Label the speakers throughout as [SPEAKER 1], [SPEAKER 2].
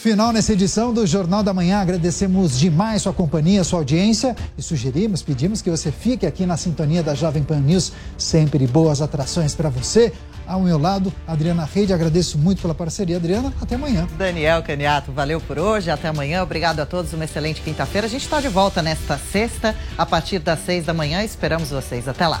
[SPEAKER 1] Final nessa edição do Jornal da Manhã. Agradecemos demais sua companhia, sua audiência e sugerimos, pedimos que você fique aqui na sintonia da Jovem Pan News. Sempre boas atrações para você. Ao meu lado, Adriana Reide. Agradeço muito pela parceria, Adriana. Até amanhã.
[SPEAKER 2] Daniel Caniato, valeu por hoje. Até amanhã. Obrigado a todos. Uma excelente quinta-feira. A gente está de volta nesta sexta, a partir das seis da manhã. Esperamos vocês. Até lá.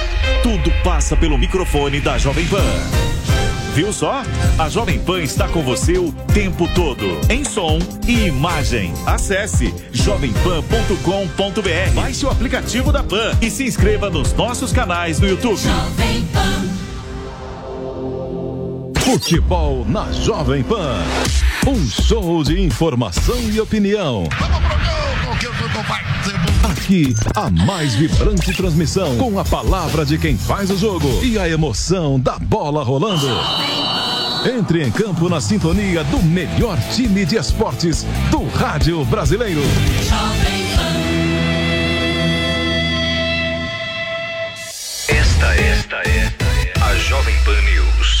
[SPEAKER 3] Tudo passa pelo microfone da Jovem Pan. Viu só? A Jovem Pan está com você o tempo todo, em som e imagem. Acesse jovempan.com.br. Baixe o aplicativo da Pan e se inscreva nos nossos canais no YouTube.
[SPEAKER 4] Jovem Pan.
[SPEAKER 5] Futebol na Jovem Pan. Um show de informação e opinião. Aqui, a mais vibrante transmissão com a palavra de quem faz o jogo e a emoção da bola rolando. Entre em campo na sintonia do melhor time de esportes do rádio brasileiro.
[SPEAKER 6] Esta, esta é a Jovem Pan News.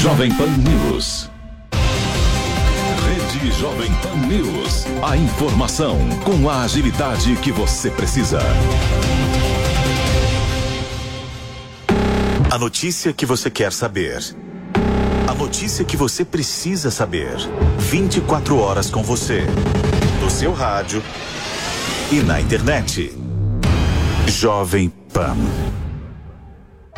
[SPEAKER 5] Jovem Pan News. Rede Jovem Pan News. A informação com a agilidade que você precisa.
[SPEAKER 3] A notícia que você quer saber. A notícia que você precisa saber. 24 horas com você. No seu rádio e na internet. Jovem Pan.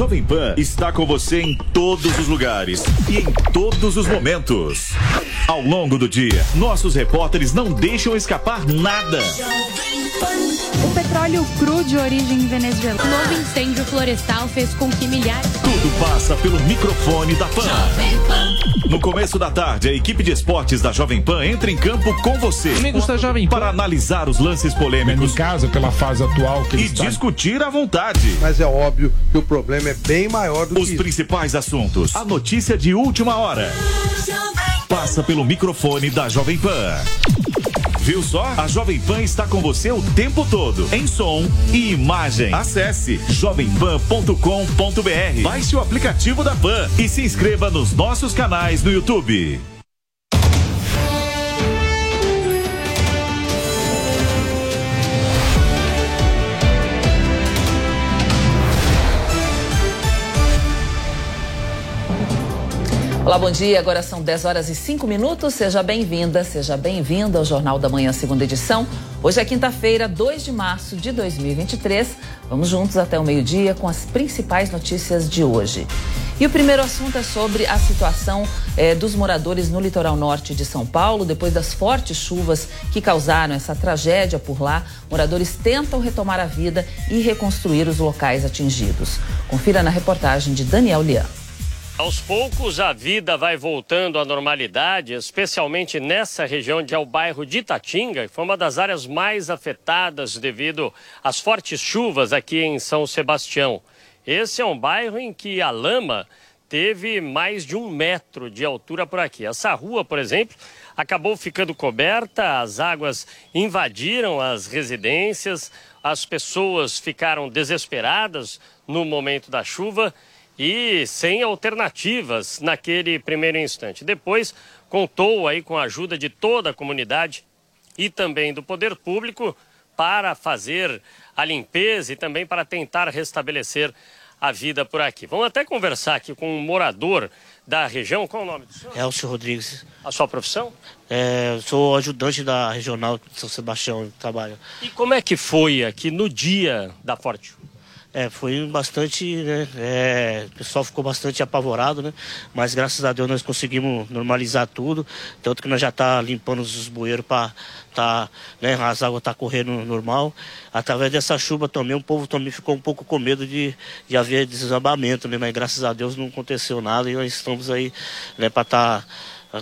[SPEAKER 3] Jovem Pan está com você em todos os lugares e em todos os momentos. Ao longo do dia, nossos repórteres não deixam escapar nada.
[SPEAKER 7] O petróleo cru de origem venezuelana. Novo incêndio florestal fez com que milhares.
[SPEAKER 3] Tudo passa pelo microfone da Pan. No começo da tarde, a equipe de esportes da Jovem Pan entra em campo com você.
[SPEAKER 8] Amigos da Jovem Pan.
[SPEAKER 3] Para analisar os lances polêmicos.
[SPEAKER 9] Em casa, pela fase atual que
[SPEAKER 3] E
[SPEAKER 9] está.
[SPEAKER 3] discutir à vontade.
[SPEAKER 10] Mas é óbvio que o problema é bem maior do
[SPEAKER 3] Os
[SPEAKER 10] que isso.
[SPEAKER 3] principais assuntos. A notícia de última hora. Passa pelo microfone da Jovem Pan. Viu só? A Jovem Pan está com você o tempo todo, em som e imagem. Acesse jovempan.com.br. Baixe o aplicativo da Pan e se inscreva nos nossos canais no YouTube.
[SPEAKER 11] Olá, bom dia. Agora são 10 horas e 5 minutos. Seja bem-vinda, seja bem-vindo ao Jornal da Manhã, segunda edição. Hoje é quinta-feira, 2 de março de 2023. Vamos juntos até o meio-dia com as principais notícias de hoje. E o primeiro assunto é sobre a situação eh, dos moradores no litoral norte de São Paulo. Depois das fortes chuvas que causaram essa tragédia por lá, moradores tentam retomar a vida e reconstruir os locais atingidos. Confira na reportagem de Daniel Lian.
[SPEAKER 12] Aos poucos, a vida vai voltando à normalidade, especialmente nessa região que é o bairro de Itatinga, que foi uma das áreas mais afetadas devido às fortes chuvas aqui em São Sebastião. Esse é um bairro em que a lama teve mais de um metro de altura por aqui. Essa rua, por exemplo, acabou ficando coberta, as águas invadiram as residências, as pessoas ficaram desesperadas no momento da chuva e sem alternativas naquele primeiro instante. Depois contou aí com a ajuda de toda a comunidade e também do poder público para fazer a limpeza e também para tentar restabelecer a vida por aqui. Vamos até conversar aqui com um morador da região. Qual é o nome do senhor?
[SPEAKER 13] Elcio Rodrigues.
[SPEAKER 12] A sua profissão?
[SPEAKER 13] É, eu sou ajudante da regional de São Sebastião, trabalho.
[SPEAKER 12] E como é que foi aqui no dia da forte?
[SPEAKER 13] É, foi bastante, né? É, o pessoal ficou bastante apavorado, né? Mas graças a Deus nós conseguimos normalizar tudo. Tanto que nós já tá limpando os bueiros para tá, né? As águas tá correndo normal. Através dessa chuva também, o povo também ficou um pouco com medo de, de haver desabamento, né? Mas graças a Deus não aconteceu nada e nós estamos aí, né? Para estar tá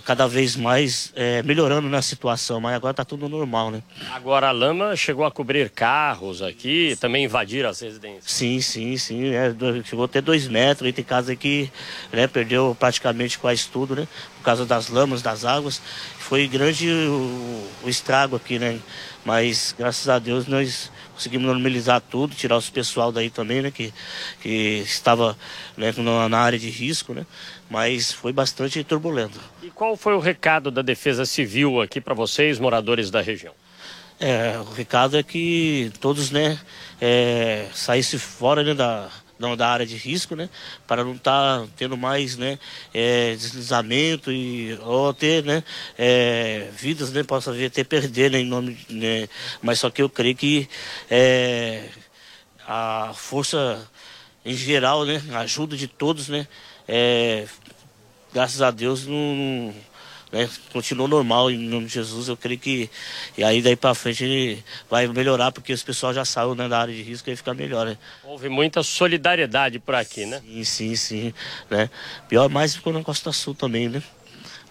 [SPEAKER 13] cada vez mais é, melhorando na situação, mas agora está tudo normal, né?
[SPEAKER 12] Agora a lama chegou a cobrir carros aqui, também invadir as residências.
[SPEAKER 13] Sim, sim, sim. É, chegou até dois metros, e tem casa que né, perdeu praticamente quase tudo, né? Por causa das lamas, das águas. Foi grande o, o estrago aqui, né? Mas graças a Deus nós conseguimos normalizar tudo, tirar os pessoal daí também, né? Que, que estava né, na, na área de risco, né? Mas foi bastante turbulento.
[SPEAKER 12] E qual foi o recado da Defesa Civil aqui para vocês, moradores da região?
[SPEAKER 13] É, o recado é que todos, né, é, saíssem fora né, da, não da área de risco, né, para não estar tá tendo mais, né, é, deslizamento e ou ter, né, é, vidas, né, possa vir até perder, né, em nome, né, mas só que eu creio que é, a força em geral, né, a ajuda de todos, né, é, graças a Deus não, né, continuou normal em nome de Jesus. Eu creio que e aí daí para frente ele vai melhorar porque os pessoal já saiu né, da área de risco e fica melhor. Né?
[SPEAKER 12] Houve muita solidariedade por aqui, né?
[SPEAKER 13] Sim, sim, sim. Né? Pior mais ficou na Costa Sul também, né?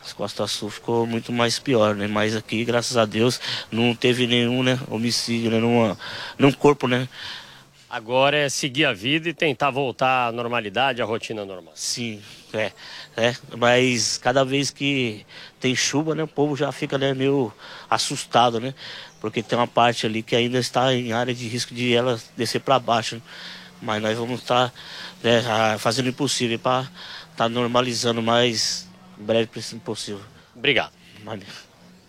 [SPEAKER 13] A Costa Sul ficou muito mais pior, né? Mas aqui, graças a Deus, não teve nenhum né, homicídio, né? Numa, num corpo, né?
[SPEAKER 12] Agora é seguir a vida e tentar voltar à normalidade, à rotina normal.
[SPEAKER 13] Sim, é, é. Mas cada vez que tem chuva, né, o povo já fica né, meio assustado, né? Porque tem uma parte ali que ainda está em área de risco de ela descer para baixo. Né? Mas nós vamos estar né, fazendo o impossível para estar tá normalizando mais breve possível.
[SPEAKER 12] Obrigado. Valeu.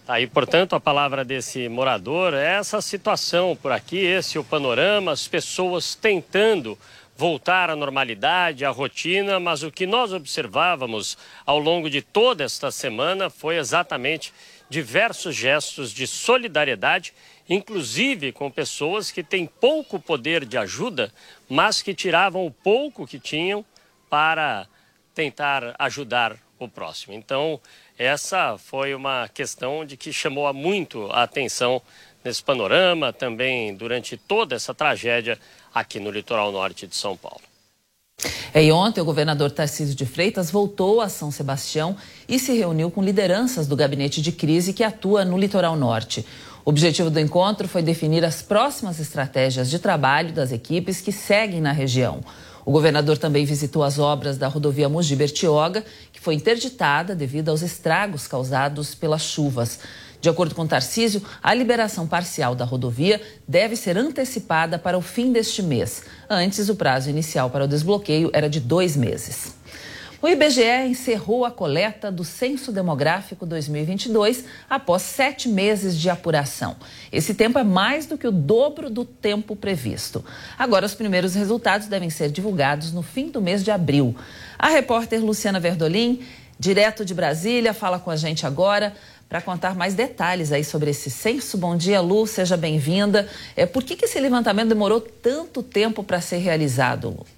[SPEAKER 12] Tá aí, portanto, a palavra desse morador é essa situação por aqui, esse é o panorama, as pessoas tentando voltar à normalidade, à rotina, mas o que nós observávamos ao longo de toda esta semana foi exatamente diversos gestos de solidariedade, inclusive com pessoas que têm pouco poder de ajuda, mas que tiravam o pouco que tinham para tentar ajudar o próximo. Então, essa foi uma questão de que chamou muito a atenção nesse panorama, também durante toda essa tragédia aqui no litoral norte de São Paulo.
[SPEAKER 11] É, e ontem o governador Tarcísio de Freitas voltou a São Sebastião e se reuniu com lideranças do gabinete de crise que atua no litoral norte. O objetivo do encontro foi definir as próximas estratégias de trabalho das equipes que seguem na região. O governador também visitou as obras da rodovia Mogi Bertioga, que foi interditada devido aos estragos causados pelas chuvas. De acordo com Tarcísio, a liberação parcial da rodovia deve ser antecipada para o fim deste mês. Antes, o prazo inicial para o desbloqueio era de dois meses. O IBGE encerrou a coleta do Censo Demográfico 2022 após sete meses de apuração. Esse tempo é mais do que o dobro do tempo previsto. Agora, os primeiros resultados devem ser divulgados no fim do mês de abril. A repórter Luciana Verdolim, direto de Brasília, fala com a gente agora para contar mais detalhes aí sobre esse censo. Bom dia, Lu, seja bem-vinda. É, por que, que esse levantamento demorou tanto tempo para ser realizado, Lu?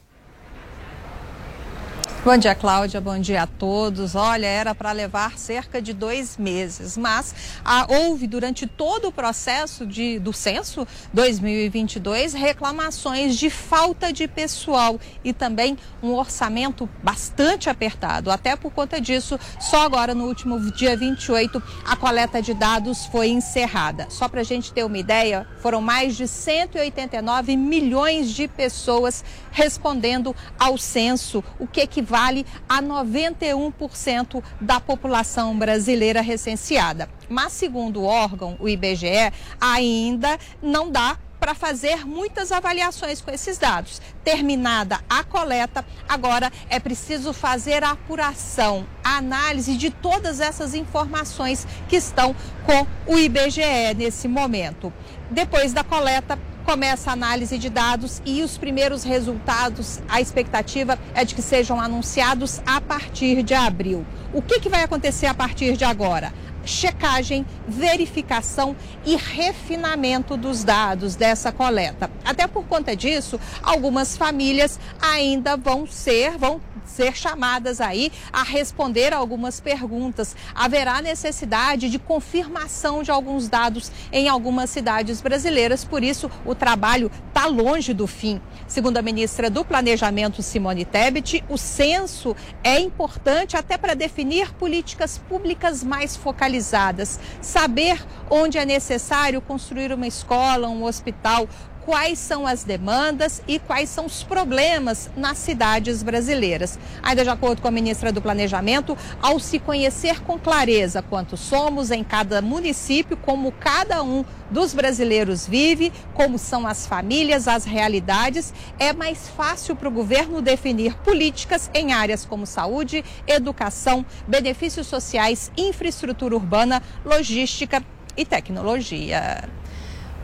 [SPEAKER 14] Bom dia, Cláudia. Bom dia a todos. Olha, era para levar cerca de dois meses, mas ah, houve durante todo o processo de, do censo 2022 reclamações de falta de pessoal e também um orçamento bastante apertado. Até por conta disso, só agora no último dia 28 a coleta de dados foi encerrada. Só para a gente ter uma ideia, foram mais de 189 milhões de pessoas respondendo ao censo, o que equivale a 91% da população brasileira recenseada. Mas, segundo o órgão, o IBGE, ainda não dá para fazer muitas avaliações com esses dados. Terminada a coleta, agora é preciso fazer a apuração, a análise de todas essas informações que estão com o IBGE nesse momento. Depois da coleta, começa a análise de dados e os primeiros resultados, a expectativa é de que sejam anunciados a partir de abril. O que, que vai acontecer a partir de agora? checagem, verificação e refinamento dos dados dessa coleta. Até por conta disso, algumas famílias ainda vão ser, vão ser chamadas aí a responder algumas perguntas. Haverá necessidade de confirmação de alguns dados em algumas cidades brasileiras, por isso o trabalho está longe do fim. Segundo a ministra do Planejamento, Simone Tebet, o censo é importante até para definir políticas públicas mais focalizadas, saber onde é necessário construir uma escola, um hospital, quais são as demandas e quais são os problemas nas cidades brasileiras. Ainda de acordo com a ministra do Planejamento, ao se conhecer com clareza quantos somos em cada município, como cada um dos brasileiros vive, como são as famílias, as realidades, é mais fácil para o governo definir políticas em áreas como saúde, educação, benefícios sociais, infraestrutura urbana, logística e tecnologia.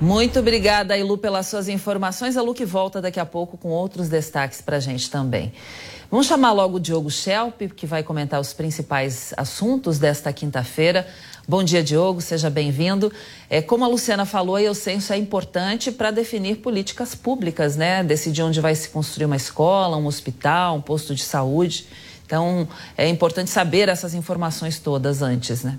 [SPEAKER 11] Muito obrigada, Ilu, pelas suas informações. A Lu que volta daqui a pouco com outros destaques para a gente também. Vamos chamar logo o Diogo Schelp, que vai comentar os principais assuntos desta quinta-feira. Bom dia, Diogo, seja bem-vindo. É, como a Luciana falou, o censo é importante para definir políticas públicas, né? Decidir onde vai se construir uma escola, um hospital, um posto de saúde. Então, é importante saber essas informações todas antes, né?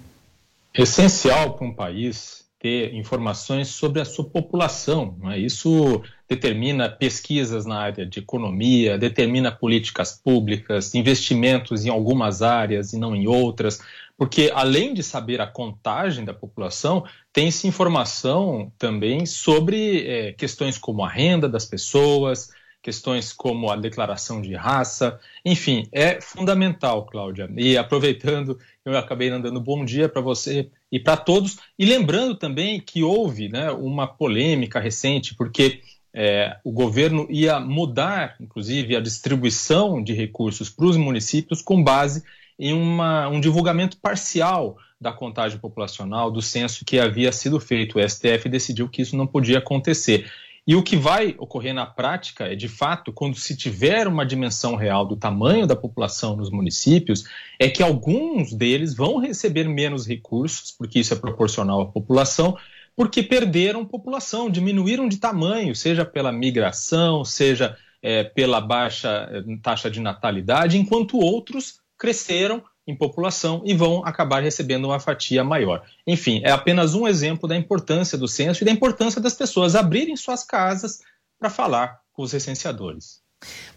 [SPEAKER 15] Essencial para um país ter informações sobre a sua população. Né? Isso determina pesquisas na área de economia, determina políticas públicas, investimentos em algumas áreas e não em outras, porque além de saber a contagem da população, tem-se informação também sobre é, questões como a renda das pessoas, questões como a declaração de raça, enfim, é fundamental, Cláudia. E aproveitando, eu acabei dando bom dia para você e para todos, e lembrando também que houve né, uma polêmica recente, porque é, o governo ia mudar, inclusive, a distribuição de recursos para os municípios com base em uma, um divulgamento parcial da contagem populacional, do censo que havia sido feito. O STF decidiu que isso não podia acontecer. E o que vai ocorrer na prática é, de fato, quando se tiver uma dimensão real do tamanho da população nos municípios, é que alguns deles vão receber menos recursos, porque isso é proporcional à população, porque perderam população, diminuíram de tamanho, seja pela migração, seja é, pela baixa é, taxa de natalidade, enquanto outros cresceram em população e vão acabar recebendo uma fatia maior. Enfim, é apenas um exemplo da importância do censo e da importância das pessoas abrirem suas casas para falar com os recenseadores.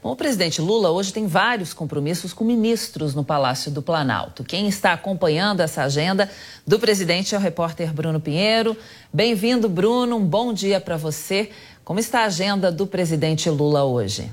[SPEAKER 11] Bom, o presidente Lula hoje tem vários compromissos com ministros no Palácio do Planalto. Quem está acompanhando essa agenda do presidente é o repórter Bruno Pinheiro. Bem-vindo, Bruno. Um bom dia para você. Como está a agenda do presidente Lula hoje?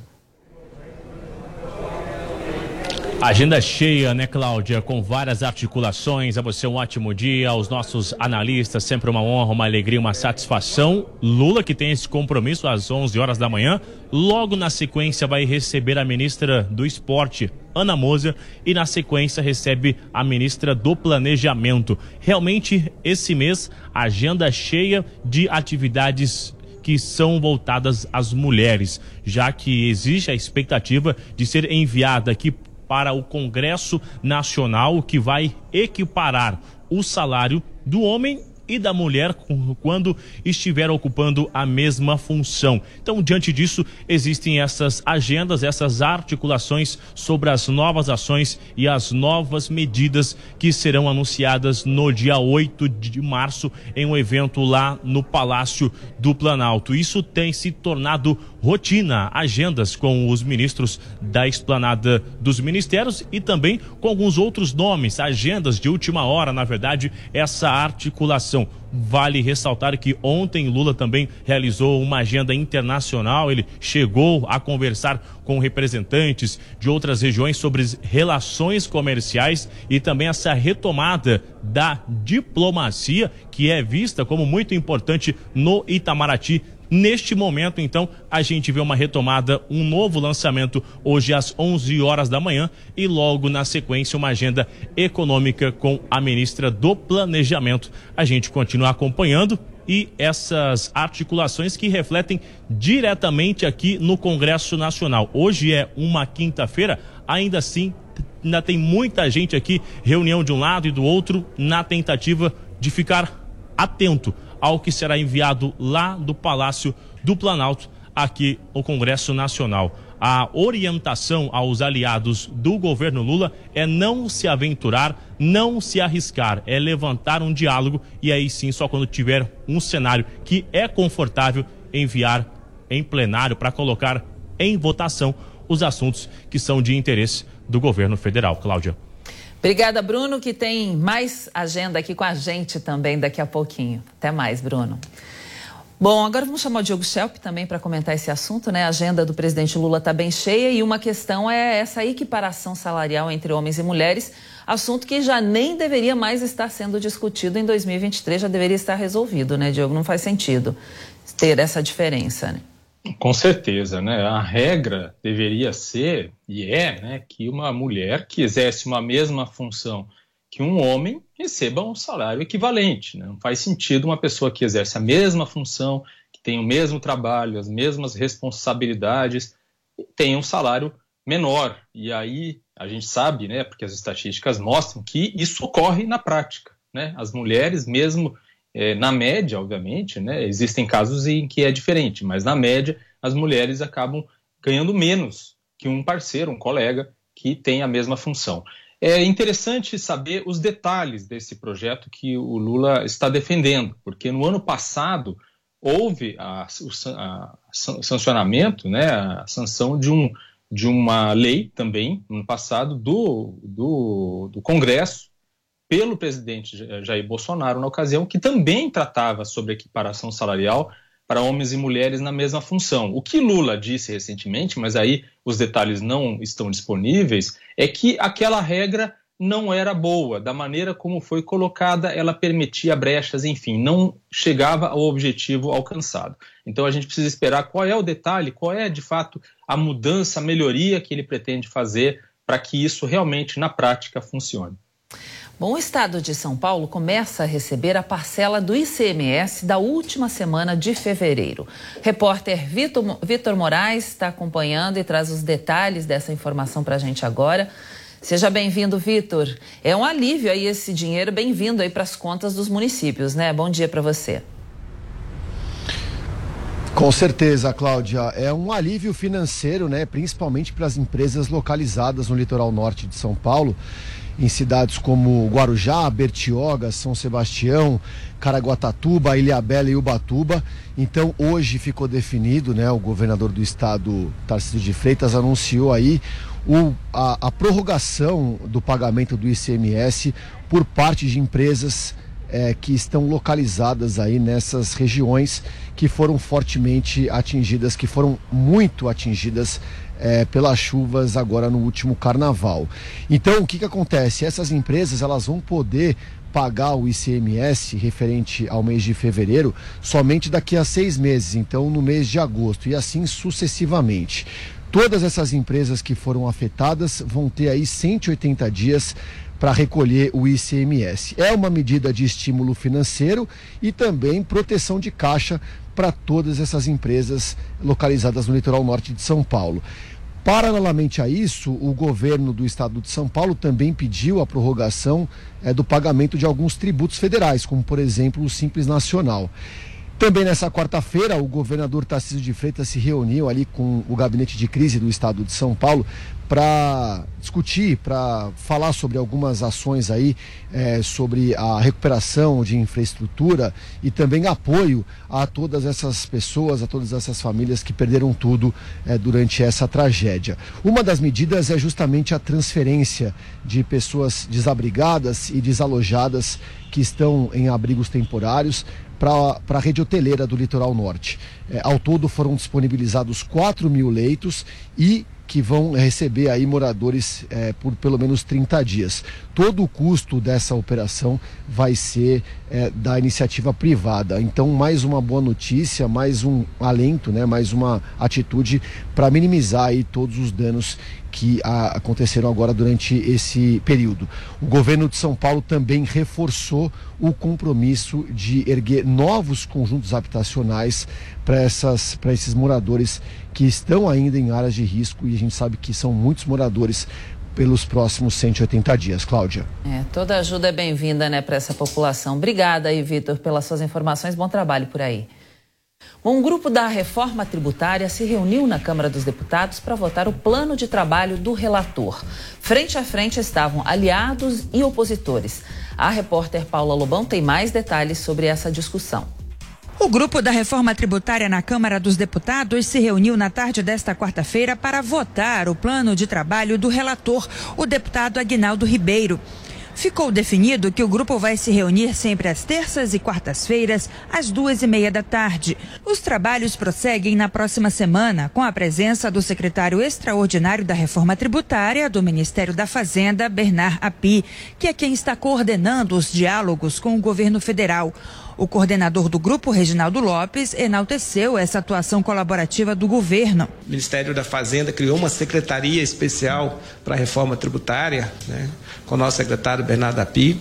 [SPEAKER 16] Agenda cheia, né, Cláudia? Com várias articulações. A você um ótimo dia. Aos nossos analistas, sempre uma honra, uma alegria, uma satisfação. Lula, que tem esse compromisso às 11 horas da manhã. Logo na sequência, vai receber a ministra do Esporte, Ana Moser, e na sequência recebe a ministra do Planejamento. Realmente, esse mês, agenda cheia de atividades que são voltadas às mulheres, já que existe a expectativa de ser enviada aqui para o Congresso Nacional, que vai equiparar o salário do homem e da mulher quando estiver ocupando a mesma função. Então, diante disso, existem essas agendas, essas articulações sobre as novas ações e as novas medidas que serão anunciadas no dia 8 de março em um evento lá no Palácio do Planalto. Isso tem se tornado rotina, agendas com os ministros da esplanada dos ministérios e também com alguns outros nomes, agendas de última hora, na verdade, essa articulação. Vale ressaltar que ontem Lula também realizou uma agenda internacional. Ele chegou a conversar com representantes de outras regiões sobre relações comerciais e também essa retomada da diplomacia, que é vista como muito importante no Itamaraty Neste momento, então, a gente vê uma retomada, um novo lançamento hoje às 11 horas da manhã e logo na sequência uma agenda econômica com a ministra do Planejamento. A gente continua acompanhando e essas articulações que refletem diretamente aqui no Congresso Nacional. Hoje é uma quinta-feira, ainda assim ainda tem muita gente aqui, reunião de um lado e do outro, na tentativa de ficar atento ao que será enviado lá do Palácio do Planalto, aqui no Congresso Nacional. A orientação aos aliados do governo Lula é não se aventurar, não se arriscar, é levantar um diálogo e aí sim, só quando tiver um cenário que é confortável, enviar em plenário para colocar em votação os assuntos que são de interesse do governo federal. Cláudia.
[SPEAKER 11] Obrigada, Bruno, que tem mais agenda aqui com a gente também daqui a pouquinho. Até mais, Bruno. Bom, agora vamos chamar o Diogo Schelp também para comentar esse assunto, né? A agenda do presidente Lula está bem cheia e uma questão é essa equiparação salarial entre homens e mulheres, assunto que já nem deveria mais estar sendo discutido em 2023, já deveria estar resolvido, né, Diogo? Não faz sentido ter essa diferença, né?
[SPEAKER 15] Com certeza, né? A regra deveria ser, e é, né, que uma mulher que exerce uma mesma função que um homem receba um salário equivalente. Né? Não faz sentido uma pessoa que exerce a mesma função, que tem o mesmo trabalho, as mesmas responsabilidades, tenha um salário menor. E aí a gente sabe, né, porque as estatísticas mostram que isso ocorre na prática. Né? As mulheres, mesmo é, na média, obviamente, né, existem casos em que é diferente, mas na média as mulheres acabam ganhando menos que um parceiro, um colega que tem a mesma função. É interessante saber os detalhes desse projeto que o Lula está defendendo, porque no ano passado houve a, o a, sancionamento, né, a sanção de, um, de uma lei também, no ano passado, do, do, do Congresso, pelo presidente Jair Bolsonaro na ocasião, que também tratava sobre equiparação salarial para homens e mulheres na mesma função. O que Lula disse recentemente, mas aí os detalhes não estão disponíveis, é que aquela regra não era boa, da maneira como foi colocada, ela permitia brechas, enfim, não chegava ao objetivo alcançado. Então a gente precisa esperar qual é o detalhe, qual é de fato a mudança, a melhoria que ele pretende fazer para que isso realmente na prática funcione.
[SPEAKER 11] Bom, o estado de São Paulo começa a receber a parcela do ICMS da última semana de fevereiro. Repórter Vitor, Vitor Moraes está acompanhando e traz os detalhes dessa informação para a gente agora. Seja bem-vindo, Vitor. É um alívio aí esse dinheiro, bem-vindo aí para as contas dos municípios, né? Bom dia para você.
[SPEAKER 17] Com certeza, Cláudia. É um alívio financeiro, né? Principalmente para as empresas localizadas no litoral norte de São Paulo em cidades como Guarujá, Bertioga, São Sebastião, Caraguatatuba, Ilhabela e Ubatuba. Então hoje ficou definido, né? O governador do estado, Tarcísio de Freitas, anunciou aí o, a, a prorrogação do pagamento do ICMS por parte de empresas é, que estão localizadas aí nessas regiões que foram fortemente atingidas, que foram muito atingidas é, pelas chuvas agora no último carnaval. Então, o que, que acontece? Essas empresas elas vão poder pagar o ICMS referente ao mês de fevereiro somente daqui a seis meses, então no mês de agosto, e assim sucessivamente. Todas essas empresas que foram afetadas vão ter aí 180 dias para recolher o ICMS. É uma medida de estímulo financeiro e também proteção de caixa para todas essas empresas localizadas no litoral norte de São Paulo. Paralelamente a isso, o governo do estado de São Paulo também pediu a prorrogação é, do pagamento de alguns tributos federais, como por exemplo o Simples Nacional. Também nessa quarta-feira, o governador Tarcísio de Freitas se reuniu ali com o gabinete de crise do estado de São Paulo para discutir, para falar sobre algumas ações aí, é, sobre a recuperação de infraestrutura e também apoio a todas essas pessoas, a todas essas famílias que perderam tudo é, durante essa tragédia. Uma das medidas é justamente a transferência de pessoas desabrigadas e desalojadas que estão em abrigos temporários para a rede hoteleira do litoral norte. É, ao todo foram disponibilizados 4 mil leitos e que vão receber aí moradores é, por pelo menos 30 dias. Todo o custo dessa operação vai ser é, da iniciativa privada. Então, mais uma boa notícia, mais um alento, né, mais uma atitude para minimizar aí todos os danos que a, aconteceram agora durante esse período. O governo de São Paulo também reforçou o compromisso de erguer novos conjuntos habitacionais para esses moradores que estão ainda em áreas de risco e a gente sabe que são muitos moradores pelos próximos 180 dias. Cláudia.
[SPEAKER 11] É, toda ajuda é bem-vinda né, para essa população. Obrigada aí, Vitor, pelas suas informações. Bom trabalho por aí. Um grupo da reforma tributária se reuniu na Câmara dos Deputados para votar o plano de trabalho do relator. Frente a frente estavam aliados e opositores. A repórter Paula Lobão tem mais detalhes sobre essa discussão.
[SPEAKER 18] O grupo da reforma tributária na Câmara dos Deputados se reuniu na tarde desta quarta-feira para votar o plano de trabalho do relator, o deputado Aguinaldo Ribeiro. Ficou definido que o grupo vai se reunir sempre às terças e quartas-feiras, às duas e meia da tarde. Os trabalhos prosseguem na próxima semana, com a presença do secretário extraordinário da Reforma Tributária do Ministério da Fazenda, Bernard Api, que é quem está coordenando os diálogos com o governo federal. O coordenador do grupo, Reginaldo Lopes, enalteceu essa atuação colaborativa do governo.
[SPEAKER 19] O Ministério da Fazenda criou uma secretaria especial para a reforma tributária, né, com o nosso secretário Bernardo Api,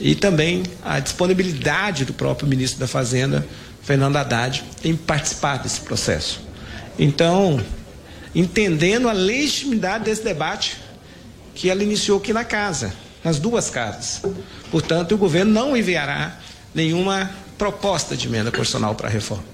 [SPEAKER 19] e também a disponibilidade do próprio ministro da Fazenda, Fernando Haddad, em participar desse processo. Então, entendendo a legitimidade desse debate que ela iniciou aqui na casa, nas duas casas. Portanto, o governo não enviará nenhuma proposta de emenda constitucional para a reforma.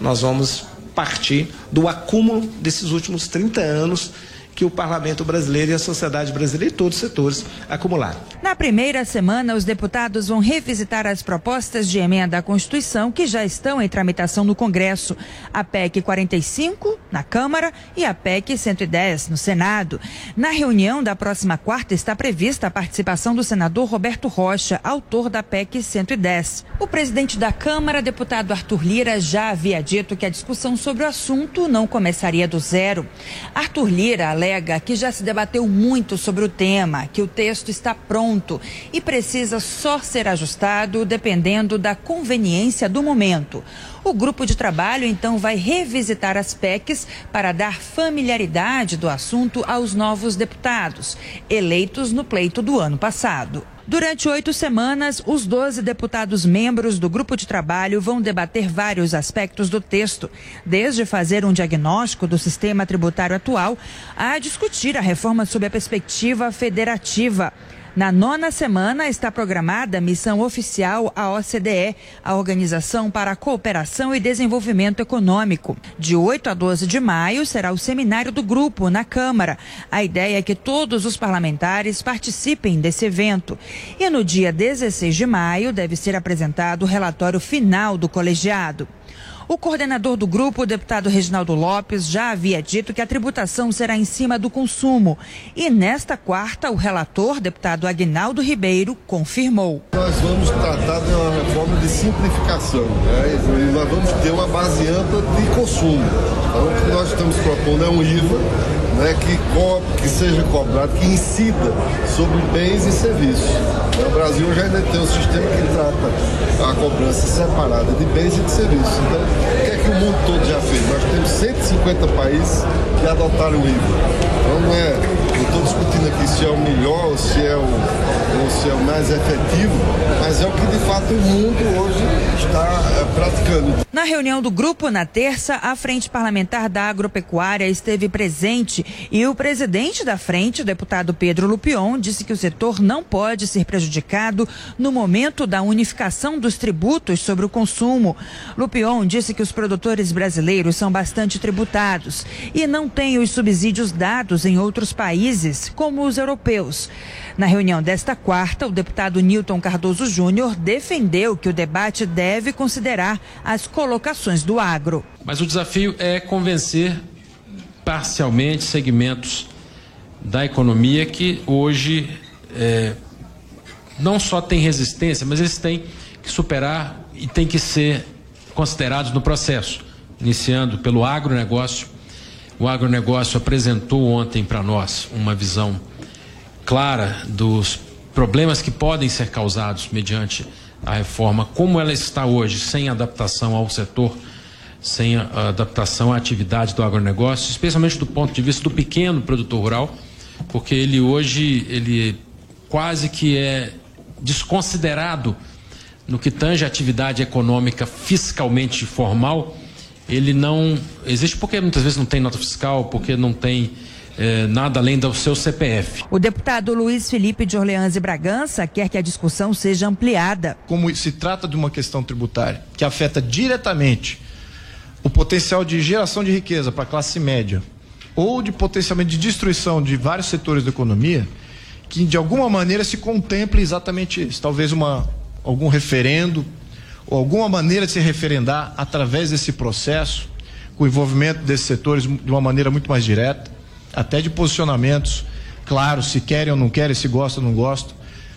[SPEAKER 19] Nós vamos partir do acúmulo desses últimos 30 anos que o parlamento brasileiro e a sociedade brasileira e todos os setores acumularam.
[SPEAKER 18] Na primeira semana, os deputados vão revisitar as propostas de emenda à Constituição que já estão em tramitação no Congresso. A PEC 45 na Câmara e a PEC 110 no Senado. Na reunião da próxima quarta está prevista a participação do senador Roberto Rocha, autor da PEC 110. O presidente da Câmara, deputado Arthur Lira, já havia dito que a discussão sobre o assunto não começaria do zero. Arthur Lira alega que já se debateu muito sobre o tema, que o texto está pronto e precisa só ser ajustado dependendo da conveniência do momento. O grupo de trabalho então vai revisitar as PECs para dar familiaridade do assunto aos novos deputados, eleitos no pleito do ano passado. Durante oito semanas, os 12 deputados membros do grupo de trabalho vão debater vários aspectos do texto, desde fazer um diagnóstico do sistema tributário atual a discutir a reforma sob a perspectiva federativa. Na nona semana está programada a missão oficial à OCDE, a Organização para a Cooperação e Desenvolvimento Econômico. De 8 a 12 de maio será o seminário do grupo na Câmara. A ideia é que todos os parlamentares participem desse evento. E no dia 16 de maio deve ser apresentado o relatório final do colegiado. O coordenador do grupo, o deputado Reginaldo Lopes, já havia dito que a tributação será em cima do consumo. E nesta quarta, o relator, deputado Agnaldo Ribeiro, confirmou.
[SPEAKER 20] Nós vamos tratar de uma reforma de simplificação né? e nós vamos ter uma base ampla de consumo. Então, o que nós estamos propondo é um IVA né, que, que seja cobrado, que incida sobre bens e serviços. O Brasil já ainda tem um sistema que trata a cobrança separada de bens e de serviços. Então, o que é que o mundo todo já fez? Nós temos 150 países que adotaram o IVA. Então, não é, discutindo aqui se é o melhor ou se é o, ou se é o mais efetivo, mas é o que de fato o mundo hoje está é, praticando.
[SPEAKER 18] Na reunião do grupo na terça, a Frente Parlamentar da Agropecuária esteve presente e o presidente da frente, o deputado Pedro Lupion, disse que o setor não pode ser prejudicado no momento da unificação dos tributos sobre o consumo. Lupion disse que os produtores brasileiros são bastante tributados e não têm os subsídios dados em outros países, como os europeus. Na reunião desta quarta, o deputado Newton Cardoso Júnior defendeu que o debate deve considerar as colocações do agro.
[SPEAKER 21] Mas o desafio é convencer parcialmente segmentos da economia que hoje é, não só têm resistência, mas eles têm que superar e têm que ser considerados no processo, iniciando pelo agronegócio. O agronegócio apresentou ontem para nós uma visão clara dos problemas que podem ser causados mediante a reforma, como ela está hoje, sem adaptação ao setor, sem adaptação à atividade do agronegócio, especialmente do ponto de vista do pequeno produtor rural, porque ele hoje ele quase que é desconsiderado no que tange a atividade econômica fiscalmente formal, ele não existe porque muitas vezes não tem nota fiscal, porque não tem é, nada além do seu CPF.
[SPEAKER 18] O deputado Luiz Felipe de Orleans e Bragança quer que a discussão seja ampliada.
[SPEAKER 9] Como se trata de uma questão tributária que afeta diretamente o potencial de geração de riqueza para a classe média ou de potencialmente de destruição de vários setores da economia, que de alguma maneira se contemple exatamente isso. Talvez uma, algum referendo ou alguma maneira de se referendar através desse processo, com o envolvimento desses setores de uma maneira muito mais direta até de posicionamentos claros, se querem ou não querem, se gostam ou não gostam,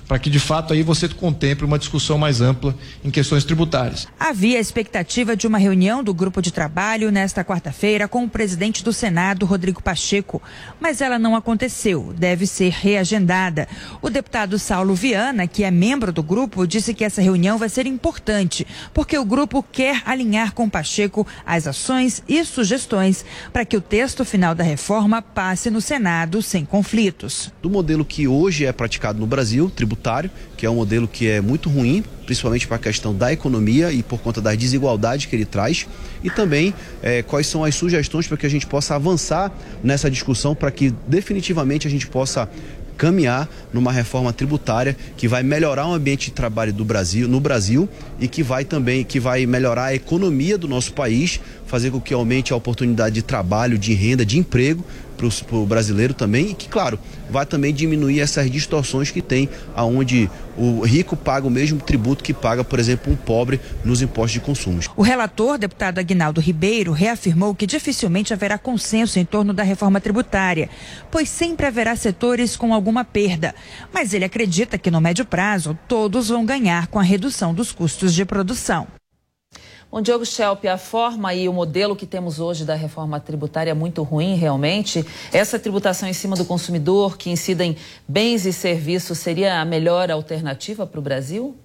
[SPEAKER 9] para que de fato aí você contemple uma discussão mais ampla em questões tributárias.
[SPEAKER 18] Havia expectativa de uma reunião do grupo de trabalho nesta quarta-feira com o presidente do Senado, Rodrigo Pacheco, mas ela não aconteceu, deve ser reagendada. O deputado Saulo Viana, que é membro do grupo, disse que essa reunião vai ser importante, porque o grupo quer alinhar com Pacheco as ações e sugestões para que o texto final da reforma passe no Senado sem conflitos.
[SPEAKER 22] Do modelo que hoje é praticado no Brasil, tributário tributário, que é um modelo que é muito ruim, principalmente para a questão da economia e por conta das desigualdades que ele traz, e também é, quais são as sugestões para que a gente possa avançar nessa discussão, para que definitivamente a gente possa caminhar numa reforma tributária que vai melhorar o ambiente de trabalho do Brasil, no Brasil e que vai também que vai melhorar a economia do nosso país, fazer com que aumente a oportunidade de trabalho, de renda, de emprego para o brasileiro também e que, claro, vai também diminuir essas distorções que tem aonde o rico paga o mesmo tributo que paga, por exemplo, um pobre nos impostos de consumo.
[SPEAKER 18] O relator, deputado Aguinaldo Ribeiro, reafirmou que dificilmente haverá consenso em torno da reforma tributária, pois sempre haverá setores com alguma perda. Mas ele acredita que no médio prazo todos vão ganhar com a redução dos custos de produção.
[SPEAKER 11] Bom, Diogo Schelp, a forma e o modelo que temos hoje da reforma tributária é muito ruim, realmente. Essa tributação em cima do consumidor, que incida em bens e serviços, seria a melhor alternativa para o Brasil?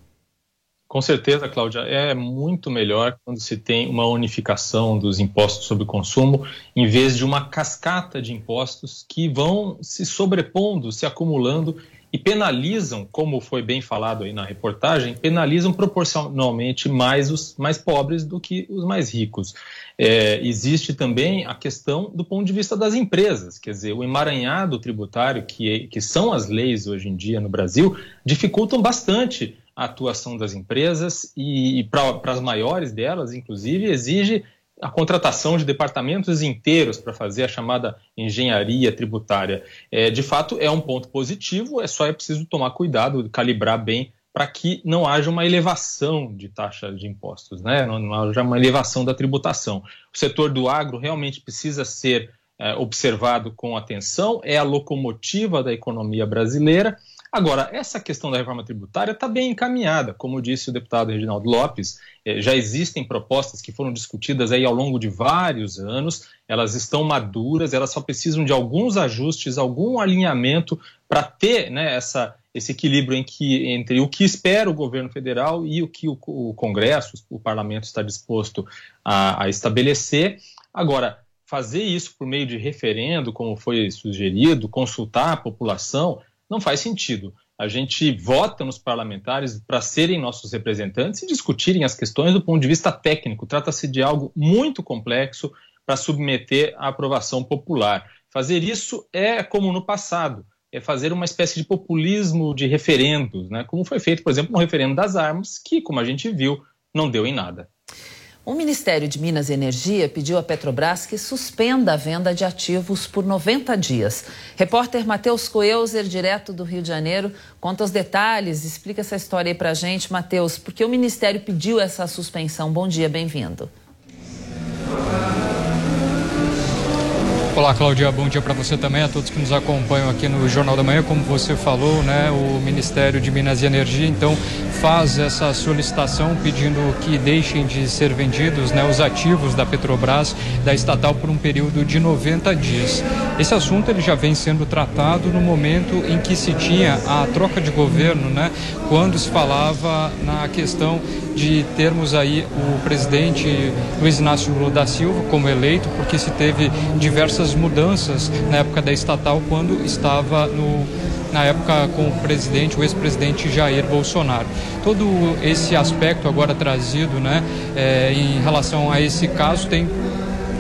[SPEAKER 15] Com certeza, Cláudia, é muito melhor quando se tem uma unificação dos impostos sobre o consumo, em vez de uma cascata de impostos que vão se sobrepondo, se acumulando e penalizam, como foi bem falado aí na reportagem, penalizam proporcionalmente mais os mais pobres do que os mais ricos. É, existe também a questão do ponto de vista das empresas, quer dizer, o emaranhado tributário, que, que são as leis hoje em dia no Brasil, dificultam bastante a atuação das empresas e, e para as maiores delas, inclusive, exige a contratação de departamentos inteiros para fazer a chamada engenharia tributária. É, de fato, é um ponto positivo, é só é preciso tomar cuidado, calibrar bem para que não haja uma elevação de taxa de impostos, né? não, não haja uma elevação da tributação. O setor do agro realmente precisa ser é, observado com atenção, é a locomotiva da economia brasileira. Agora, essa questão da reforma tributária está bem encaminhada, como disse o deputado Reginaldo Lopes, é, já existem propostas que foram discutidas aí ao longo de vários anos, elas estão maduras, elas só precisam de alguns ajustes, algum alinhamento para ter né, essa, esse equilíbrio em que, entre o que espera o governo federal e o que o, o Congresso, o parlamento está disposto a, a estabelecer. Agora, fazer isso por meio de referendo, como foi sugerido, consultar a população, não faz sentido. A gente vota nos parlamentares para serem nossos representantes e discutirem as questões do ponto de vista técnico. Trata-se de algo muito complexo para submeter à aprovação popular. Fazer isso é como no passado, é fazer uma espécie de populismo de referendos, né? como foi feito, por exemplo, no referendo das armas, que, como a gente viu, não deu em nada.
[SPEAKER 11] O Ministério de Minas e Energia pediu à Petrobras que suspenda a venda de ativos por 90 dias. Repórter Matheus Coelzer, direto do Rio de Janeiro, conta os detalhes, explica essa história aí pra gente. Matheus, por que o Ministério pediu essa suspensão? Bom dia, bem-vindo.
[SPEAKER 23] Olá, Cláudia. Bom dia para você também, a todos que nos acompanham aqui no Jornal da Manhã. Como você falou, né, o Ministério de Minas e Energia, então, faz essa solicitação pedindo que deixem de ser vendidos né, os ativos da Petrobras, da estatal, por um período de 90 dias. Esse assunto ele já vem sendo tratado no momento em que se tinha a troca de governo, né, quando se falava na questão de termos aí o presidente Luiz Inácio Lula da Silva como eleito, porque se teve diversas mudanças na época da estatal quando estava no na época com o presidente, o ex-presidente Jair Bolsonaro. Todo esse aspecto agora trazido, né, é, em relação a esse caso tem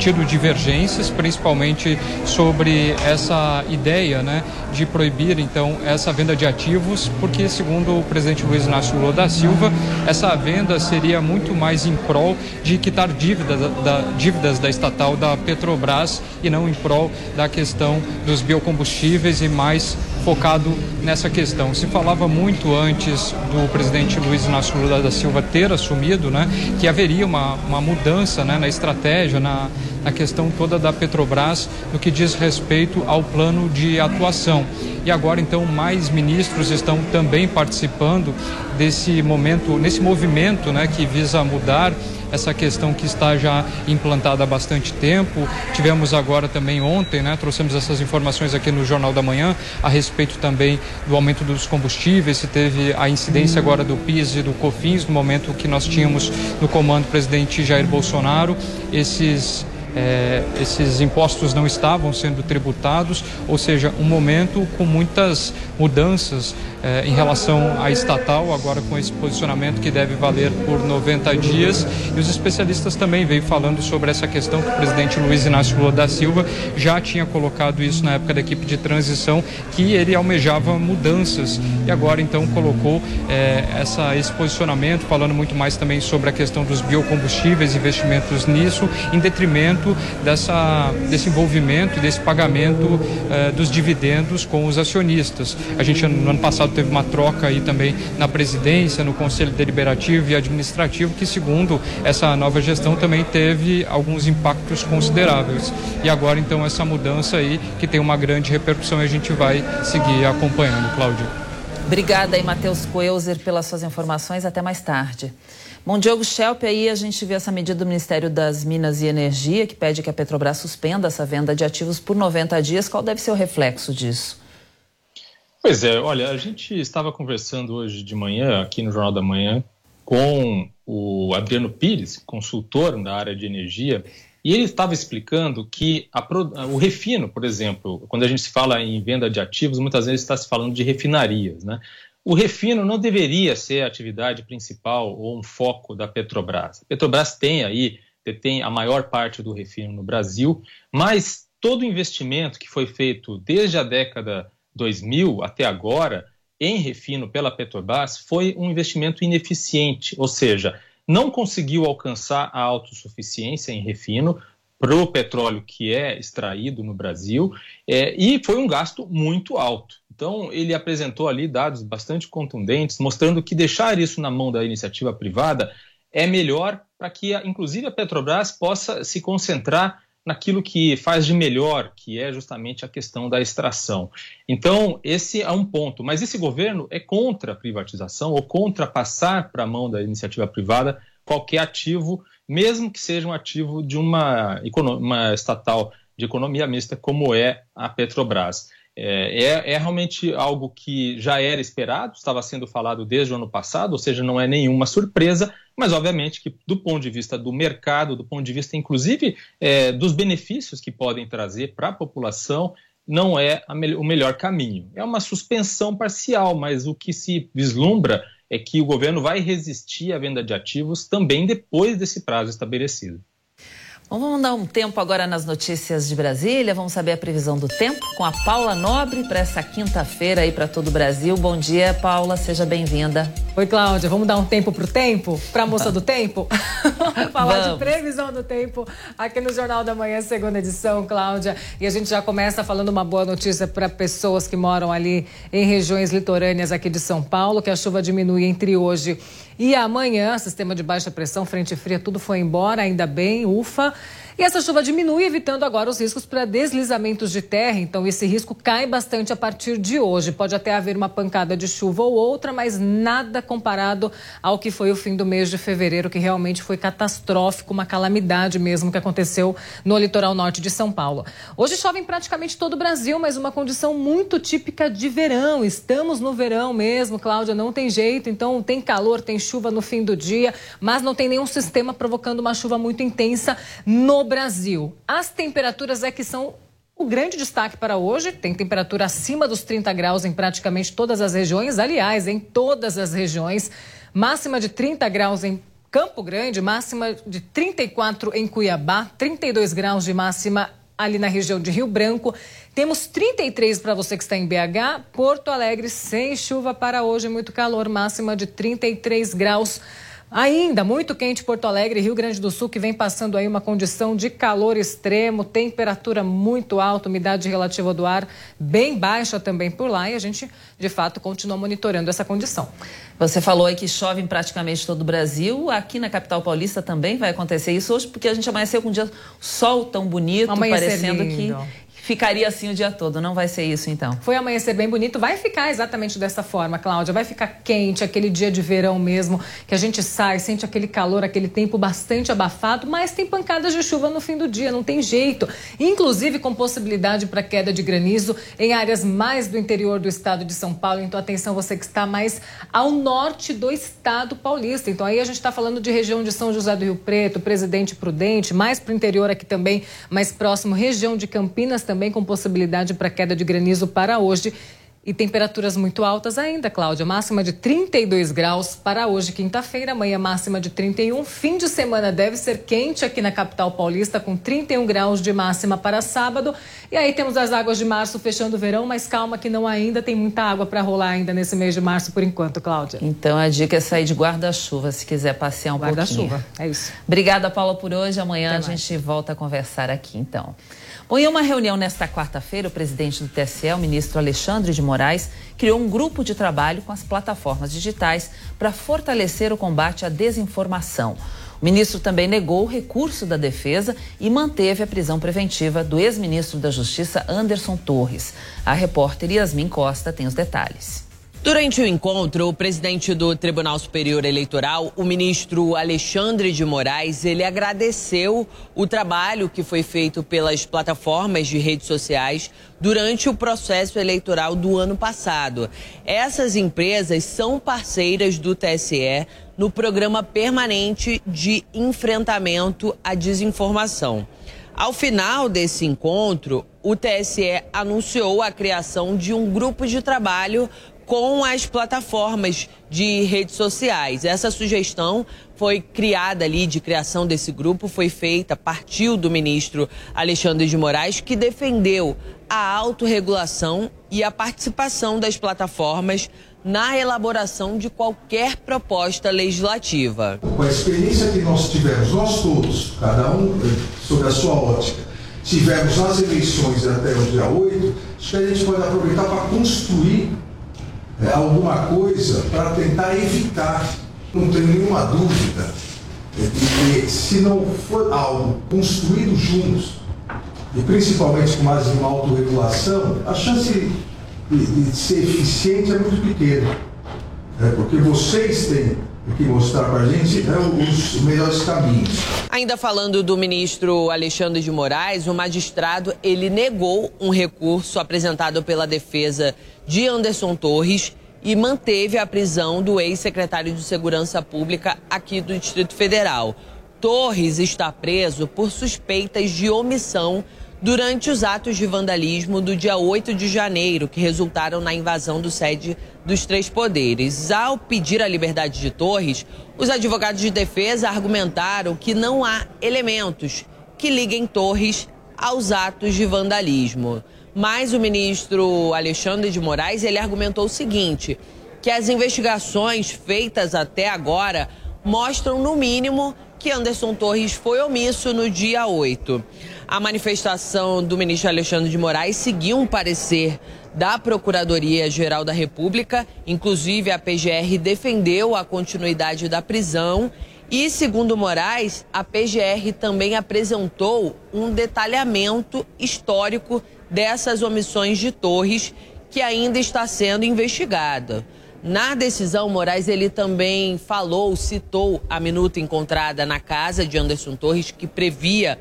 [SPEAKER 23] tido divergências, principalmente sobre essa ideia né, de proibir então essa venda de ativos, porque segundo o presidente Luiz Inácio Lula da Silva, essa venda seria muito mais em prol de quitar dívidas da, dívidas da estatal da Petrobras e não em prol da questão dos biocombustíveis e mais focado nessa questão. Se falava muito antes do presidente Luiz Inácio Lula da Silva ter assumido, né, que haveria uma, uma mudança né, na estratégia, na, na questão toda da Petrobras no que diz respeito ao plano de atuação. E agora então mais ministros estão também participando desse momento, nesse movimento, né, que visa mudar essa questão que está já implantada há bastante tempo. Tivemos agora também ontem, né, trouxemos essas informações aqui no Jornal da Manhã a respeito também do aumento dos combustíveis, se teve a incidência agora do PIS e do COFINS no momento que nós tínhamos no comando o presidente Jair Bolsonaro, esses é, esses impostos não estavam sendo tributados, ou seja, um momento com muitas mudanças é, em relação à estatal, agora com esse posicionamento que deve valer por 90 dias. E os especialistas também veio falando sobre essa questão que o presidente Luiz Inácio Lula da Silva já tinha colocado isso na época da equipe de transição, que ele almejava mudanças e agora então colocou é, essa, esse posicionamento, falando muito mais também sobre a questão dos biocombustíveis, investimentos nisso, em detrimento dessa, desse envolvimento desse pagamento é, dos dividendos com os acionistas. A gente no ano passado passado teve uma troca aí também na presidência, no conselho deliberativo e administrativo, que segundo essa nova gestão também teve alguns impactos consideráveis. E agora então essa mudança aí que tem uma grande repercussão e a gente vai seguir acompanhando, Cláudio.
[SPEAKER 11] Obrigada aí, Matheus Coelzer, pelas suas informações. Até mais tarde. Bom, Diogo Schelp, aí a gente viu essa medida do Ministério das Minas e Energia, que pede que a Petrobras suspenda essa venda de ativos por 90 dias. Qual deve ser o reflexo disso?
[SPEAKER 15] Pois é, olha, a gente estava conversando hoje de manhã, aqui no Jornal da Manhã, com o Adriano Pires, consultor da área de energia, e ele estava explicando que a, o refino, por exemplo, quando a gente se fala em venda de ativos, muitas vezes está se falando de refinarias, né? O refino não deveria ser a atividade principal ou um foco da Petrobras. A Petrobras tem aí, tem a maior parte do refino no Brasil, mas todo o investimento que foi feito desde a década 2000 até agora, em refino pela Petrobras, foi um investimento ineficiente, ou seja, não conseguiu alcançar a autossuficiência em refino para o petróleo que é extraído no Brasil é, e foi um gasto muito alto. Então, ele apresentou ali dados bastante contundentes, mostrando que deixar isso na mão da iniciativa privada é melhor para que, inclusive, a Petrobras possa se concentrar naquilo que faz de melhor, que é justamente a questão da extração. Então, esse é um ponto. Mas esse governo é contra a privatização ou contra passar para a mão da iniciativa privada qualquer ativo, mesmo que seja um ativo de uma, uma estatal de economia mista, como é a Petrobras. É, é, é, realmente algo que já era esperado, estava sendo falado desde o ano passado, ou seja, não é nenhuma surpresa, mas obviamente que do ponto de vista do mercado, do ponto de vista inclusive é, dos benefícios que podem trazer para a população, não é me o melhor caminho. É uma suspensão parcial, mas o que se vislumbra é que o governo vai resistir à venda de ativos também depois desse prazo estabelecido.
[SPEAKER 11] Vamos dar um tempo agora nas notícias de Brasília. Vamos saber a previsão do tempo com a Paula Nobre para essa quinta-feira aí para todo o Brasil. Bom dia, Paula, seja bem-vinda.
[SPEAKER 24] Oi, Cláudia. Vamos dar um tempo para o tempo? Para a moça do tempo? Vamos falar Vamos. de previsão do tempo aqui no Jornal da Manhã, segunda edição, Cláudia. E a gente já começa falando uma boa notícia para pessoas que moram ali em regiões litorâneas aqui de São Paulo, que a chuva diminui entre hoje e amanhã, sistema de baixa pressão, frente fria, tudo foi embora, ainda bem, ufa. E essa chuva diminui, evitando agora os riscos para deslizamentos de terra. Então, esse risco cai bastante a partir de hoje. Pode até haver uma pancada de chuva ou outra, mas nada comparado ao que foi o fim do mês de fevereiro, que realmente foi catastrófico, uma calamidade mesmo que aconteceu no litoral norte de São Paulo. Hoje chove em praticamente todo o Brasil, mas uma condição muito típica de verão. Estamos no verão mesmo, Cláudia, não tem jeito. Então, tem calor, tem chuva no fim do dia, mas não tem nenhum sistema provocando uma chuva muito intensa no Brasil. As temperaturas é que são o grande destaque para hoje. Tem temperatura acima dos 30 graus em praticamente todas as regiões. Aliás, em todas as regiões. Máxima de 30 graus em Campo Grande, máxima de 34 em Cuiabá, 32 graus de máxima ali na região de Rio Branco. Temos 33 para você que está em BH. Porto Alegre sem chuva para hoje, muito calor, máxima de 33 graus. Ainda muito quente Porto Alegre, Rio Grande do Sul, que vem passando aí uma condição de calor extremo, temperatura muito alta, umidade relativa do ar bem baixa também por lá e a gente, de fato, continua monitorando essa condição.
[SPEAKER 11] Você falou aí que chove em praticamente todo o Brasil. Aqui na capital paulista também vai acontecer isso hoje, porque a gente amanheceu com um dia sol tão bonito, Amanhecer parecendo lindo. que ficaria assim o dia todo. Não vai ser isso, então.
[SPEAKER 24] Foi amanhecer bem bonito. Vai ficar exatamente dessa forma, Cláudia. Vai ficar quente, aquele dia de verão mesmo, que a gente sai, sente aquele calor, aquele tempo bastante abafado, mas tem pancadas de chuva no fim do dia, não tem jeito. Inclusive com possibilidade para queda de granizo em áreas mais do interior do estado de São Paulo. Então, atenção, você que está mais ao norte do estado paulista. Então, aí a gente está falando de região de São José do Rio Preto, Presidente Prudente, mais para o interior aqui também, mais próximo, região de Campinas também também com possibilidade para queda de granizo para hoje. E temperaturas muito altas ainda, Cláudia. Máxima de 32 graus para hoje, quinta-feira. Amanhã, máxima de 31. Fim de semana deve ser quente aqui na capital paulista, com 31 graus de máxima para sábado. E aí temos as águas de março fechando o verão, mas calma que não ainda tem muita água para rolar ainda nesse mês de março por enquanto, Cláudia.
[SPEAKER 11] Então a dica é sair de guarda-chuva se quiser passear um
[SPEAKER 24] guarda
[SPEAKER 11] pouquinho.
[SPEAKER 24] Guarda-chuva, é isso.
[SPEAKER 11] Obrigada, Paula, por hoje. Amanhã Até a mais. gente volta a conversar aqui, então. Bom, em uma reunião nesta quarta-feira, o presidente do TSE, o ministro Alexandre de Moraes, criou um grupo de trabalho com as plataformas digitais para fortalecer o combate à desinformação. O ministro também negou o recurso da defesa e manteve a prisão preventiva do ex-ministro da Justiça, Anderson Torres. A repórter Yasmin Costa tem os detalhes.
[SPEAKER 25] Durante o encontro, o presidente do Tribunal Superior Eleitoral, o ministro Alexandre de Moraes, ele agradeceu o trabalho que foi feito pelas plataformas de redes sociais durante o processo eleitoral do ano passado. Essas empresas são parceiras do TSE no programa permanente de enfrentamento à desinformação. Ao final desse encontro, o TSE anunciou a criação de um grupo de trabalho com as plataformas de redes sociais. Essa sugestão foi criada ali de criação desse grupo, foi feita, partiu do ministro Alexandre de Moraes, que defendeu a autorregulação e a participação das plataformas na elaboração de qualquer proposta legislativa.
[SPEAKER 26] Com a experiência que nós tivemos, nós todos, cada um sob a sua ótica,
[SPEAKER 9] tivemos nas eleições até o dia 8, acho que a gente pode aproveitar para construir é, alguma coisa para tentar evitar, não tenho nenhuma dúvida, é, que se não for algo construído juntos, e principalmente com mais uma autorregulação, a chance de, de ser eficiente é muito pequena. É, porque vocês têm que mostrar para a gente né, os melhores caminhos.
[SPEAKER 25] Ainda falando do ministro Alexandre de Moraes, o magistrado ele negou um recurso apresentado pela defesa de Anderson Torres e manteve a prisão do ex-secretário de Segurança Pública aqui do Distrito Federal. Torres está preso por suspeitas de omissão durante os atos de vandalismo do dia 8 de janeiro, que resultaram na invasão do sede dos três poderes. Ao pedir a liberdade de Torres, os advogados de defesa argumentaram que não há elementos que liguem Torres aos atos de vandalismo. Mas o ministro Alexandre de Moraes, ele argumentou o seguinte, que as investigações feitas até agora mostram, no mínimo, que Anderson Torres foi omisso no dia 8. A manifestação do ministro Alexandre de Moraes seguiu um parecer da Procuradoria-Geral da República, inclusive a PGR defendeu a continuidade da prisão e, segundo Moraes, a PGR também apresentou um detalhamento histórico dessas omissões de Torres que ainda está sendo investigada. Na decisão, Moraes ele também falou, citou a minuta encontrada na casa de Anderson Torres, que previa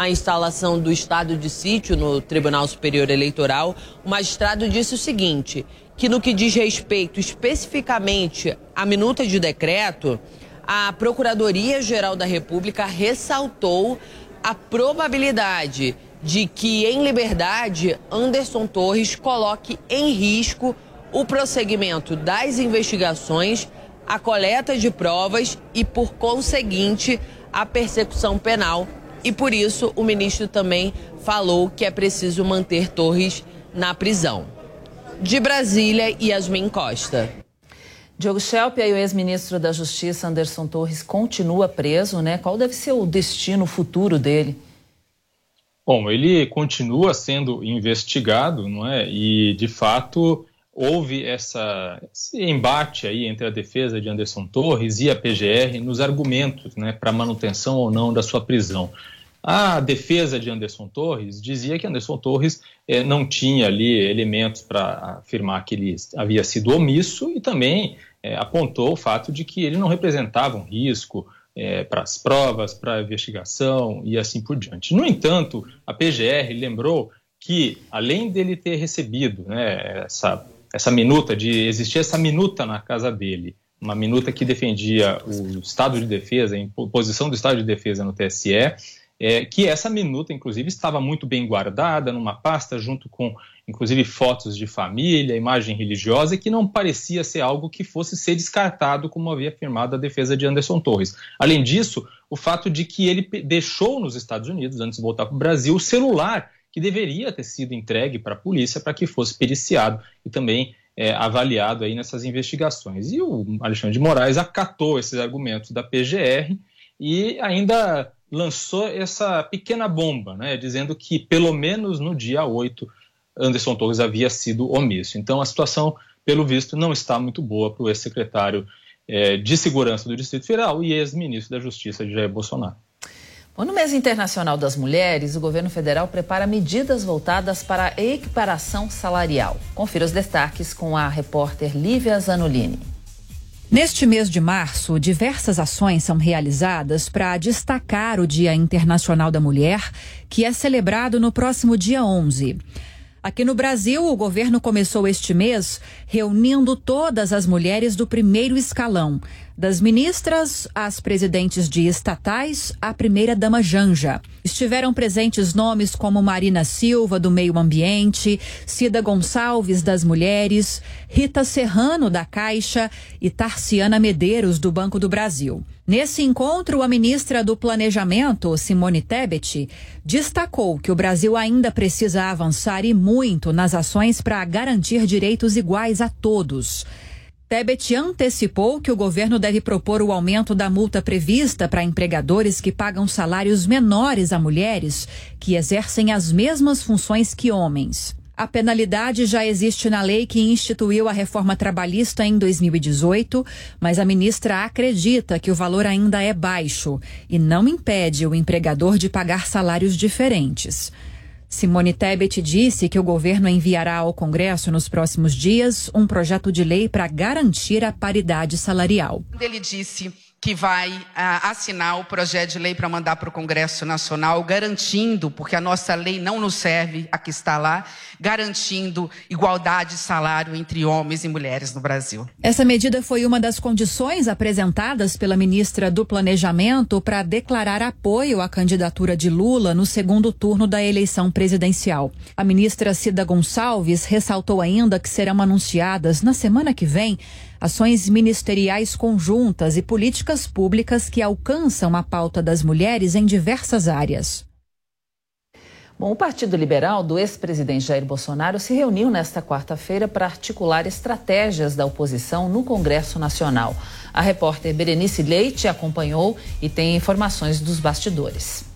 [SPEAKER 25] a instalação do estado de sítio no Tribunal Superior Eleitoral. O magistrado disse o seguinte: que no que diz respeito especificamente à minuta de decreto, a Procuradoria-Geral da República ressaltou a probabilidade de que, em liberdade, Anderson Torres coloque em risco o prosseguimento das investigações, a coleta de provas e, por conseguinte, a persecução penal. E por isso o ministro também falou que é preciso manter Torres na prisão. De Brasília, Yasmin Costa.
[SPEAKER 11] Diogo Schelp, aí o ex-ministro da Justiça, Anderson Torres, continua preso, né? Qual deve ser o destino futuro dele?
[SPEAKER 15] Bom, ele continua sendo investigado, não é? E, de fato, houve essa, esse embate aí entre a defesa de Anderson Torres e a PGR nos argumentos né, para manutenção ou não da sua prisão. A defesa de Anderson Torres dizia que Anderson Torres eh, não tinha ali elementos para afirmar que ele havia sido omisso e também eh, apontou o fato de que ele não representava um risco eh, para as provas, para a investigação e assim por diante. No entanto, a PGR lembrou que, além dele ter recebido né, essa essa minuta, de existir essa minuta na casa dele, uma minuta que defendia o Estado de Defesa, a posição do Estado de Defesa no TSE, é, que essa minuta, inclusive, estava muito bem guardada numa pasta, junto com, inclusive, fotos de família, imagem religiosa, e que não parecia ser algo que fosse ser descartado, como havia afirmado a defesa de Anderson Torres. Além disso, o fato de que ele deixou nos Estados Unidos, antes de voltar para o Brasil, o celular que deveria ter sido entregue para a polícia para que fosse periciado e também é, avaliado aí nessas investigações. E o Alexandre de Moraes acatou esses argumentos da PGR e ainda lançou essa pequena bomba, né, dizendo que pelo menos no dia 8 Anderson Torres havia sido omisso. Então a situação, pelo visto, não está muito boa para o ex-secretário é, de Segurança do Distrito Federal e ex-ministro da Justiça Jair Bolsonaro.
[SPEAKER 11] Bom, no mês internacional das mulheres, o governo federal prepara medidas voltadas para a equiparação salarial. Confira os destaques com a repórter Lívia Zanolini.
[SPEAKER 26] Neste mês de março, diversas ações são realizadas para destacar o Dia Internacional da Mulher, que é celebrado no próximo dia 11. Aqui no Brasil, o governo começou este mês reunindo todas as mulheres do primeiro escalão, das ministras às presidentes de estatais, à primeira-dama Janja. Estiveram presentes nomes como Marina Silva, do Meio Ambiente, Cida Gonçalves, das Mulheres, Rita Serrano, da Caixa e Tarciana Medeiros, do Banco do Brasil. Nesse encontro, a ministra do Planejamento, Simone Tebet, destacou que o Brasil ainda precisa avançar e muito nas ações para garantir direitos iguais a todos.
[SPEAKER 27] Tebet antecipou que o governo deve propor o aumento da multa prevista para empregadores que pagam salários menores a mulheres que exercem as mesmas funções que homens. A penalidade já existe na lei que instituiu a reforma trabalhista em 2018, mas a ministra acredita que o valor ainda é baixo e não impede o empregador de pagar salários diferentes. Simone Tebet disse que o governo enviará ao Congresso nos próximos dias um projeto de lei para garantir a paridade salarial.
[SPEAKER 26] Ele disse que vai ah, assinar o projeto de lei para mandar para o Congresso Nacional, garantindo, porque a nossa lei não nos serve, a que está lá, garantindo igualdade de salário entre homens e mulheres no Brasil.
[SPEAKER 27] Essa medida foi uma das condições apresentadas pela ministra do Planejamento para declarar apoio à candidatura de Lula no segundo turno da eleição presidencial. A ministra Cida Gonçalves ressaltou ainda que serão anunciadas na semana que vem ações ministeriais conjuntas e políticas públicas que alcançam a pauta das mulheres em diversas áreas.
[SPEAKER 11] Bom, o Partido Liberal do ex-presidente Jair Bolsonaro se reuniu nesta quarta-feira para articular estratégias da oposição no Congresso Nacional. A repórter Berenice Leite acompanhou e tem informações dos bastidores.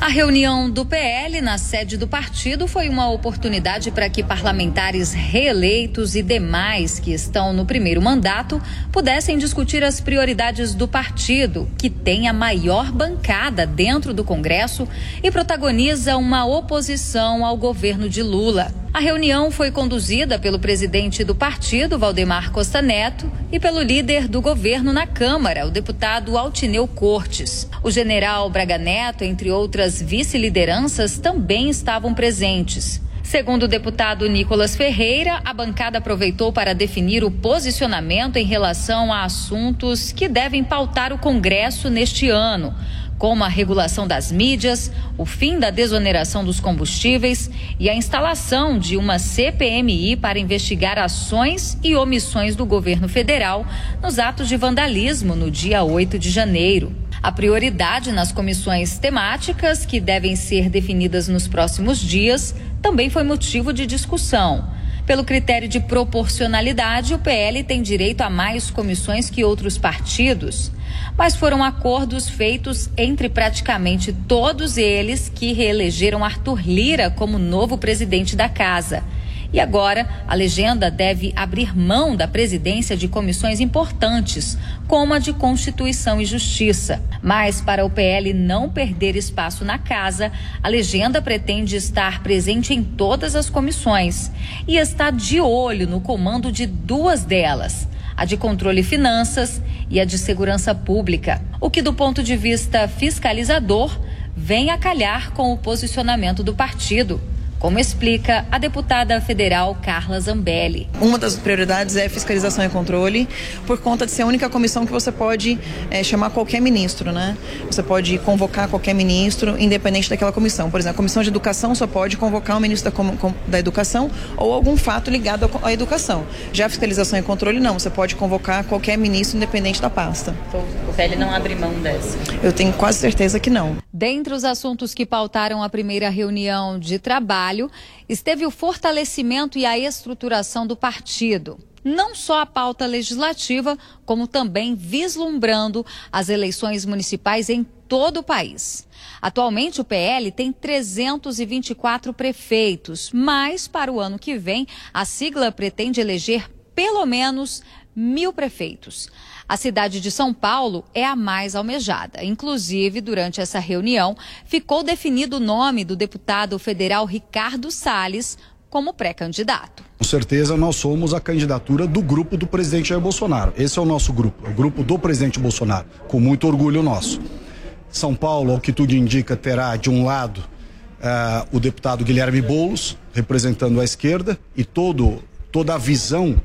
[SPEAKER 27] A reunião do PL na sede do partido foi uma oportunidade para que parlamentares reeleitos e demais que estão no primeiro mandato pudessem discutir as prioridades do partido, que tem a maior bancada dentro do Congresso e protagoniza uma oposição ao governo de Lula. A reunião foi conduzida pelo presidente do partido, Valdemar Costa Neto, e pelo líder do governo na Câmara, o deputado Altineu Cortes. O general Braga Neto, entre outras vice-lideranças, também estavam presentes. Segundo o deputado Nicolas Ferreira, a bancada aproveitou para definir o posicionamento em relação a assuntos que devem pautar o Congresso neste ano como a regulação das mídias, o fim da desoneração dos combustíveis e a instalação de uma CPMI para investigar ações e omissões do governo federal nos atos de vandalismo no dia 8 de janeiro. A prioridade nas comissões temáticas, que devem ser definidas nos próximos dias, também foi motivo de discussão. Pelo critério de proporcionalidade, o PL tem direito a mais comissões que outros partidos, mas foram acordos feitos entre praticamente todos eles que reelegeram Arthur Lira como novo presidente da casa. E agora, a legenda deve abrir mão da presidência de comissões importantes, como a de Constituição e Justiça. Mas, para o PL não perder espaço na casa, a legenda pretende estar presente em todas as comissões e está de olho no comando de duas delas a de controle e finanças e a de segurança pública, o que, do ponto de vista fiscalizador, vem a calhar com o posicionamento do partido como explica a deputada federal Carla Zambelli.
[SPEAKER 28] Uma das prioridades é fiscalização e controle, por conta de ser a única comissão que você pode é, chamar qualquer ministro, né? Você pode convocar qualquer ministro, independente daquela comissão. Por exemplo, a comissão de educação só pode convocar o ministro da, da educação ou algum fato ligado à educação. Já a fiscalização e controle, não. Você pode convocar qualquer ministro, independente da pasta.
[SPEAKER 11] Então, o PL não abre mão dessa?
[SPEAKER 28] Eu tenho quase certeza que não.
[SPEAKER 27] Dentre os assuntos que pautaram a primeira reunião de trabalho, trabalho esteve o fortalecimento e a estruturação do partido. Não só a pauta legislativa, como também vislumbrando as eleições municipais em todo o país. Atualmente, o PL tem 324 prefeitos, mas para o ano que vem, a sigla pretende eleger pelo menos mil prefeitos. A cidade de São Paulo é a mais almejada. Inclusive, durante essa reunião, ficou definido o nome do deputado federal Ricardo Salles como pré-candidato.
[SPEAKER 29] Com certeza, nós somos a candidatura do grupo do presidente Jair Bolsonaro. Esse é o nosso grupo, o grupo do presidente Bolsonaro, com muito orgulho nosso. São Paulo, ao que tudo indica, terá de um lado uh, o deputado Guilherme Boulos, representando a esquerda, e todo, toda a visão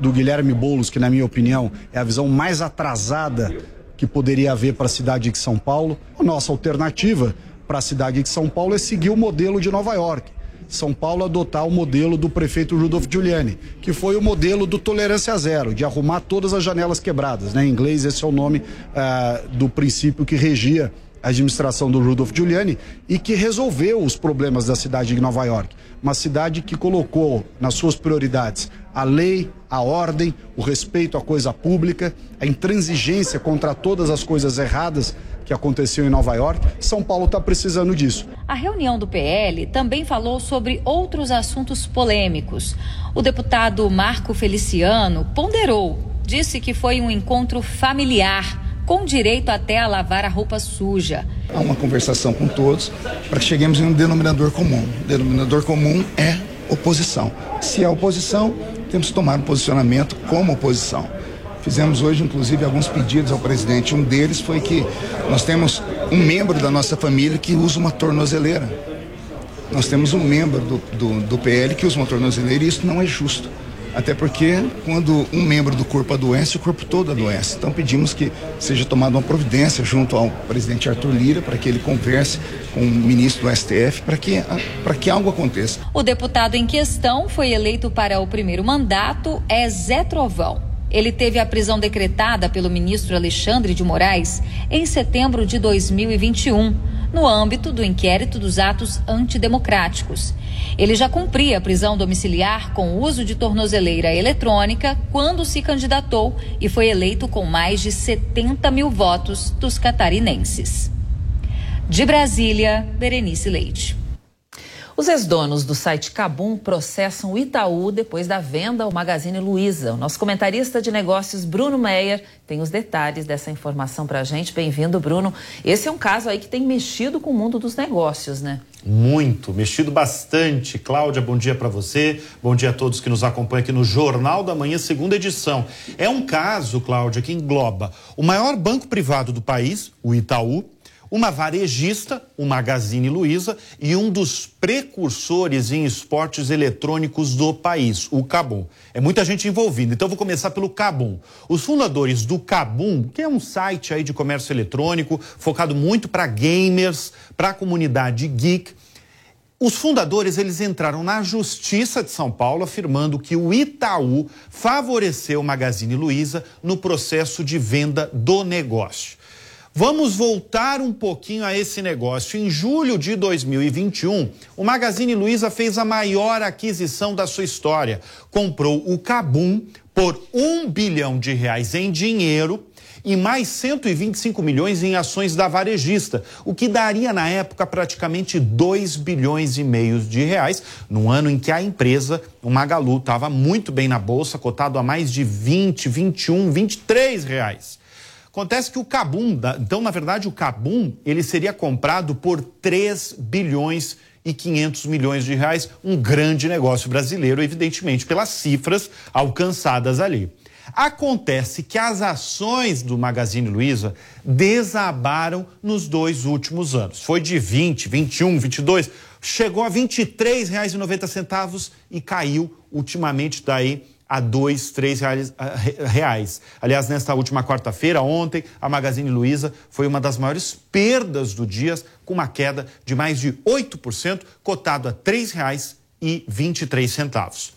[SPEAKER 29] do Guilherme Boulos, que na minha opinião é a visão mais atrasada que poderia haver para a cidade de São Paulo. A nossa alternativa para a cidade de São Paulo é seguir o modelo de Nova York. São Paulo adotar o modelo do prefeito Rudolf Giuliani, que foi o modelo do tolerância zero, de arrumar todas as janelas quebradas. Né? Em inglês, esse é o nome uh, do princípio que regia a administração do Rudolf Giuliani e que resolveu os problemas da cidade de Nova York. Uma cidade que colocou nas suas prioridades a lei, a ordem, o respeito à coisa pública, a intransigência contra todas as coisas erradas que aconteceu em Nova York. São Paulo está precisando disso.
[SPEAKER 27] A reunião do PL também falou sobre outros assuntos polêmicos. O deputado Marco Feliciano ponderou, disse que foi um encontro familiar, com direito até a lavar a roupa suja.
[SPEAKER 30] Há uma conversação com todos para que cheguemos em um denominador comum. O denominador comum é oposição. Se é oposição, temos que tomar um posicionamento como oposição. Fizemos hoje, inclusive, alguns pedidos ao presidente. Um deles foi que nós temos um membro da nossa família que usa uma tornozeleira. Nós temos um membro do, do, do PL que usa uma tornozeleira e isso não é justo. Até porque quando um membro do corpo adoece, o corpo todo adoece. Então pedimos que seja tomada uma providência junto ao presidente Arthur Lira para que ele converse com o ministro do STF para que, para que algo aconteça.
[SPEAKER 27] O deputado em questão foi eleito para o primeiro mandato, é Zé Trovão. Ele teve a prisão decretada pelo ministro Alexandre de Moraes em setembro de 2021, no âmbito do inquérito dos atos antidemocráticos. Ele já cumpria a prisão domiciliar com uso de tornozeleira eletrônica quando se candidatou e foi eleito com mais de 70 mil votos dos catarinenses. De Brasília, Berenice Leite.
[SPEAKER 11] Os ex-donos do site Cabum processam o Itaú depois da venda ao Magazine Luiza. O nosso comentarista de negócios, Bruno Meyer, tem os detalhes dessa informação para a gente. Bem-vindo, Bruno. Esse é um caso aí que tem mexido com o mundo dos negócios, né?
[SPEAKER 31] Muito, mexido bastante. Cláudia, bom dia para você. Bom dia a todos que nos acompanham aqui no Jornal da Manhã, segunda edição. É um caso, Cláudia, que engloba o maior banco privado do país, o Itaú, uma varejista, o Magazine Luiza, e um dos precursores em esportes eletrônicos do país, o Cabum. É muita gente envolvida, então vou começar pelo Cabum. Os fundadores do Cabum, que é um site aí de comércio eletrônico, focado muito para gamers, para a comunidade geek, os fundadores eles entraram na Justiça de São Paulo afirmando que o Itaú favoreceu o Magazine Luiza no processo de venda do negócio. Vamos voltar um pouquinho a esse negócio. Em julho de 2021, o Magazine Luiza fez a maior aquisição da sua história. Comprou o Cabum por um bilhão de reais em dinheiro e mais 125 milhões em ações da varejista, o que daria na época praticamente 2 bilhões e meio de reais, num ano em que a empresa, o Magalu, estava muito bem na bolsa, cotado a mais de 20, 21, 23 reais. Acontece que o Cabum, então, na verdade, o Cabum, ele seria comprado por 3 bilhões e 500 milhões de reais, um grande negócio brasileiro, evidentemente, pelas cifras alcançadas ali. Acontece que as ações do Magazine Luiza desabaram nos dois últimos anos. Foi de 20, 21, 22, chegou a R$ 23,90 e caiu ultimamente daí a dois, três reais, reais. Aliás, nesta última quarta-feira, ontem, a Magazine Luiza foi uma das maiores perdas do dia, com uma queda de mais de 8%, cotado a R$ 3,23.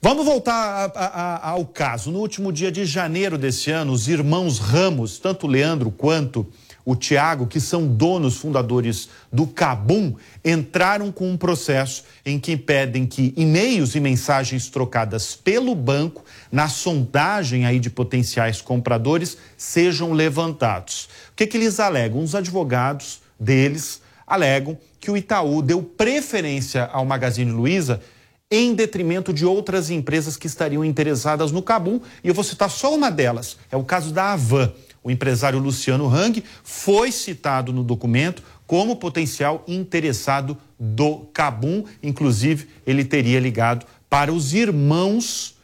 [SPEAKER 31] Vamos voltar a, a, ao caso. No último dia de janeiro desse ano, os irmãos Ramos, tanto Leandro quanto o Tiago, que são donos fundadores do Cabum, entraram com um processo em que pedem que e-mails e mensagens trocadas pelo banco na sondagem aí de potenciais compradores sejam levantados. O que, que eles alegam? Os advogados deles alegam que o Itaú deu preferência ao Magazine Luiza em detrimento de outras empresas que estariam interessadas no Cabum, e eu vou citar só uma delas, é o caso da Avan. O empresário Luciano Hang foi citado no documento como potencial interessado do Cabum. Inclusive, ele teria ligado para os irmãos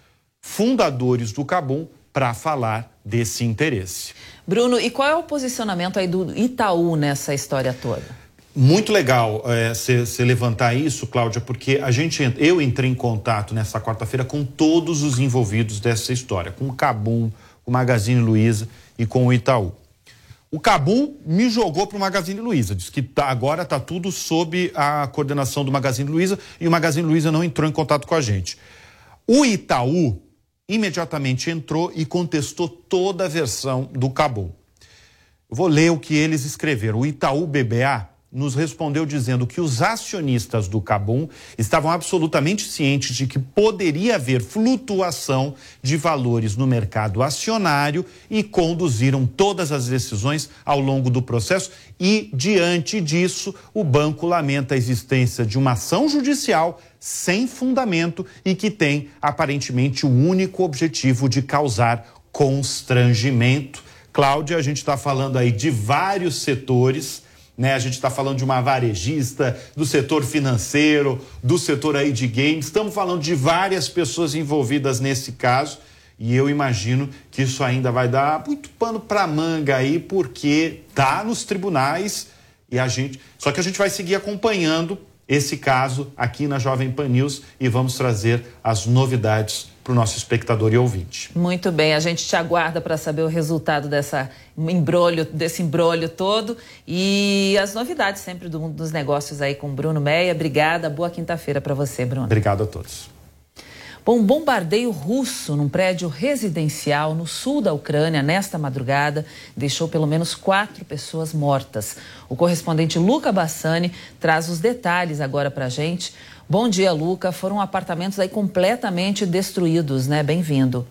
[SPEAKER 31] fundadores do Cabum para falar desse interesse.
[SPEAKER 11] Bruno, e qual é o posicionamento aí do Itaú nessa história toda?
[SPEAKER 31] Muito legal você é, levantar isso, Cláudia, porque a gente, eu entrei em contato nessa quarta-feira com todos os envolvidos dessa história, com o Cabum, o Magazine Luiza e com o Itaú. O Cabum me jogou para o Magazine Luiza, diz que tá, agora está tudo sob a coordenação do Magazine Luiza e o Magazine Luiza não entrou em contato com a gente. O Itaú imediatamente entrou e contestou toda a versão do Cabum. Vou ler o que eles escreveram. O Itaú BBA nos respondeu dizendo que os acionistas do Cabum estavam absolutamente cientes de que poderia haver flutuação de valores no mercado acionário e conduziram todas as decisões ao longo do processo. E, diante disso, o banco lamenta a existência de uma ação judicial sem fundamento e que tem aparentemente o único objetivo de causar constrangimento. Cláudia, a gente está falando aí de vários setores né? A gente está falando de uma varejista, do setor financeiro, do setor aí de games. Estamos falando de várias pessoas envolvidas nesse caso. E eu imagino que isso ainda vai dar muito pano para manga aí, porque tá nos tribunais e a gente. Só que a gente vai seguir acompanhando esse caso aqui na Jovem Pan News e vamos trazer as novidades para o nosso espectador e ouvinte.
[SPEAKER 11] Muito bem, a gente te aguarda para saber o resultado dessa embrolho, desse embrolho todo e as novidades sempre do mundo dos negócios aí com Bruno Meia. Obrigada, boa quinta-feira para você, Bruno.
[SPEAKER 31] Obrigado a todos.
[SPEAKER 11] Bom, um bombardeio russo num prédio residencial no sul da Ucrânia nesta madrugada deixou pelo menos quatro pessoas mortas. O correspondente Luca Bassani traz os detalhes agora para a gente. Bom dia, Luca. Foram apartamentos aí completamente destruídos, né? Bem-vindo.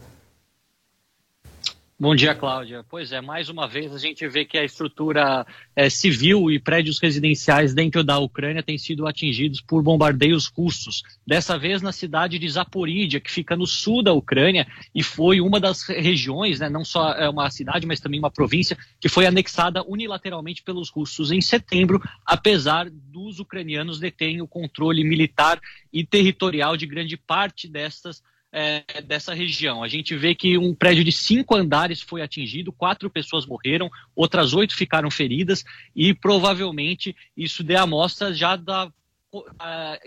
[SPEAKER 32] Bom dia, Cláudia. Pois é, mais uma vez a gente vê que a estrutura é, civil e prédios residenciais dentro da Ucrânia têm sido atingidos por bombardeios russos. Dessa vez na cidade de Zaporídia, que fica no sul da Ucrânia e foi uma das regiões, né, não só é uma cidade, mas também uma província, que foi anexada unilateralmente pelos russos em setembro, apesar dos ucranianos deterem o controle militar e territorial de grande parte destas é, dessa região. A gente vê que um prédio de cinco andares foi atingido, quatro pessoas morreram, outras oito ficaram feridas e provavelmente isso dê amostra já da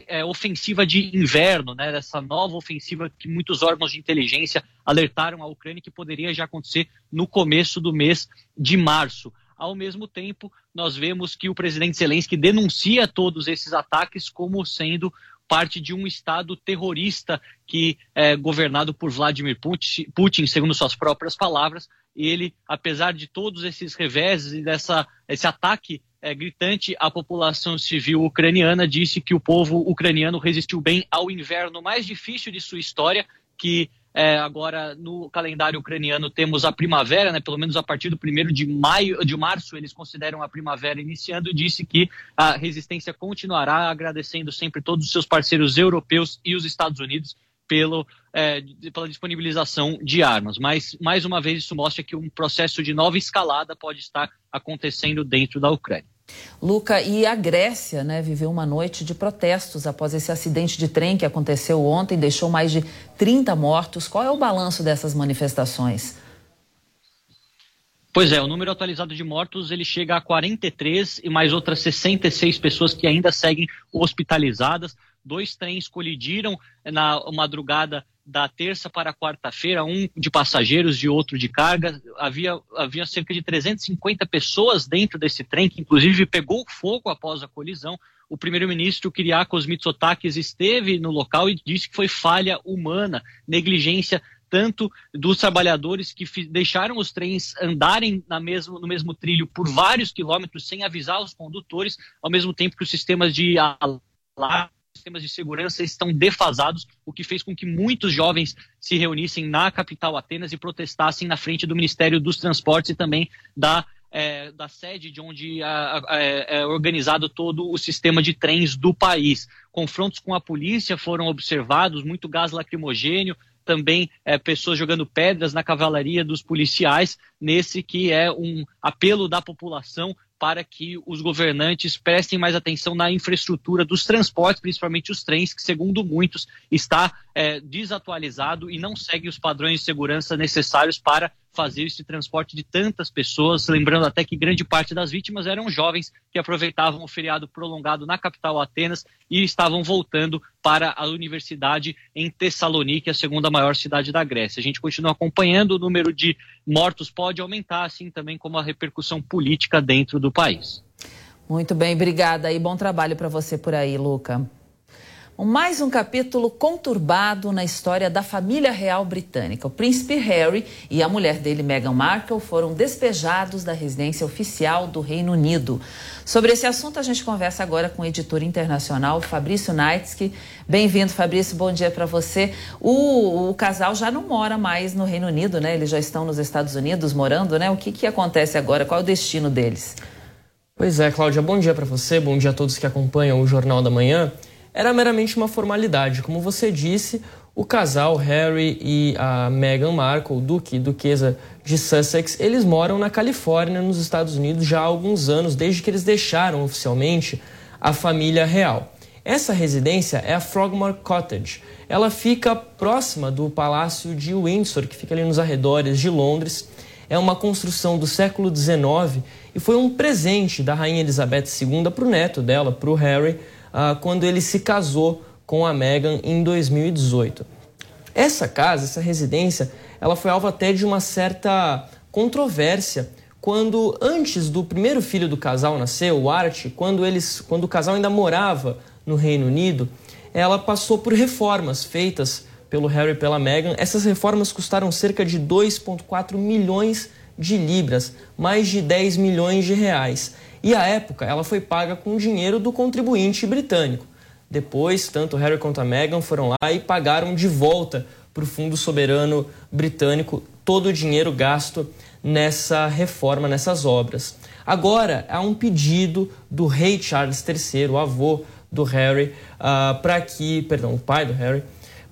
[SPEAKER 32] é, ofensiva de inverno, né, dessa nova ofensiva que muitos órgãos de inteligência alertaram à Ucrânia que poderia já acontecer no começo do mês de março. Ao mesmo tempo, nós vemos que o presidente Zelensky denuncia todos esses ataques como sendo parte de um Estado terrorista que é governado por Vladimir Putin, segundo suas próprias palavras. Ele, apesar de todos esses reveses e dessa, esse ataque é, gritante à população civil ucraniana, disse que o povo ucraniano resistiu bem ao inverno mais difícil de sua história, que é, agora, no calendário ucraniano, temos a primavera, né, pelo menos a partir do primeiro de maio, de março, eles consideram a primavera iniciando, disse que a resistência continuará, agradecendo sempre todos os seus parceiros europeus e os Estados Unidos pelo, é, pela disponibilização de armas. Mas, mais uma vez, isso mostra que um processo de nova escalada pode estar acontecendo dentro da Ucrânia.
[SPEAKER 11] Luca, e a Grécia né, viveu uma noite de protestos após esse acidente de trem que aconteceu ontem, deixou mais de 30 mortos. Qual é o balanço dessas manifestações?
[SPEAKER 32] Pois é, o número atualizado de mortos ele chega a 43 e mais outras 66 pessoas que ainda seguem hospitalizadas. Dois trens colidiram na madrugada da terça para quarta-feira, um de passageiros e outro de carga. Havia, havia cerca de 350 pessoas dentro desse trem, que inclusive pegou fogo após a colisão. O primeiro-ministro Kyriakos Mitsotakis esteve no local e disse que foi falha humana, negligência tanto dos trabalhadores que deixaram os trens andarem mesmo, no mesmo trilho por vários quilômetros sem avisar os condutores, ao mesmo tempo que os sistemas de alarme sistemas de segurança estão defasados, o que fez com que muitos jovens se reunissem na capital Atenas e protestassem na frente do Ministério dos Transportes e também da é, da sede de onde é, é, organizado todo o sistema de trens do país. Confrontos com a polícia foram observados, muito gás lacrimogênio, também é, pessoas jogando pedras na cavalaria dos policiais, nesse que é um apelo da população para que os governantes prestem mais atenção na infraestrutura dos transportes, principalmente os trens, que, segundo muitos, está é, desatualizado e não segue os padrões de segurança necessários para fazer esse transporte de tantas pessoas, lembrando até que grande parte das vítimas eram jovens que aproveitavam o feriado prolongado na capital Atenas e estavam voltando para a universidade em Tessalonique, a segunda maior cidade da Grécia. A gente continua acompanhando, o número de mortos pode aumentar, assim também como a repercussão política dentro do país.
[SPEAKER 11] Muito bem, obrigada e bom trabalho para você por aí, Luca. Mais um capítulo conturbado na história da família real britânica. O príncipe Harry e a mulher dele, Meghan Markle, foram despejados da residência oficial do Reino Unido. Sobre esse assunto, a gente conversa agora com o editor internacional Fabrício Naitsky. Bem-vindo, Fabrício. Bom dia para você. O, o, casal já não mora mais no Reino Unido, né? Eles já estão nos Estados Unidos morando, né? O que, que acontece agora? Qual é o destino deles?
[SPEAKER 33] Pois é, Cláudia. Bom dia para você. Bom dia a todos que acompanham o Jornal da Manhã era meramente uma formalidade. Como você disse, o casal Harry e a Meghan Markle, duque e duquesa de Sussex, eles moram na Califórnia, nos Estados Unidos, já há alguns anos, desde que eles deixaram oficialmente a família real. Essa residência é a Frogmore Cottage. Ela fica próxima do Palácio de Windsor, que fica ali nos arredores de Londres. É uma construção do século XIX e foi um presente da Rainha Elizabeth II para o neto dela, para o Harry, ah, quando ele se casou com a Meghan em 2018. Essa casa, essa residência, ela foi alvo até de uma certa controvérsia quando antes do primeiro filho do casal nascer, o Art, quando eles, quando o casal ainda morava no Reino Unido, ela passou por reformas feitas pelo Harry e pela Meghan. Essas reformas custaram cerca de 2,4 milhões de libras, mais de 10 milhões de reais. E à época ela foi paga com dinheiro do contribuinte britânico. Depois, tanto Harry quanto a Meghan foram lá e pagaram de volta para o Fundo Soberano Britânico todo o dinheiro gasto nessa reforma, nessas obras. Agora há um pedido do rei Charles III, o avô do Harry, uh, para que, perdão, o pai do Harry,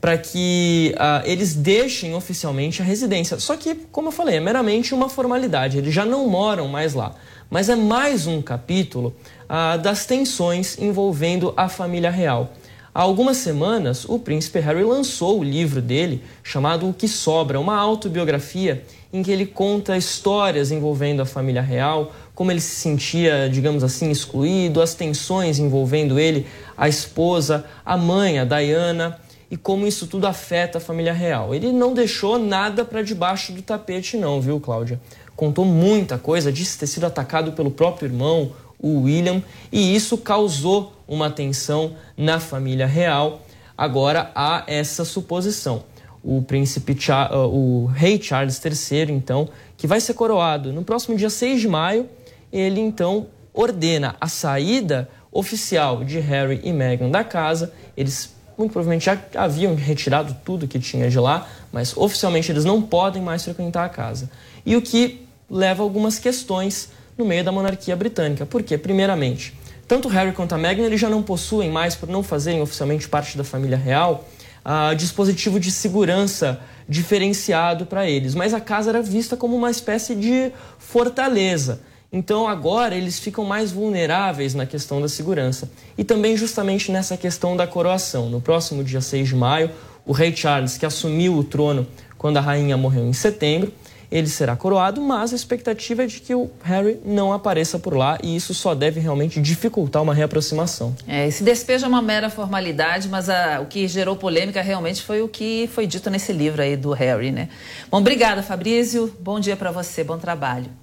[SPEAKER 33] para que uh, eles deixem oficialmente a residência. Só que, como eu falei, é meramente uma formalidade, eles já não moram mais lá mas é mais um capítulo ah, das tensões envolvendo a família real. Há algumas semanas, o príncipe Harry lançou o livro dele, chamado O que Sobra, uma autobiografia em que ele conta histórias envolvendo a família real, como ele se sentia, digamos assim, excluído, as tensões envolvendo ele, a esposa, a mãe, a Diana, e como isso tudo afeta a família real. Ele não deixou nada para debaixo do tapete, não, viu, Cláudia? contou muita coisa, disse ter sido atacado pelo próprio irmão, o William, e isso causou uma tensão na família real. Agora há essa suposição. O príncipe, uh, o rei Charles III, então, que vai ser coroado no próximo dia 6 de maio, ele então ordena a saída oficial de Harry e Meghan da casa. Eles muito provavelmente já haviam retirado tudo que tinha de lá, mas oficialmente eles não podem mais frequentar a casa. E o que leva algumas questões no meio da monarquia britânica. Por quê? Primeiramente, tanto Harry quanto a Meghan eles já não possuem mais, por não fazerem oficialmente parte da família real, uh, dispositivo de segurança diferenciado para eles. Mas a casa era vista como uma espécie de fortaleza. Então agora eles ficam mais vulneráveis na questão da segurança. E também justamente nessa questão da coroação. No próximo dia 6 de maio, o rei Charles, que assumiu o trono quando a rainha morreu em setembro, ele será coroado, mas a expectativa é de que o Harry não apareça por lá e isso só deve realmente dificultar uma reaproximação.
[SPEAKER 11] É, esse despejo é uma mera formalidade, mas a, o que gerou polêmica realmente foi o que foi dito nesse livro aí do Harry, né? Bom, obrigada, Fabrício. Bom dia para você, bom trabalho.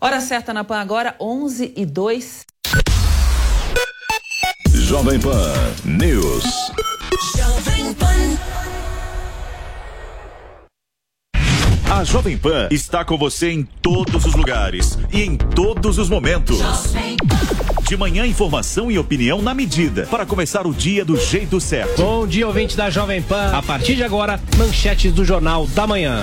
[SPEAKER 11] Hora certa na PAN agora, 11 e 2.
[SPEAKER 3] Jovem Pan News. Jovem Pan. A Jovem Pan está com você em todos os lugares e em todos os momentos. De manhã, informação e opinião na medida para começar o dia do jeito certo.
[SPEAKER 8] Bom dia, ouvinte da Jovem Pan. A partir de agora, manchetes do Jornal da Manhã.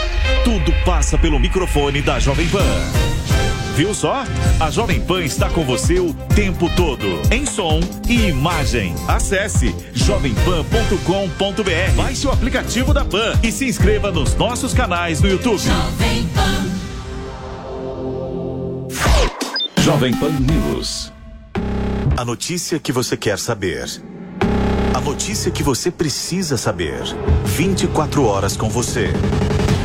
[SPEAKER 3] tudo passa pelo microfone da Jovem Pan. Viu só? A Jovem Pan está com você o tempo todo, em som e imagem. Acesse jovempan.com.br, baixe o aplicativo da Pan e se inscreva nos nossos canais no YouTube. Jovem Pan. Jovem Pan News. A notícia que você quer saber.
[SPEAKER 34] notícia que você precisa saber. 24 horas com você.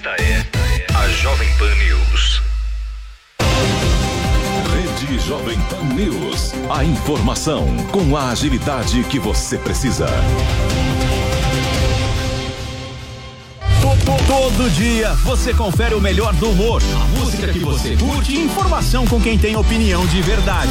[SPEAKER 35] esta é a Jovem Pan News.
[SPEAKER 5] Rede Jovem Pan News. A informação com a agilidade que você precisa.
[SPEAKER 36] Todo dia você confere o melhor do humor, a música que você curte e informação com quem tem opinião de verdade.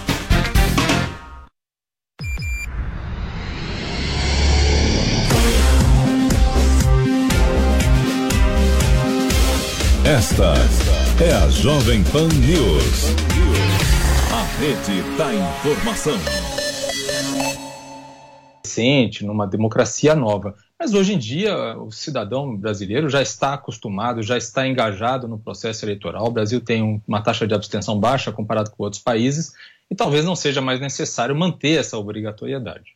[SPEAKER 5] Esta é a Jovem Pan News. A rede da informação.
[SPEAKER 15] Recente, numa democracia nova. Mas hoje em dia, o cidadão brasileiro já está acostumado, já está engajado no processo eleitoral. O Brasil tem uma taxa de abstenção baixa comparado com outros países e talvez não seja mais necessário manter essa obrigatoriedade.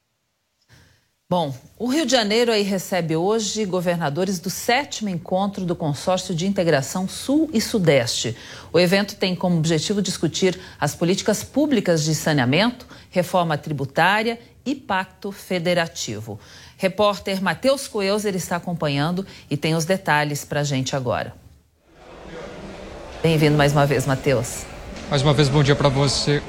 [SPEAKER 11] Bom, o Rio de Janeiro aí recebe hoje governadores do sétimo encontro do Consórcio de Integração Sul e Sudeste. O evento tem como objetivo discutir as políticas públicas de saneamento, reforma tributária e pacto federativo. Repórter Matheus Coelzer está acompanhando e tem os detalhes para a gente agora. Bem-vindo mais uma vez, Matheus.
[SPEAKER 23] Mais uma vez, bom dia para você.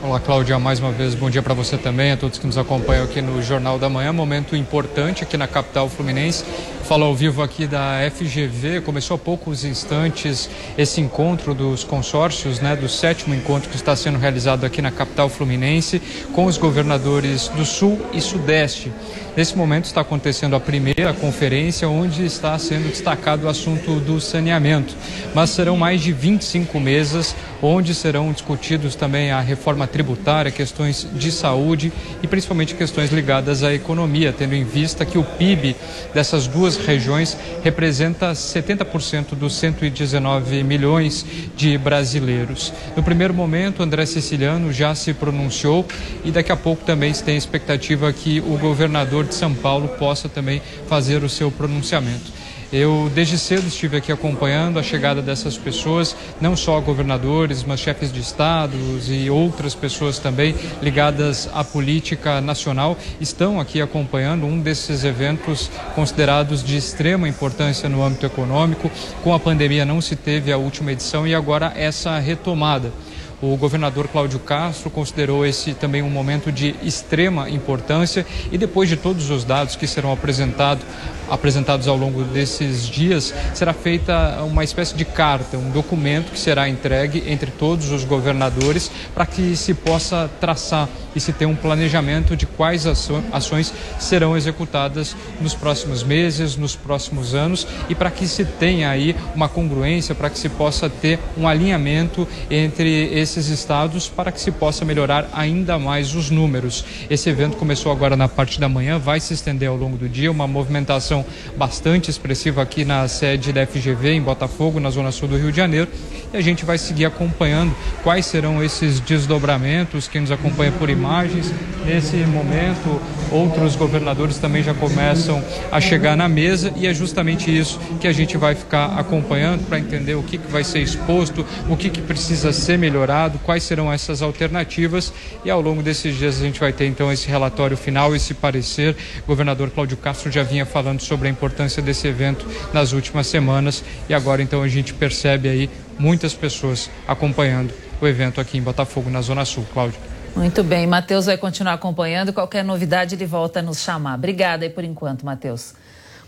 [SPEAKER 23] Olá, Cláudia, mais uma vez, bom dia para você também, a todos que nos acompanham aqui no Jornal da Manhã. Momento importante aqui na capital fluminense. Falo ao vivo aqui da FGV. Começou há poucos instantes esse encontro dos consórcios, né, do sétimo encontro que está sendo realizado aqui na capital fluminense com os governadores do Sul e Sudeste. Nesse momento está acontecendo a primeira conferência onde está sendo destacado o assunto do saneamento, mas serão mais de 25 mesas onde serão discutidos também a reforma tributária, questões de saúde e principalmente questões ligadas à economia, tendo em vista que o PIB dessas duas regiões representa 70% dos 119 milhões de brasileiros. No primeiro momento, André Siciliano já se pronunciou e daqui a pouco também se tem expectativa que o governador de São Paulo possa também fazer o seu pronunciamento. Eu, desde cedo, estive aqui acompanhando a chegada dessas pessoas, não só governadores, mas chefes de estados e outras pessoas também ligadas à política nacional, estão aqui acompanhando um desses eventos considerados de extrema importância no âmbito econômico. Com a pandemia não se teve a última edição e agora essa retomada. O governador Cláudio Castro considerou esse também um momento de extrema importância e depois de todos os dados que serão apresentado, apresentados ao longo desses dias, será feita uma espécie de carta, um documento que será entregue entre todos os governadores para que se possa traçar e se ter um planejamento de quais ações serão executadas nos próximos meses, nos próximos anos e para que se tenha aí uma congruência, para que se possa ter um alinhamento entre esses estados para que se possa melhorar ainda mais os números. Esse evento começou agora na parte da manhã, vai se estender ao longo do dia, uma movimentação bastante expressiva aqui na sede da FGV em Botafogo, na zona sul do Rio de Janeiro, e a gente vai seguir acompanhando quais serão esses desdobramentos. Quem nos acompanha por imagem imagens. Nesse momento, outros governadores também já começam a chegar na mesa e é justamente isso que a gente vai ficar acompanhando para entender o que, que vai ser exposto, o que, que precisa ser melhorado, quais serão essas alternativas e ao longo desses dias a gente vai ter então esse relatório final, esse parecer. O governador Cláudio Castro já vinha falando sobre a importância desse evento nas últimas semanas e agora então a gente percebe aí muitas pessoas acompanhando o evento aqui em Botafogo, na Zona Sul. Cláudio.
[SPEAKER 11] Muito bem, Matheus vai continuar acompanhando. Qualquer novidade, ele volta a nos chamar. Obrigada aí por enquanto, Matheus.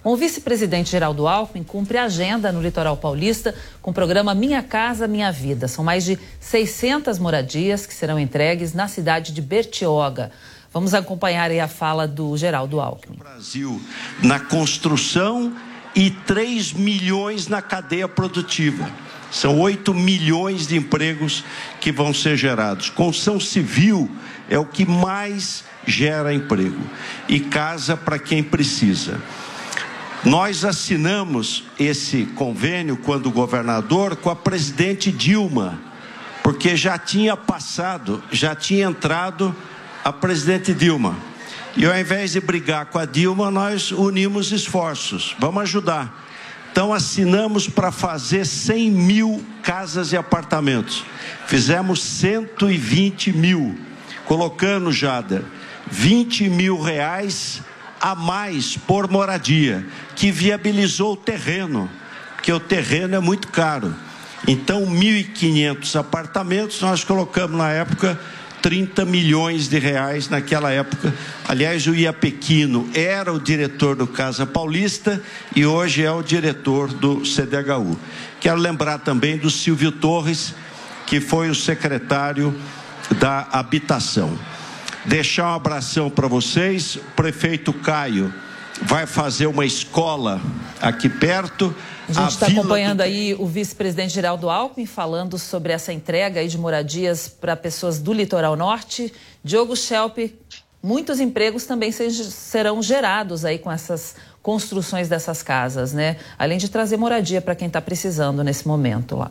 [SPEAKER 11] O vice-presidente Geraldo Alckmin cumpre a agenda no litoral paulista com o programa Minha Casa Minha Vida. São mais de 600 moradias que serão entregues na cidade de Bertioga. Vamos acompanhar aí a fala do Geraldo Alckmin.
[SPEAKER 37] Brasil na construção e 3 milhões na cadeia produtiva. São 8 milhões de empregos que vão ser gerados. Construção civil é o que mais gera emprego e casa para quem precisa. Nós assinamos esse convênio quando governador com a presidente Dilma, porque já tinha passado, já tinha entrado a presidente Dilma. E ao invés de brigar com a Dilma, nós unimos esforços. Vamos ajudar. Então assinamos para fazer 100 mil casas e apartamentos. Fizemos 120 mil, colocando, Jada, 20 mil reais a mais por moradia, que viabilizou o terreno, porque o terreno é muito caro. Então, 1.500 apartamentos nós colocamos na época 30 milhões de reais naquela época. Aliás, o Iapequino era o diretor do Casa Paulista e hoje é o diretor do CDHU. Quero lembrar também do Silvio Torres, que foi o secretário da Habitação. Deixar um abração para vocês, prefeito Caio vai fazer uma escola aqui perto.
[SPEAKER 11] A gente está acompanhando do... aí o vice-presidente Geraldo Alckmin falando sobre essa entrega aí de moradias para pessoas do litoral norte. Diogo Schelp, muitos empregos também serão gerados aí com essas construções dessas casas, né? Além de trazer moradia para quem está precisando nesse momento lá.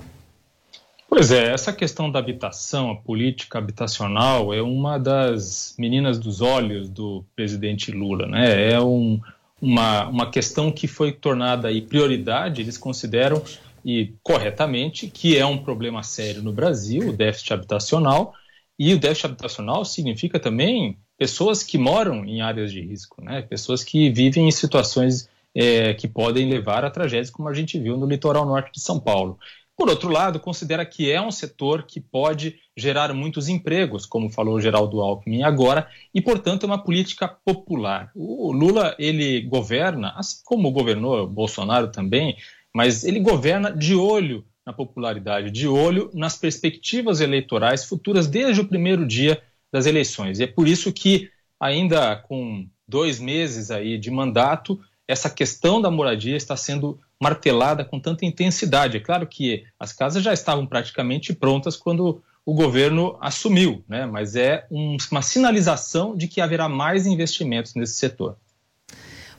[SPEAKER 15] Pois é, essa questão da habitação, a política habitacional, é uma das meninas dos olhos do presidente Lula, né? É um, uma, uma questão que foi tornada aí prioridade, eles consideram, e corretamente, que é um problema sério no Brasil, o déficit habitacional, e o déficit habitacional significa também pessoas que moram em áreas de risco, né? pessoas que vivem em situações é, que podem levar a tragédias, como a gente viu no litoral norte de São Paulo. Por outro lado, considera que é um setor que pode gerar muitos empregos, como falou o Geraldo Alckmin agora, e, portanto, é uma política popular. O Lula, ele governa, assim como governou Bolsonaro também, mas ele governa de olho na popularidade, de olho nas perspectivas eleitorais futuras desde o primeiro dia das eleições. E é por isso que, ainda com dois meses aí de mandato, essa questão da moradia está sendo martelada com tanta intensidade. É claro que as casas já estavam praticamente prontas quando o governo assumiu, né? mas é um, uma sinalização de que haverá mais investimentos nesse setor.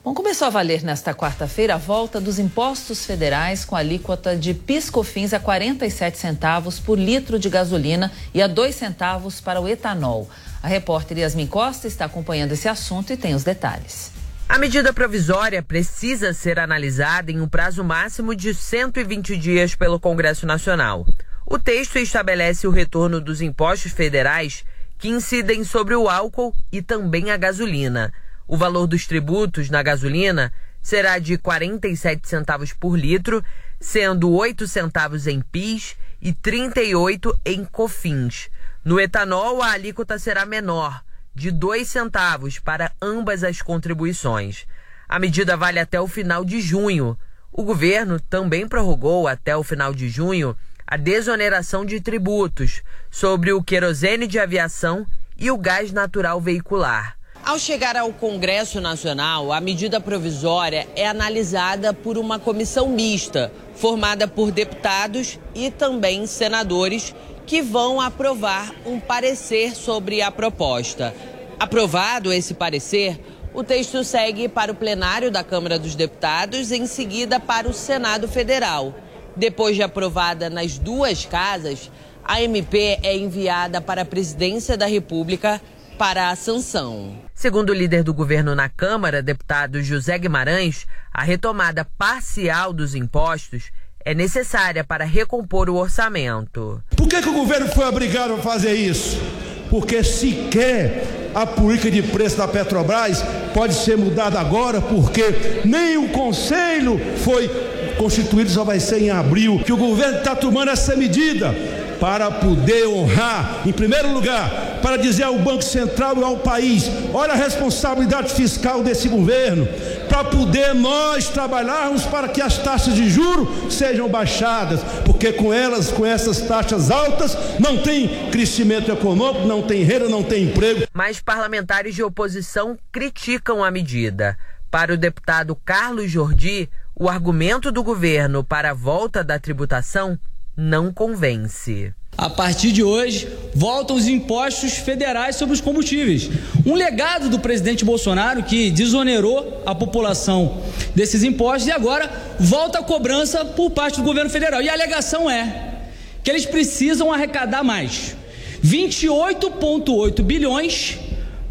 [SPEAKER 11] Bom, começou a valer nesta quarta-feira a volta dos impostos federais com alíquota de piscofins a 47 centavos por litro de gasolina e a 2 centavos para o etanol. A repórter Yasmin Costa está acompanhando esse assunto e tem os detalhes.
[SPEAKER 25] A medida provisória precisa ser analisada em um prazo máximo de 120 dias pelo Congresso Nacional. O texto estabelece o retorno dos impostos federais que incidem sobre o álcool e também a gasolina. O valor dos tributos na gasolina será de 47 centavos por litro, sendo 8 centavos em PIS e 38 em COFINS. No etanol, a alíquota será menor, de dois centavos para ambas as contribuições. A medida vale até o final de junho. O governo também prorrogou até o final de junho a desoneração de tributos sobre o querosene de aviação e o gás natural veicular. Ao chegar ao Congresso Nacional, a medida provisória é analisada por uma comissão mista, formada por deputados e também senadores que vão aprovar um parecer sobre a proposta. Aprovado esse parecer, o texto segue para o plenário da Câmara dos Deputados, em seguida para o Senado Federal. Depois de aprovada nas duas casas, a MP é enviada para a Presidência da República, para a sanção. Segundo o líder do governo na Câmara, deputado José Guimarães, a retomada parcial dos impostos é necessária para recompor o orçamento.
[SPEAKER 38] Por que, que o governo foi obrigado a fazer isso? Porque sequer a política de preço da Petrobras pode ser mudada agora, porque nem o conselho foi constituído, só vai ser em abril, que o governo está tomando essa medida para poder honrar, em primeiro lugar, para dizer ao Banco Central e ao país: olha a responsabilidade fiscal desse governo, para poder nós trabalharmos para que as taxas de juro sejam baixadas, porque com elas, com essas taxas altas, não tem crescimento econômico, não tem renda, não tem emprego.
[SPEAKER 25] Mas parlamentares de oposição criticam a medida. Para o deputado Carlos Jordi, o argumento do governo para a volta da tributação não convence.
[SPEAKER 39] A partir de hoje, voltam os impostos federais sobre os combustíveis. Um legado do presidente Bolsonaro que desonerou a população desses impostos e agora volta a cobrança por parte do governo federal. E a alegação é que eles precisam arrecadar mais 28,8 bilhões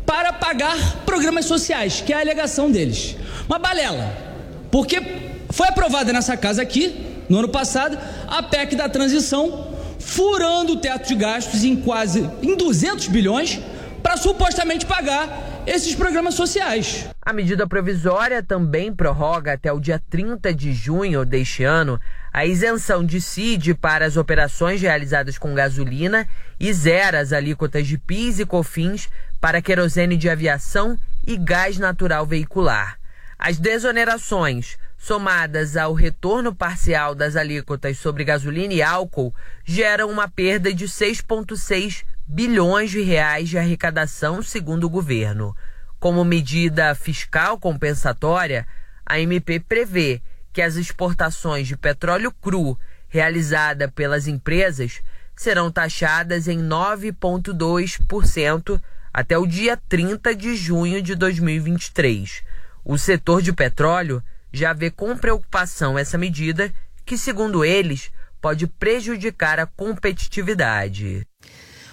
[SPEAKER 39] para pagar programas sociais, que é a alegação deles. Uma balela, porque foi aprovada nessa casa aqui no ano passado, a PEC da transição, furando o teto de gastos em quase em 200 bilhões para supostamente pagar esses programas sociais.
[SPEAKER 25] A medida provisória também prorroga até o dia 30 de junho deste ano a isenção de CID para as operações realizadas com gasolina e zera as alíquotas de PIS e COFINS para querosene de aviação e gás natural veicular. As desonerações somadas ao retorno parcial das alíquotas sobre gasolina e álcool, geram uma perda de 6,6 bilhões de reais de arrecadação, segundo o governo. Como medida fiscal compensatória, a MP prevê que as exportações de petróleo cru realizada pelas empresas serão taxadas em 9,2% até o dia 30 de junho de 2023. O setor de petróleo já vê com preocupação essa medida, que, segundo eles, pode prejudicar a competitividade.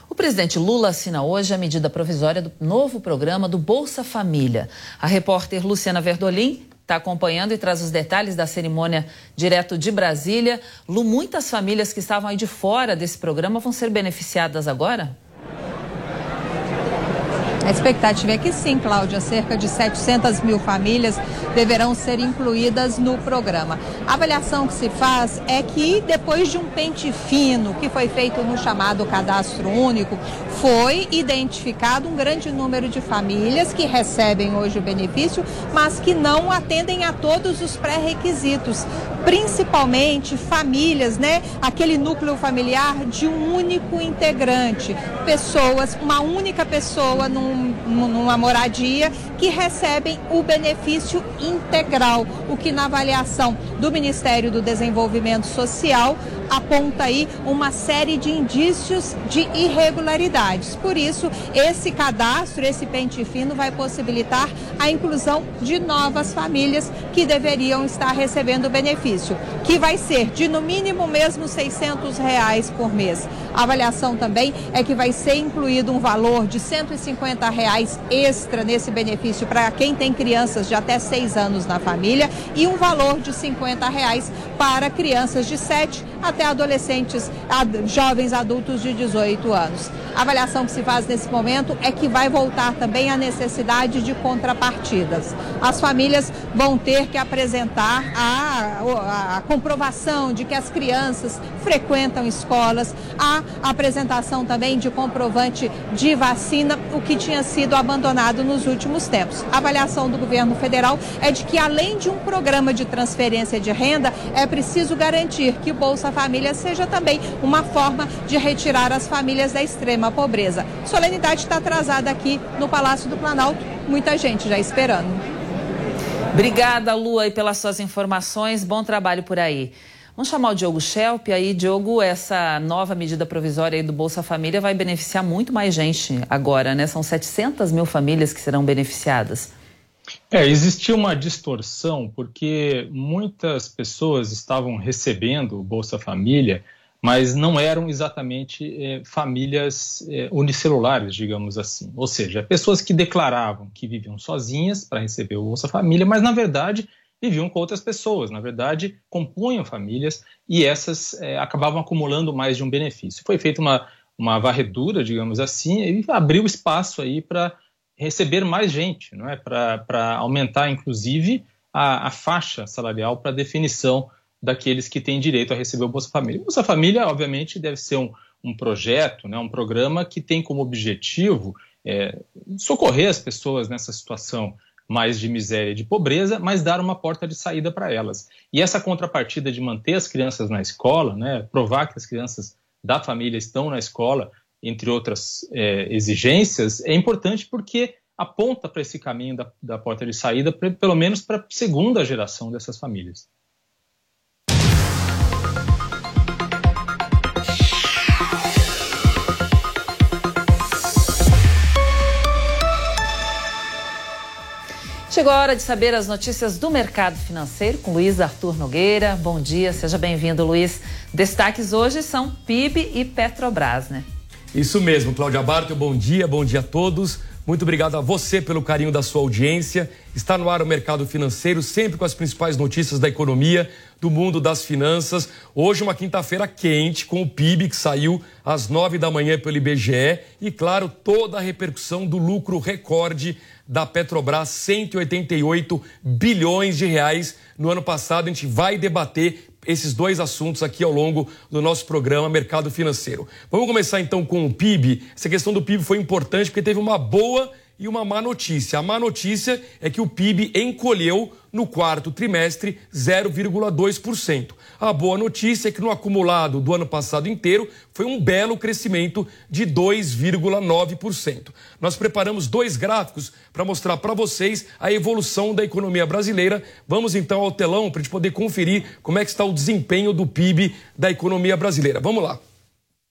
[SPEAKER 11] O presidente Lula assina hoje a medida provisória do novo programa do Bolsa Família. A repórter Luciana Verdolim está acompanhando e traz os detalhes da cerimônia direto de Brasília. Lu, muitas famílias que estavam aí de fora desse programa vão ser beneficiadas agora?
[SPEAKER 14] A expectativa é que sim, Cláudia, cerca de 700 mil famílias deverão ser incluídas no programa. A avaliação que se faz é que depois de um pente fino que foi feito no chamado cadastro único, foi identificado um grande número de famílias que recebem hoje o benefício, mas que não atendem a todos os pré-requisitos, principalmente famílias, né? Aquele núcleo familiar de um único integrante, pessoas, uma única pessoa num numa moradia que recebem o benefício integral, o que na avaliação do Ministério do Desenvolvimento Social aponta aí uma série de indícios de irregularidades. Por isso, esse cadastro, esse pente fino vai possibilitar a inclusão de novas famílias que deveriam estar recebendo o benefício, que vai ser de no mínimo mesmo 600 reais por mês. A avaliação também é que vai ser incluído um valor de 150 reais extra nesse benefício para quem tem crianças de até 6 anos na família e um valor de 50 reais para crianças de 7 até adolescentes, ad, jovens adultos de 18 anos. A avaliação que se faz nesse momento é que vai voltar também a necessidade de contrapartidas. As famílias vão ter que apresentar a, a, a comprovação de que as crianças frequentam escolas, a apresentação também de comprovante de vacina, o que tinha sido abandonado nos últimos tempos. A avaliação do governo federal é de que, além de um programa de transferência de renda, é preciso garantir que o Bolsa Família seja também uma forma de retirar as famílias da extrema pobreza. Solenidade está atrasada aqui no Palácio do Planalto, muita gente já esperando.
[SPEAKER 11] Obrigada, Lua, pelas suas informações. Bom trabalho por aí. Vamos chamar o Diogo Schelp. Aí, Diogo, essa nova medida provisória do Bolsa Família vai beneficiar muito mais gente agora, né? São 700 mil famílias que serão beneficiadas.
[SPEAKER 15] É, existia uma distorção porque muitas pessoas estavam recebendo o Bolsa Família, mas não eram exatamente é, famílias é, unicelulares, digamos assim. Ou seja, pessoas que declaravam que viviam sozinhas para receber o Bolsa Família, mas na verdade viviam com outras pessoas, na verdade compunham famílias e essas é, acabavam acumulando mais de um benefício. Foi feita uma, uma varredura, digamos assim, e abriu espaço aí para receber mais gente, não é? para aumentar, inclusive, a, a faixa salarial para definição daqueles que têm direito a receber o Bolsa Família. O Bolsa Família, obviamente, deve ser um, um projeto, né, um programa que tem como objetivo é, socorrer as pessoas nessa situação mais de miséria e de pobreza, mas dar uma porta de saída para elas. E essa contrapartida de manter as crianças na escola, né, provar que as crianças da família estão na escola, entre outras é, exigências, é importante porque aponta para esse caminho da, da porta de saída, pra, pelo menos para a segunda geração dessas famílias.
[SPEAKER 11] Chegou a hora de saber as notícias do mercado financeiro com Luiz Arthur Nogueira. Bom dia, seja bem-vindo, Luiz. Destaques hoje são PIB e Petrobras, né?
[SPEAKER 40] Isso mesmo, Cláudia Barto, bom dia, bom dia a todos. Muito obrigado a você pelo carinho da sua audiência. Está no ar o mercado financeiro, sempre com as principais notícias da economia, do mundo das finanças. Hoje, uma quinta-feira quente, com o PIB que saiu às nove da manhã pelo IBGE e, claro, toda a repercussão do lucro recorde da Petrobras, 188 bilhões de reais no ano passado. A gente vai debater esses dois assuntos aqui ao longo do nosso programa Mercado Financeiro. Vamos começar então com o PIB. Essa questão do PIB foi importante porque teve uma boa e uma má notícia. A má notícia é que o PIB encolheu no quarto trimestre 0,2%. A boa notícia é que no acumulado do ano passado inteiro foi um belo crescimento de 2,9%. Nós preparamos dois gráficos para mostrar para vocês a evolução da economia brasileira. Vamos então ao telão para a gente poder conferir como é que está o desempenho do PIB da economia brasileira. Vamos lá.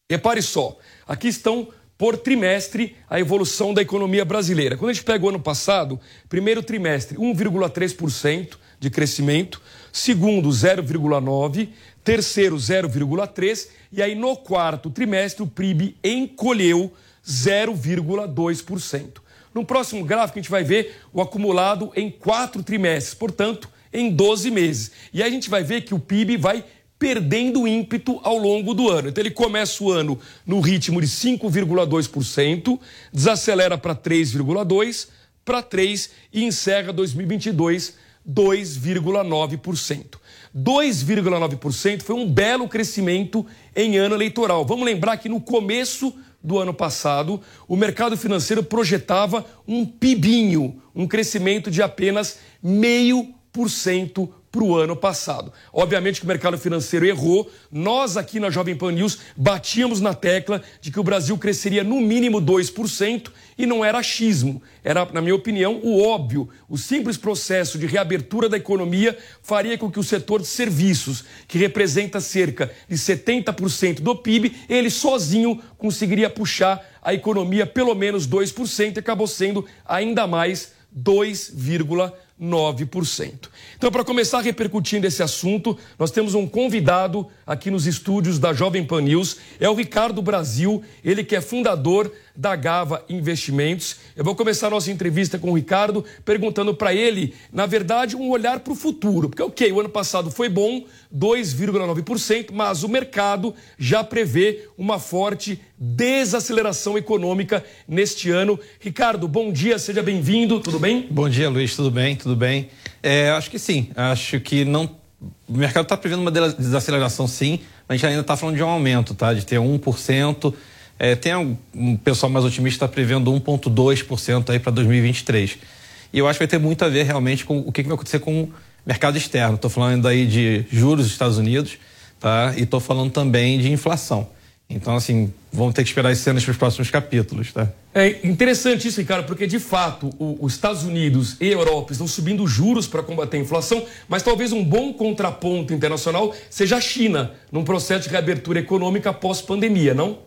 [SPEAKER 40] Repare só, aqui estão por trimestre a evolução da economia brasileira. Quando a gente pega o ano passado, primeiro trimestre 1,3% de crescimento, segundo 0,9%, terceiro 0,3% e aí no quarto trimestre o PIB encolheu 0,2%. No próximo gráfico a gente vai ver o acumulado em quatro trimestres, portanto, em 12 meses. E aí a gente vai ver que o PIB vai perdendo ímpeto ao longo do ano. Então ele começa o ano no ritmo de 5,2%, desacelera para 3,2%, para 3% e encerra 2022 2,9%. 2,9% foi um belo crescimento em ano eleitoral. Vamos lembrar que no começo do ano passado, o mercado financeiro projetava um pibinho, um crescimento de apenas meio por cento para o ano passado. Obviamente que o mercado financeiro errou. Nós aqui na Jovem Pan News batíamos na tecla de que o Brasil cresceria no mínimo 2% e não era achismo. Era, na minha opinião, o óbvio. O simples processo de reabertura da economia faria com que o setor de serviços, que representa cerca de 70% do PIB, ele sozinho conseguiria puxar a economia pelo menos 2% e acabou sendo ainda mais 2,9%. 9%. Então, para começar repercutindo esse assunto, nós temos um convidado aqui nos estúdios da Jovem Pan News, é o Ricardo Brasil, ele que é fundador da Gava Investimentos. Eu vou começar a nossa entrevista com o Ricardo perguntando para ele, na verdade, um olhar para o futuro. Porque, ok, o ano passado foi bom, 2,9%, mas o mercado já prevê uma forte desaceleração econômica neste ano. Ricardo, bom dia, seja bem-vindo, tudo bem?
[SPEAKER 41] Bom dia, Luiz, tudo bem? Tudo bem? É, acho que sim, acho que não. O mercado está prevendo uma desaceleração, sim, mas a gente ainda está falando de um aumento, tá? De ter 1%. É, tem um, um pessoal mais otimista está prevendo 1,2% aí para 2023. E eu acho que vai ter muito a ver realmente com o que, que vai acontecer com o mercado externo. Estou falando aí de juros dos Estados Unidos, tá? E estou falando também de inflação. Então, assim, vamos ter que esperar as cenas para os próximos capítulos, tá?
[SPEAKER 40] É interessante isso, Ricardo, porque de fato o, os Estados Unidos e a Europa estão subindo juros para combater a inflação, mas talvez um bom contraponto internacional seja a China, num processo de reabertura econômica pós-pandemia, não?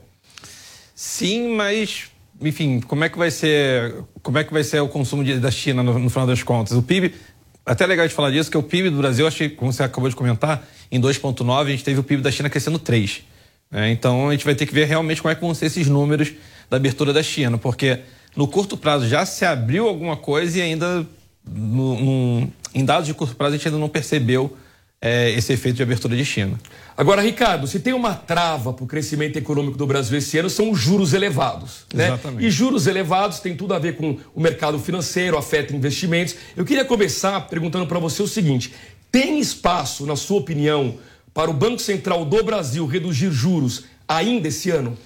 [SPEAKER 41] Sim, mas enfim, como é que vai ser, como é que vai ser o consumo de, da China no, no, final das contas? O PIB, até legal de falar disso, que o PIB do Brasil, achei, como você acabou de comentar, em 2.9 a gente teve o PIB da China crescendo 3. É, então a gente vai ter que ver realmente como é que vão ser esses números da abertura da China, porque no curto prazo já se abriu alguma coisa e ainda no, no, em dados de curto prazo a gente ainda não percebeu é, esse efeito de abertura de China.
[SPEAKER 40] Agora, Ricardo, se tem uma trava para o crescimento econômico do Brasil esse ano, são os juros elevados. Né?
[SPEAKER 41] Exatamente.
[SPEAKER 40] E juros elevados tem tudo a ver com o mercado financeiro, afeta investimentos. Eu queria começar perguntando para você o seguinte: tem espaço, na sua opinião, para o Banco Central do Brasil reduzir juros ainda esse ano?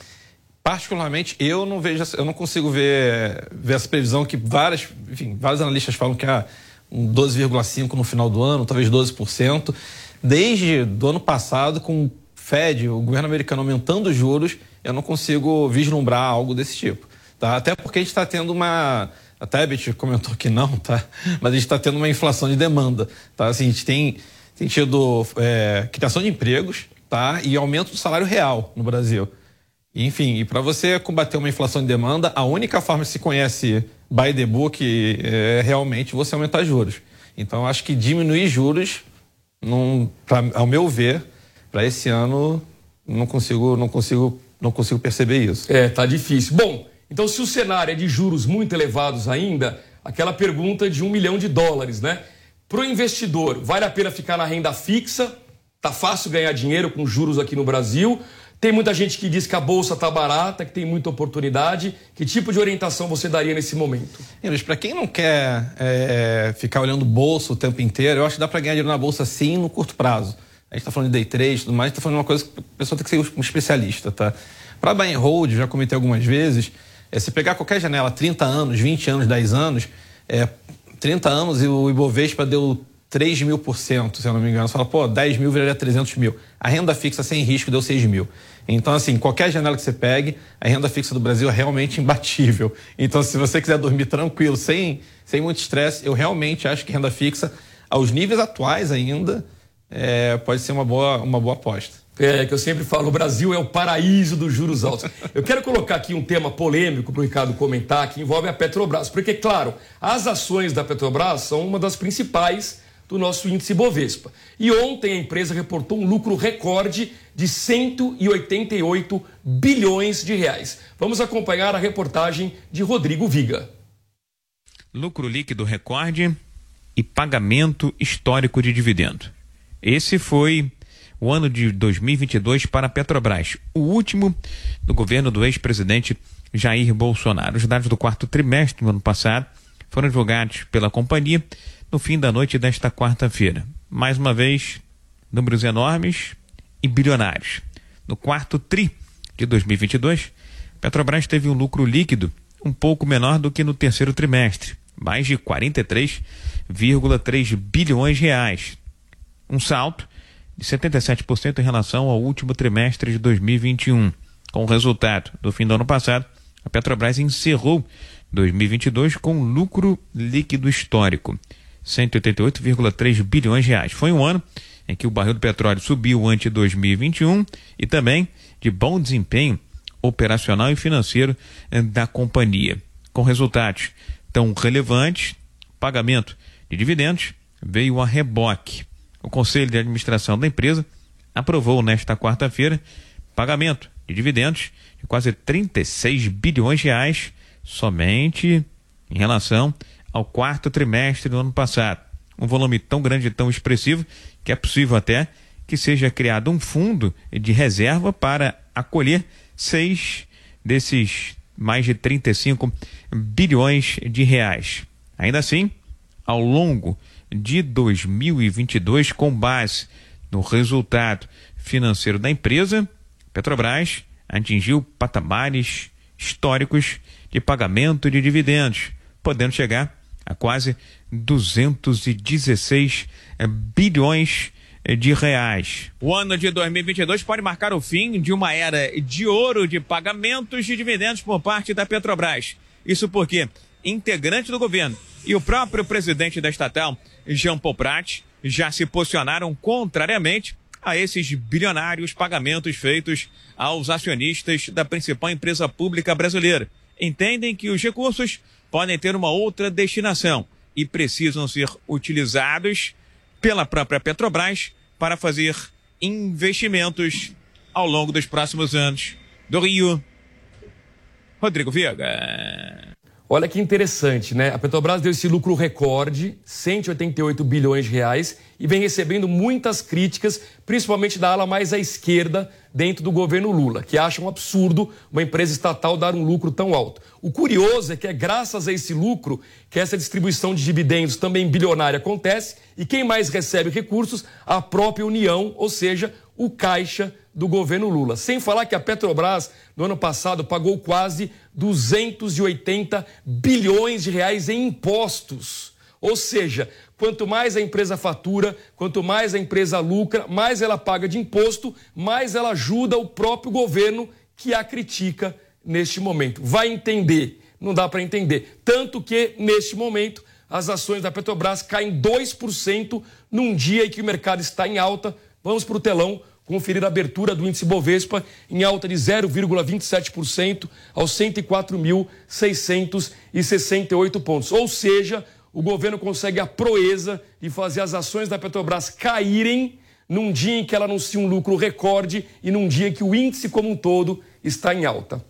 [SPEAKER 41] Particularmente, eu não vejo, eu não consigo ver, ver essa previsão que várias, enfim, vários analistas falam que há um 12,5 no final do ano, talvez 12%. Desde do ano passado, com o Fed, o governo americano aumentando os juros, eu não consigo vislumbrar algo desse tipo. Tá? Até porque a gente está tendo uma. A Tebet comentou que não, tá? Mas a gente está tendo uma inflação de demanda. Tá? Assim, a gente tem, tem tido é, criação de empregos tá? e aumento do salário real no Brasil. Enfim, e para você combater uma inflação de demanda, a única forma que se conhece by the book é realmente você aumentar juros. Então, acho que diminuir juros, não, pra, ao meu ver, para esse ano, não consigo, não consigo, não consigo perceber isso.
[SPEAKER 40] É, tá difícil. Bom, então se o cenário é de juros muito elevados ainda, aquela pergunta de um milhão de dólares, né? Para o investidor, vale a pena ficar na renda fixa? Tá fácil ganhar dinheiro com juros aqui no Brasil? Tem muita gente que diz que a bolsa está barata, que tem muita oportunidade. Que tipo de orientação você daria nesse momento?
[SPEAKER 41] Mas para quem não quer é, ficar olhando bolsa o tempo inteiro, eu acho que dá para ganhar dinheiro na bolsa sim no curto prazo. A gente está falando de day trade e tudo mais, está falando uma coisa que a pessoa tem que ser um especialista, tá? Para buy and hold, já comentei algumas vezes, é, se pegar qualquer janela, 30 anos, 20 anos, 10 anos, é, 30 anos e o Ibovespa deu 3 mil por cento, se eu não me engano. Você fala, pô, 10 mil viraria 300 mil. A renda fixa sem risco deu 6 mil. Então, assim, qualquer janela que você pegue, a renda fixa do Brasil é realmente imbatível. Então, se você quiser dormir tranquilo, sem, sem muito estresse, eu realmente acho que renda fixa, aos níveis atuais ainda, é, pode ser uma boa, uma boa aposta.
[SPEAKER 40] É, que eu sempre falo, o Brasil é o paraíso dos juros altos. Eu quero colocar aqui um tema polêmico para o Ricardo comentar, que envolve a Petrobras. Porque, claro, as ações da Petrobras são uma das principais do nosso índice Bovespa. E ontem a empresa reportou um lucro recorde de 188 bilhões de reais. Vamos acompanhar a reportagem de Rodrigo Viga.
[SPEAKER 42] Lucro líquido recorde e pagamento histórico de dividendo. Esse foi o ano de 2022 para a Petrobras, o último do governo do ex-presidente Jair Bolsonaro. Os dados do quarto trimestre do ano passado foram divulgados pela companhia no fim da noite desta quarta-feira. Mais uma vez, números enormes e bilionários. No quarto TRI de 2022, Petrobras teve um lucro líquido um pouco menor do que no terceiro trimestre, mais de 43,3 bilhões de reais. Um salto de 77% em relação ao último trimestre de 2021. Com o resultado do fim do ano passado, a Petrobras encerrou 2022 com lucro líquido histórico 188,3 bilhões de reais. Foi um ano em que o barril do petróleo subiu ante 2021 e também de bom desempenho operacional e financeiro eh, da companhia. Com resultados tão relevantes, pagamento de dividendos veio a reboque. O Conselho de Administração da empresa aprovou nesta quarta-feira pagamento de dividendos de quase 36 bilhões de reais somente em relação ao quarto trimestre do ano passado. Um volume tão grande e tão expressivo que é possível até que seja criado um fundo de reserva para acolher seis desses mais de 35 bilhões de reais. Ainda assim, ao longo de 2022, com base no resultado financeiro da empresa, Petrobras atingiu patamares históricos de pagamento de dividendos, podendo chegar a quase 216 eh, bilhões eh, de reais. O ano de 2022 pode marcar o fim de uma era de ouro de pagamentos de dividendos por parte da Petrobras. Isso porque integrante do governo e o próprio presidente da estatal, Jean Paul Prat, já se posicionaram contrariamente a esses bilionários pagamentos feitos aos acionistas da principal empresa pública brasileira. Entendem que os recursos podem ter uma outra destinação e precisam ser utilizados pela própria Petrobras para fazer investimentos ao longo dos próximos anos. Do Rio, Rodrigo Viega.
[SPEAKER 40] Olha que interessante, né? A Petrobras deu esse lucro recorde, 188 bilhões de reais, e vem recebendo muitas críticas, principalmente da ala mais à esquerda dentro do governo Lula, que acha um absurdo uma empresa estatal dar um lucro tão alto. O curioso é que é graças a esse lucro que essa distribuição de dividendos também bilionária acontece, e quem mais recebe recursos? A própria União, ou seja, o caixa do governo Lula. Sem falar que a Petrobras, no ano passado, pagou quase 280 bilhões de reais em impostos. Ou seja, quanto mais a empresa fatura, quanto mais a empresa lucra, mais ela paga de imposto, mais ela ajuda o próprio governo que a critica neste momento. Vai entender, não dá para entender. Tanto que, neste momento, as ações da Petrobras caem 2% num dia em que o mercado está em alta. Vamos para o telão conferir a abertura do índice Bovespa em alta de 0,27% aos 104.668 pontos. Ou seja, o governo consegue a proeza de fazer as ações da Petrobras caírem num dia em que ela anuncia um lucro recorde e num dia em que o índice como um todo está em alta.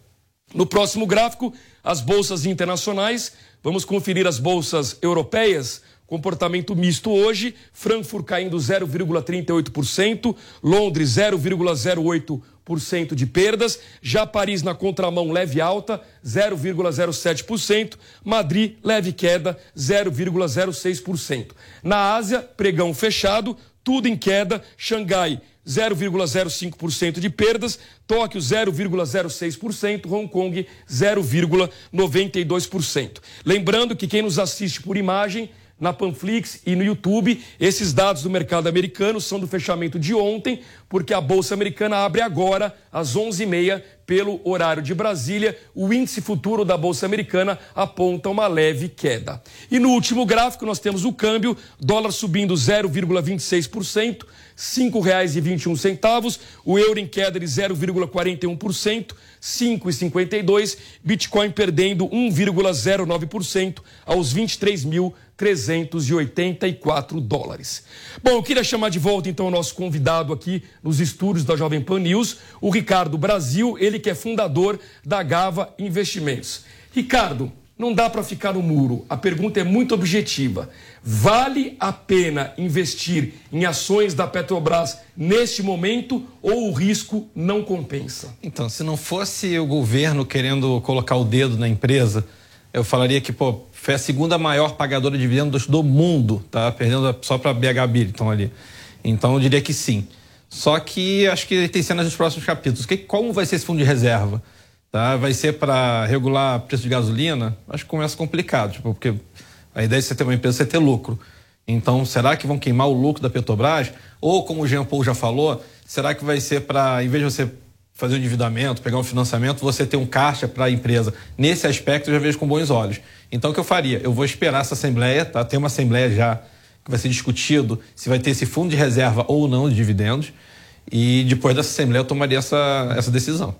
[SPEAKER 40] No próximo gráfico, as bolsas internacionais. Vamos conferir as bolsas europeias. Comportamento misto hoje, Frankfurt caindo 0,38%, Londres 0,08% de perdas, já Paris na contramão leve alta, 0,07%, Madrid leve queda, 0,06%. Na Ásia, pregão fechado, tudo em queda, Xangai 0,05% de perdas, Tóquio 0,06%, Hong Kong 0,92%. Lembrando que quem nos assiste por imagem na Panflix e no YouTube. Esses dados do mercado americano são do fechamento de ontem, porque a Bolsa Americana abre agora, às 11h30, pelo horário de Brasília. O índice futuro da Bolsa Americana aponta uma leve queda. E no último gráfico, nós temos o câmbio, dólar subindo 0,26%. R$ 5,21, o euro em queda de 0,41%, 5,52, Bitcoin perdendo 1,09% aos 23.384 dólares. Bom, eu queria chamar de volta então o nosso convidado aqui nos estúdios da Jovem Pan News, o Ricardo Brasil, ele que é fundador da Gava Investimentos. Ricardo, não dá para ficar no muro. A pergunta é muito objetiva. Vale a pena investir em ações da Petrobras neste momento ou o risco não compensa?
[SPEAKER 41] Então, se não fosse o governo querendo colocar o dedo na empresa, eu falaria que pô, foi a segunda maior pagadora de dividendos do mundo, tá? Perdendo só para BH Billiton ali. Então, eu diria que sim. Só que acho que tem cenas dos próximos capítulos. Que, como vai ser esse fundo de reserva? Tá? Vai ser para regular preço de gasolina? Acho que começa complicado, tipo, porque a ideia de você ter uma empresa é ter lucro. Então, será que vão queimar o lucro da Petrobras? Ou, como o Jean Paul já falou, será que vai ser para, em vez de você fazer um endividamento, pegar um financiamento, você ter um caixa para a empresa? Nesse aspecto, eu já vejo com bons olhos. Então, o que eu faria? Eu vou esperar essa assembleia, tá? Tem uma assembleia já que vai ser discutido se vai ter esse fundo de reserva ou não de dividendos. E depois dessa assembleia eu tomaria essa, essa decisão.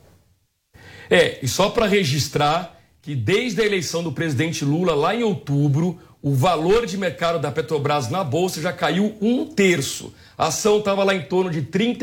[SPEAKER 40] É, e só para registrar que desde a eleição do presidente Lula, lá em outubro, o valor de mercado da Petrobras na Bolsa já caiu um terço. A ação estava lá em torno de R$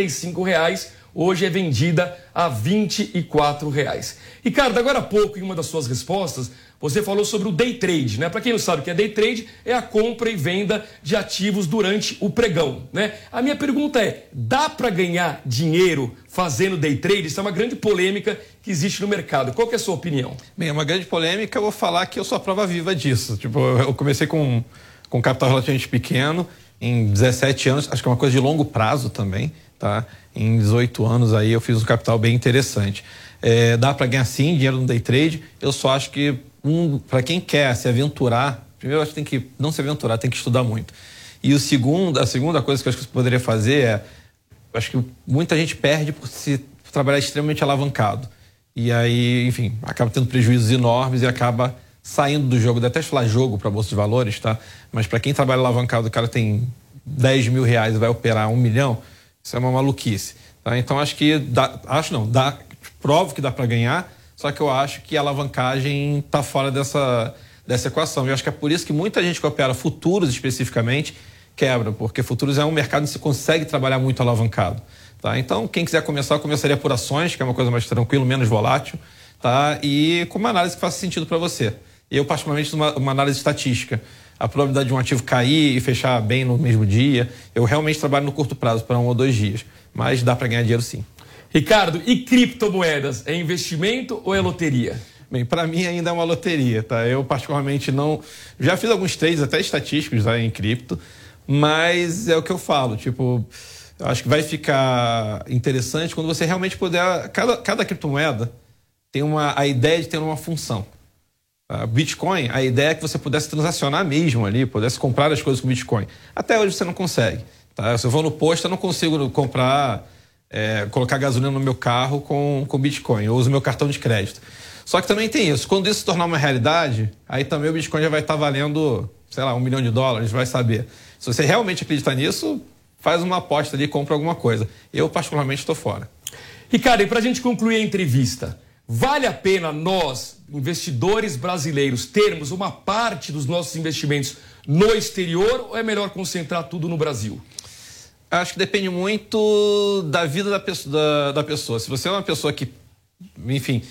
[SPEAKER 40] reais, hoje é vendida a 24 reais. Ricardo, agora há pouco, em uma das suas respostas, você falou sobre o day trade, né? Para quem não sabe o que é day trade, é a compra e venda de ativos durante o pregão, né? A minha pergunta é: dá para ganhar dinheiro fazendo day trade? Isso é uma grande polêmica que existe no mercado. Qual é a sua opinião?
[SPEAKER 41] Bem, é uma grande polêmica, eu vou falar que eu sou a prova viva disso. Tipo, eu comecei com com capital relativamente pequeno, em 17 anos, acho que é uma coisa de longo prazo também, tá? Em 18 anos aí eu fiz um capital bem interessante. É, dá para ganhar sim dinheiro no day trade. Eu só acho que um, para quem quer se aventurar, primeiro eu acho que tem que não se aventurar, tem que estudar muito. E o segundo, a segunda coisa que eu acho que você poderia fazer é, acho que muita gente perde por se trabalhar extremamente alavancado. E aí, enfim, acaba tendo prejuízos enormes e acaba saindo do jogo. Até falar jogo para bolsa de valores, tá? Mas para quem trabalha alavancado, o cara tem 10 mil reais e vai operar um milhão, isso é uma maluquice. Tá? Então acho que dá, acho não, dá, provo que dá para ganhar só que eu acho que a alavancagem está fora dessa, dessa equação. Eu acho que é por isso que muita gente que opera futuros especificamente quebra, porque futuros é um mercado que se consegue trabalhar muito alavancado. Tá? Então, quem quiser começar, eu começaria por ações, que é uma coisa mais tranquila, menos volátil, tá? e com uma análise que faça sentido para você. Eu, particularmente, uma, uma análise estatística. A probabilidade de um ativo cair e fechar bem no mesmo dia, eu realmente trabalho no curto prazo, para um ou dois dias. Mas dá para ganhar dinheiro sim.
[SPEAKER 40] Ricardo, e criptomoedas? É investimento ou é loteria?
[SPEAKER 41] Bem, para mim ainda é uma loteria, tá? Eu particularmente não. Já fiz alguns trades até estatísticos tá, em cripto, mas é o que eu falo, tipo, eu acho que vai ficar interessante quando você realmente puder. Cada, cada criptomoeda tem uma, a ideia de ter uma função. A Bitcoin, a ideia é que você pudesse transacionar mesmo ali, pudesse comprar as coisas com Bitcoin. Até hoje você não consegue. Tá? Se eu vou no posto, eu não consigo comprar, é, colocar gasolina no meu carro com, com Bitcoin. Eu uso meu cartão de crédito. Só que também tem isso. Quando isso se tornar uma realidade, aí também o Bitcoin já vai estar valendo, sei lá, um milhão de dólares, vai saber. Se você realmente acredita nisso, faz uma aposta ali e compra alguma coisa. Eu, particularmente, estou fora.
[SPEAKER 40] Ricardo, e para a gente concluir a entrevista, vale a pena nós, investidores brasileiros, termos uma parte dos nossos investimentos no exterior ou é melhor concentrar tudo no Brasil?
[SPEAKER 41] Acho que depende muito da vida da pessoa, da, da pessoa. Se você é uma pessoa que, enfim,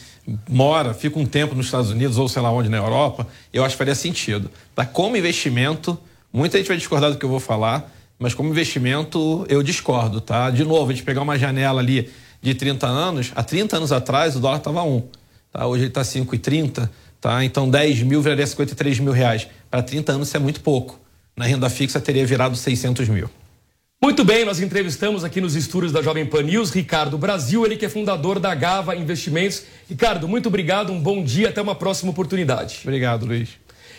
[SPEAKER 41] mora, fica um tempo nos Estados Unidos ou sei lá onde na Europa, eu acho que faria sentido. Tá? Como investimento, muita gente vai discordar do que eu vou falar, mas como investimento, eu discordo, tá? De novo, a gente pegar uma janela ali de 30 anos, há 30 anos atrás o dólar estava 1, tá? Hoje ele está 5,30, tá? Então 10 mil viraria 53 mil reais. Para 30 anos isso é muito pouco. Na renda fixa teria virado 600 mil.
[SPEAKER 40] Muito bem, nós entrevistamos aqui nos estúdios da Jovem Pan News Ricardo Brasil, ele que é fundador da Gava Investimentos. Ricardo, muito obrigado, um bom dia, até uma próxima oportunidade.
[SPEAKER 41] Obrigado, Luiz.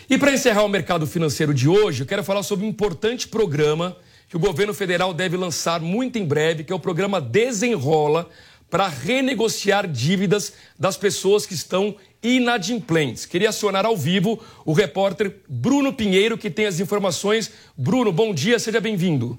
[SPEAKER 40] E para encerrar o mercado financeiro de hoje, eu quero falar sobre um importante programa que o governo federal deve lançar muito em breve, que é o programa Desenrola, para renegociar dívidas das pessoas que estão inadimplentes. Queria acionar ao vivo o repórter Bruno Pinheiro, que tem as informações. Bruno, bom dia, seja bem-vindo.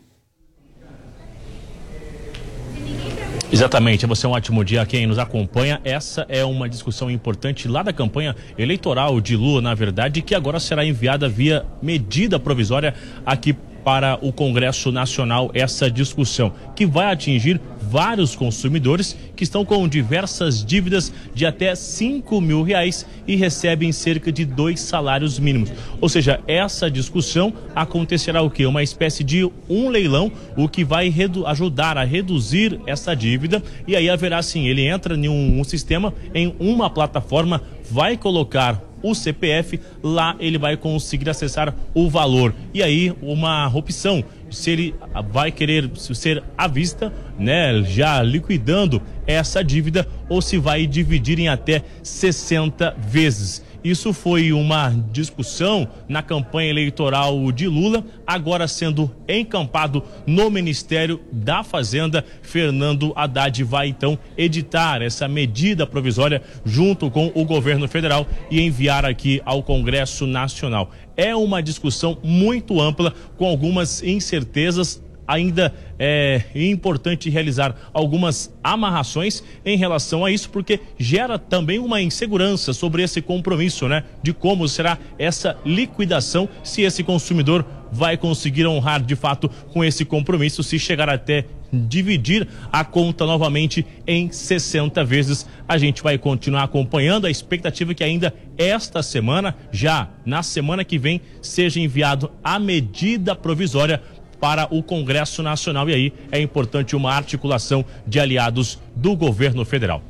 [SPEAKER 16] Exatamente, você é um ótimo dia a quem nos acompanha. Essa é uma discussão importante lá da campanha eleitoral de Lula, na verdade, que agora será enviada via medida provisória aqui para o Congresso Nacional essa discussão, que vai atingir vários consumidores que estão com diversas dívidas de até 5 mil reais e recebem cerca de dois salários mínimos. Ou seja, essa discussão acontecerá o que? Uma espécie de um leilão, o que vai ajudar a reduzir essa dívida e aí haverá sim, ele entra em um, um sistema, em uma plataforma, vai colocar o CPF, lá ele vai conseguir acessar o valor. E aí, uma opção, se ele vai querer ser à vista, né, já liquidando essa dívida, ou se vai dividir em até 60 vezes. Isso foi uma discussão na campanha eleitoral de Lula, agora sendo encampado no Ministério da Fazenda. Fernando Haddad vai então editar essa medida provisória junto com o governo federal e enviar aqui ao Congresso Nacional. É uma discussão muito ampla, com algumas incertezas ainda é importante realizar algumas amarrações em relação a isso, porque gera também uma insegurança sobre esse compromisso, né? De como será essa liquidação, se esse consumidor vai conseguir honrar de fato com esse compromisso, se chegar até dividir a conta novamente em 60 vezes. A gente vai continuar acompanhando a expectativa é que ainda esta semana, já na semana que vem, seja enviado a medida provisória para o Congresso Nacional. E aí é importante uma articulação de aliados do governo federal.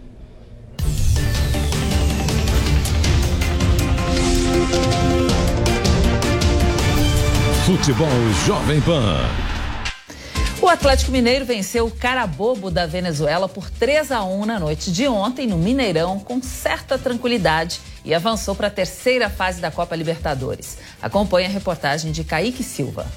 [SPEAKER 5] Futebol Jovem Pan.
[SPEAKER 11] O Atlético Mineiro venceu o Carabobo da Venezuela por 3 a 1 na noite de ontem no Mineirão com certa tranquilidade e avançou para a terceira fase da Copa Libertadores. Acompanhe a reportagem de Kaique Silva.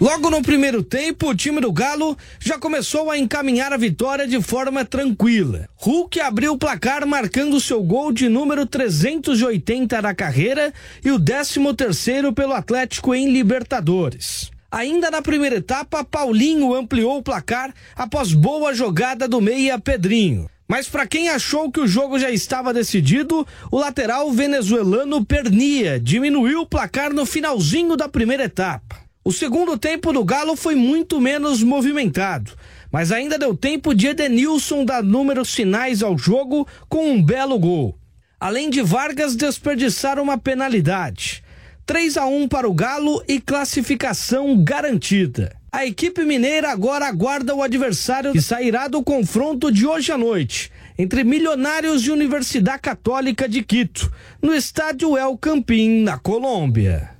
[SPEAKER 43] Logo no primeiro tempo, o time do Galo já começou a encaminhar a vitória de forma tranquila. Hulk abriu o placar marcando seu gol de número 380 da carreira e o 13º pelo Atlético em Libertadores. Ainda na primeira etapa, Paulinho ampliou o placar após boa jogada do meia Pedrinho. Mas para quem achou que o jogo já estava decidido, o lateral venezuelano Pernia diminuiu o placar no finalzinho da primeira etapa. O segundo tempo do Galo foi muito menos movimentado, mas ainda deu tempo de Edenilson dar números finais ao jogo com um belo gol. Além de Vargas desperdiçar uma penalidade. 3 a 1 para o Galo e classificação garantida. A equipe mineira agora aguarda o adversário que sairá do confronto de hoje à noite entre Milionários e Universidade Católica de Quito, no estádio El Campín, na Colômbia.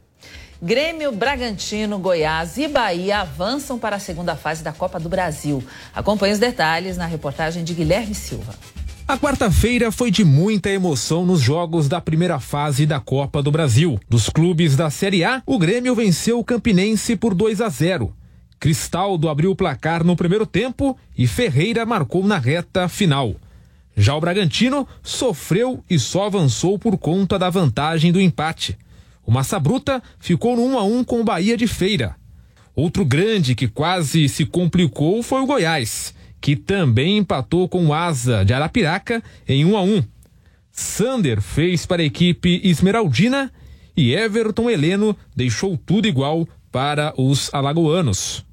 [SPEAKER 11] Grêmio, Bragantino, Goiás e Bahia avançam para a segunda fase da Copa do Brasil. Acompanhe os detalhes na reportagem de Guilherme Silva.
[SPEAKER 44] A quarta-feira foi de muita emoção nos jogos da primeira fase da Copa do Brasil. Dos clubes da Série A, o Grêmio venceu o Campinense por 2 a 0. Cristaldo abriu o placar no primeiro tempo e Ferreira marcou na reta final. Já o Bragantino sofreu e só avançou por conta da vantagem do empate. O Massa Bruta ficou no 1 a 1 com o Bahia de Feira. Outro grande que quase se complicou foi o Goiás, que também empatou com o Asa de Arapiraca em 1 a 1. Sander fez para a equipe Esmeraldina e Everton Heleno deixou tudo igual para os alagoanos.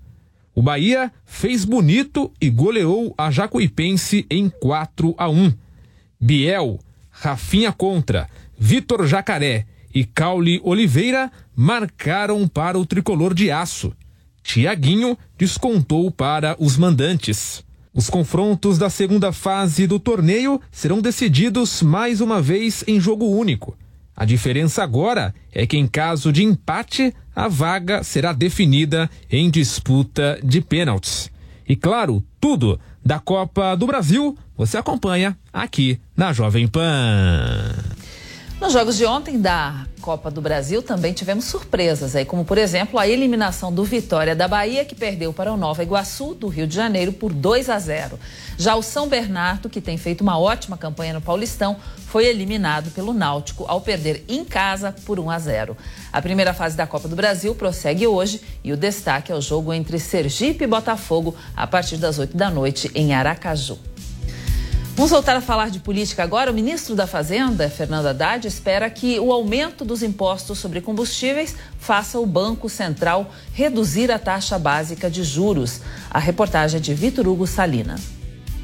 [SPEAKER 44] O Bahia fez bonito e goleou a Jacuipense em 4 a 1. Biel, Rafinha contra, Vitor Jacaré e Caule Oliveira marcaram para o tricolor de aço. Tiaguinho descontou para os mandantes. Os confrontos da segunda fase do torneio serão decididos mais uma vez em jogo único. A diferença agora é que, em caso de empate, a vaga será definida em disputa de pênaltis. E claro, tudo da Copa do Brasil você acompanha aqui na Jovem Pan.
[SPEAKER 11] Nos jogos de ontem da Copa do Brasil também tivemos surpresas aí, como por exemplo a eliminação do Vitória da Bahia, que perdeu para o Nova Iguaçu do Rio de Janeiro por 2 a 0. Já o São Bernardo, que tem feito uma ótima campanha no Paulistão, foi eliminado pelo Náutico ao perder em casa por 1 a 0. A primeira fase da Copa do Brasil prossegue hoje e o destaque é o jogo entre Sergipe e Botafogo a partir das 8 da noite em Aracaju. Vamos voltar a falar de política agora. O ministro da Fazenda, Fernando Haddad, espera que o aumento dos impostos sobre combustíveis faça o Banco Central reduzir a taxa básica de juros. A reportagem é de Vitor Hugo Salina.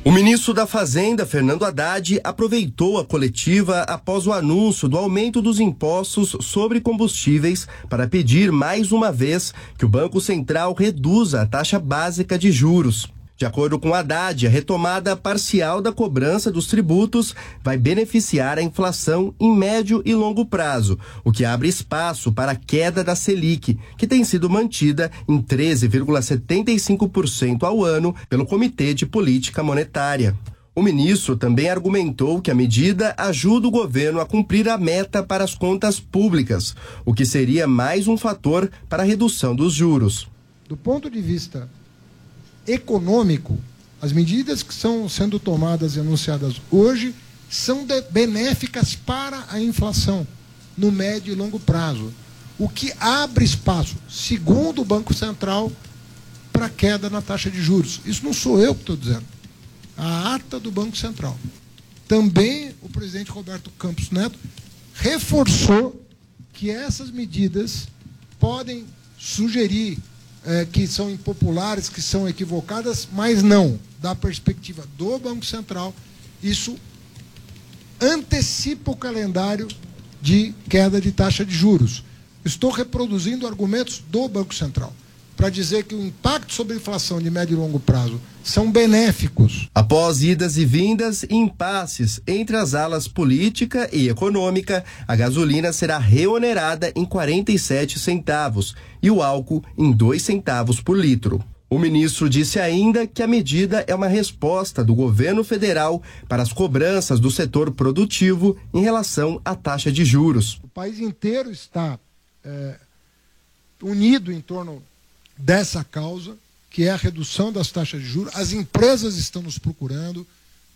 [SPEAKER 45] O ministro da Fazenda, Fernando Haddad, aproveitou a coletiva após o anúncio do aumento dos impostos sobre combustíveis para pedir mais uma vez que o Banco Central reduza a taxa básica de juros. De acordo com Haddad, a retomada parcial da cobrança dos tributos vai beneficiar a inflação em médio e longo prazo, o que abre espaço para a queda da Selic, que tem sido mantida em 13,75% ao ano pelo Comitê de Política Monetária. O ministro também argumentou que a medida ajuda o governo a cumprir a meta para as contas públicas, o que seria mais um fator para a redução dos juros.
[SPEAKER 46] Do ponto de vista econômico, as medidas que estão sendo tomadas e anunciadas hoje são benéficas para a inflação no médio e longo prazo, o que abre espaço, segundo o Banco Central, para queda na taxa de juros. Isso não sou eu que estou dizendo. A ata do Banco Central. Também o presidente Roberto Campos Neto reforçou que essas medidas podem sugerir é, que são impopulares, que são equivocadas, mas não. Da perspectiva do Banco Central, isso antecipa o calendário de queda de taxa de juros. Estou reproduzindo argumentos do Banco Central para dizer que o impacto sobre a inflação de médio e longo prazo são benéficos.
[SPEAKER 45] Após idas e vindas e impasses entre as alas política e econômica, a gasolina será reonerada em 47 centavos e o álcool em 2 centavos por litro. O ministro disse ainda que a medida é uma resposta do governo federal para as cobranças do setor produtivo em relação à taxa de juros.
[SPEAKER 46] O país inteiro está é, unido em torno dessa causa, que é a redução das taxas de juros. As empresas estão nos procurando,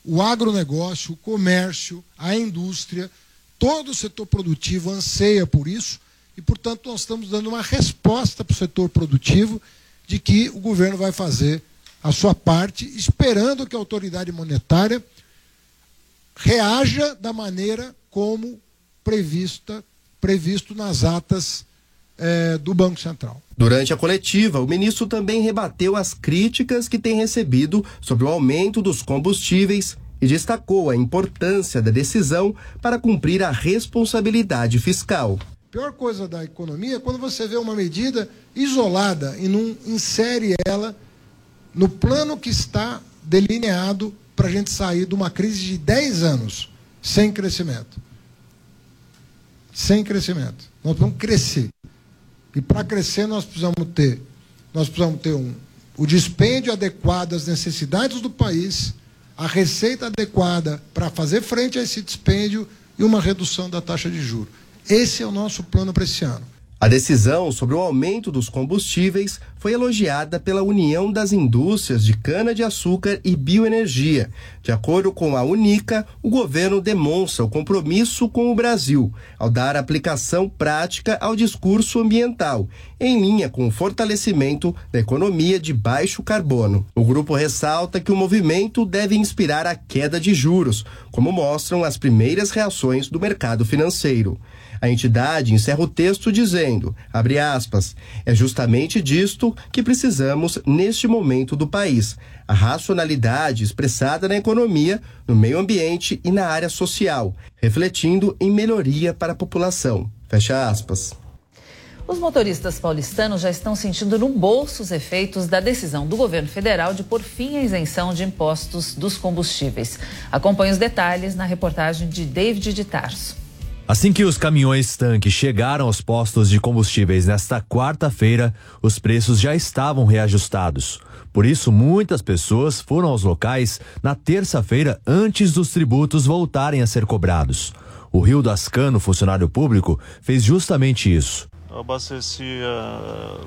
[SPEAKER 46] o agronegócio, o comércio, a indústria, todo o setor produtivo anseia por isso e, portanto, nós estamos dando uma resposta para o setor produtivo de que o governo vai fazer a sua parte, esperando que a autoridade monetária reaja da maneira como prevista, previsto nas atas é, do Banco Central.
[SPEAKER 45] Durante a coletiva, o ministro também rebateu as críticas que tem recebido sobre o aumento dos combustíveis e destacou a importância da decisão para cumprir a responsabilidade fiscal.
[SPEAKER 46] A pior coisa da economia é quando você vê uma medida isolada e não insere ela no plano que está delineado para a gente sair de uma crise de 10 anos sem crescimento. Sem crescimento. Nós vamos crescer. E para crescer nós precisamos ter, nós precisamos ter um, o dispêndio adequado às necessidades do país, a receita adequada para fazer frente a esse dispêndio e uma redução da taxa de juros. Esse é o nosso plano para esse ano.
[SPEAKER 45] A decisão sobre o aumento dos combustíveis foi elogiada pela União das Indústrias de Cana-de-Açúcar e Bioenergia. De acordo com a Unica, o governo demonstra o compromisso com o Brasil ao dar aplicação prática ao discurso ambiental, em linha com o fortalecimento da economia de baixo carbono. O grupo ressalta que o movimento deve inspirar a queda de juros, como mostram as primeiras reações do mercado financeiro. A entidade encerra o texto dizendo, abre aspas, é justamente disto que precisamos neste momento do país. A racionalidade expressada na economia, no meio ambiente e na área social, refletindo em melhoria para a população. Fecha aspas.
[SPEAKER 11] Os motoristas paulistanos já estão sentindo no bolso os efeitos da decisão do governo federal de pôr fim à isenção de impostos dos combustíveis. Acompanhe os detalhes na reportagem de David de Tarso.
[SPEAKER 47] Assim que os caminhões-tanque chegaram aos postos de combustíveis nesta quarta-feira, os preços já estavam reajustados. Por isso, muitas pessoas foram aos locais na terça-feira antes dos tributos voltarem a ser cobrados. O Rio das Cano, funcionário público, fez justamente isso.
[SPEAKER 48] Eu abastecia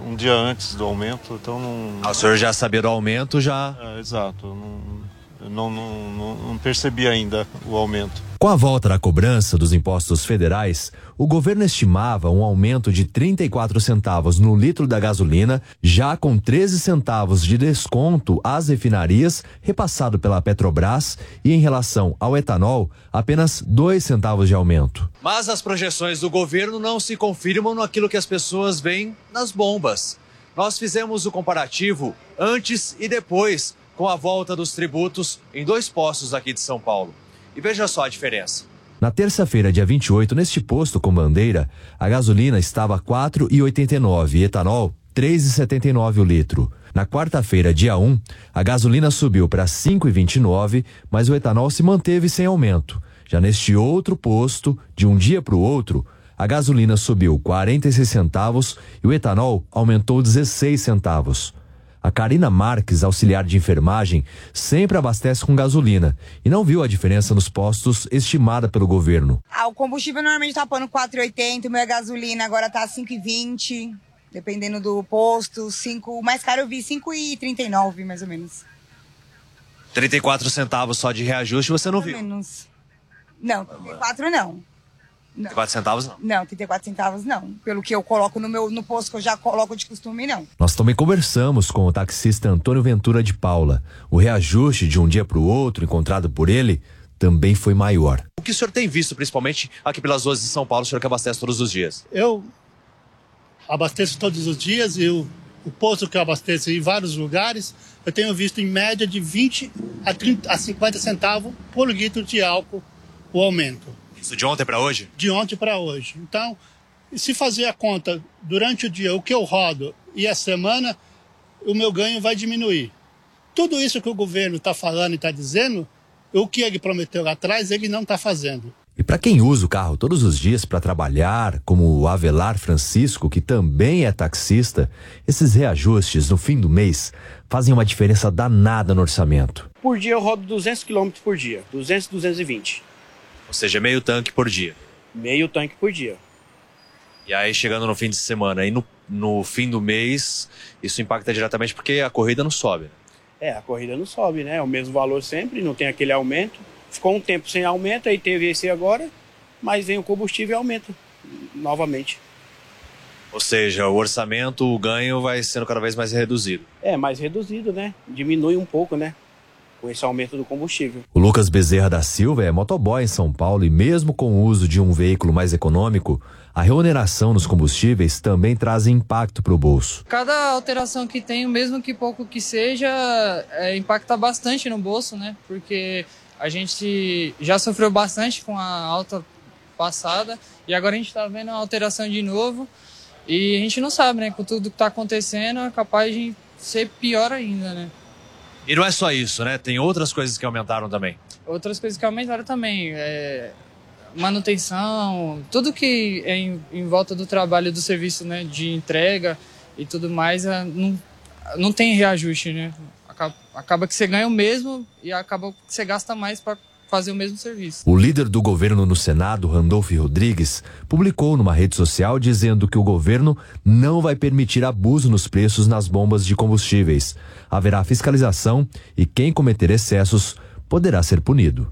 [SPEAKER 48] um dia antes do aumento, então não.
[SPEAKER 47] Ah, o senhor já sabia do aumento, já?
[SPEAKER 48] É, exato. Não, não, não, não, percebi ainda o aumento.
[SPEAKER 47] Com a volta da cobrança dos impostos federais, o governo estimava um aumento de 34 centavos no litro da gasolina, já com 13 centavos de desconto às refinarias, repassado pela Petrobras, e em relação ao etanol, apenas 2 centavos de aumento.
[SPEAKER 49] Mas as projeções do governo não se confirmam naquilo que as pessoas veem nas bombas. Nós fizemos o comparativo antes e depois com a volta dos tributos em dois postos aqui de São Paulo. E veja só a diferença.
[SPEAKER 47] Na terça-feira, dia 28, neste posto com bandeira, a gasolina estava 4,89 e etanol 3,79 o litro. Na quarta-feira, dia 1, a gasolina subiu para 5,29, mas o etanol se manteve sem aumento. Já neste outro posto, de um dia para o outro, a gasolina subiu 46 centavos e o etanol aumentou 16 centavos. A Karina Marques, auxiliar de enfermagem, sempre abastece com gasolina e não viu a diferença nos postos estimada pelo governo.
[SPEAKER 50] Ah, o combustível normalmente está pagando 4,80, o meu é gasolina agora tá 5,20, dependendo do posto, 5, o mais caro eu vi 5,39 mais ou menos.
[SPEAKER 49] 34 centavos só de reajuste você não
[SPEAKER 50] mais
[SPEAKER 49] viu?
[SPEAKER 50] Menos. Não, 34 não. Não.
[SPEAKER 49] 34 centavos não.
[SPEAKER 50] Não, 34 centavos não. Pelo que eu coloco no meu no posto que eu já coloco de costume, não.
[SPEAKER 47] Nós também conversamos com o taxista Antônio Ventura de Paula. O reajuste de um dia para o outro encontrado por ele também foi maior.
[SPEAKER 49] O que o senhor tem visto, principalmente aqui pelas ruas de São Paulo, o senhor que abastece todos os dias?
[SPEAKER 51] Eu abasteço todos os dias e o, o posto que eu abasteço em vários lugares, eu tenho visto em média de 20 a, 30, a 50 centavos por litro de álcool o aumento.
[SPEAKER 49] Isso de ontem para hoje?
[SPEAKER 51] De ontem para hoje. Então, se fazer a conta durante o dia, o que eu rodo e a semana, o meu ganho vai diminuir. Tudo isso que o governo está falando e está dizendo, o que ele prometeu lá atrás, ele não está fazendo.
[SPEAKER 47] E para quem usa o carro todos os dias para trabalhar, como o Avelar Francisco, que também é taxista, esses reajustes no fim do mês fazem uma diferença danada no orçamento.
[SPEAKER 52] Por dia eu rodo 200 km por dia, 200, 220.
[SPEAKER 49] Ou seja, meio tanque por dia.
[SPEAKER 52] Meio tanque por dia.
[SPEAKER 49] E aí, chegando no fim de semana e no, no fim do mês, isso impacta diretamente porque a corrida não sobe.
[SPEAKER 52] É, a corrida não sobe, né? É o mesmo valor sempre, não tem aquele aumento. Ficou um tempo sem aumento, aí teve esse agora, mas vem o combustível e aumenta novamente.
[SPEAKER 49] Ou seja, o orçamento, o ganho vai sendo cada vez mais reduzido.
[SPEAKER 52] É, mais reduzido, né? Diminui um pouco, né? Com esse aumento do combustível.
[SPEAKER 47] O Lucas Bezerra da Silva é motoboy em São Paulo e mesmo com o uso de um veículo mais econômico, a reoneração nos combustíveis também traz impacto para o bolso.
[SPEAKER 53] Cada alteração que tem, mesmo que pouco que seja, é, impacta bastante no bolso, né? Porque a gente já sofreu bastante com a alta passada e agora a gente está vendo a alteração de novo e a gente não sabe, né? Com tudo que está acontecendo, é capaz de ser pior ainda, né?
[SPEAKER 49] E não é só isso, né? Tem outras coisas que aumentaram também.
[SPEAKER 53] Outras coisas que aumentaram também, é manutenção, tudo que é em, em, volta do trabalho do serviço, né, de entrega e tudo mais, é, não, não tem reajuste, né? Acaba, acaba que você ganha o mesmo e acaba que você gasta mais para fazer o mesmo serviço.
[SPEAKER 47] O líder do governo no Senado, Randolph Rodrigues, publicou numa rede social dizendo que o governo não vai permitir abuso nos preços nas bombas de combustíveis. Haverá fiscalização e quem cometer excessos poderá ser punido.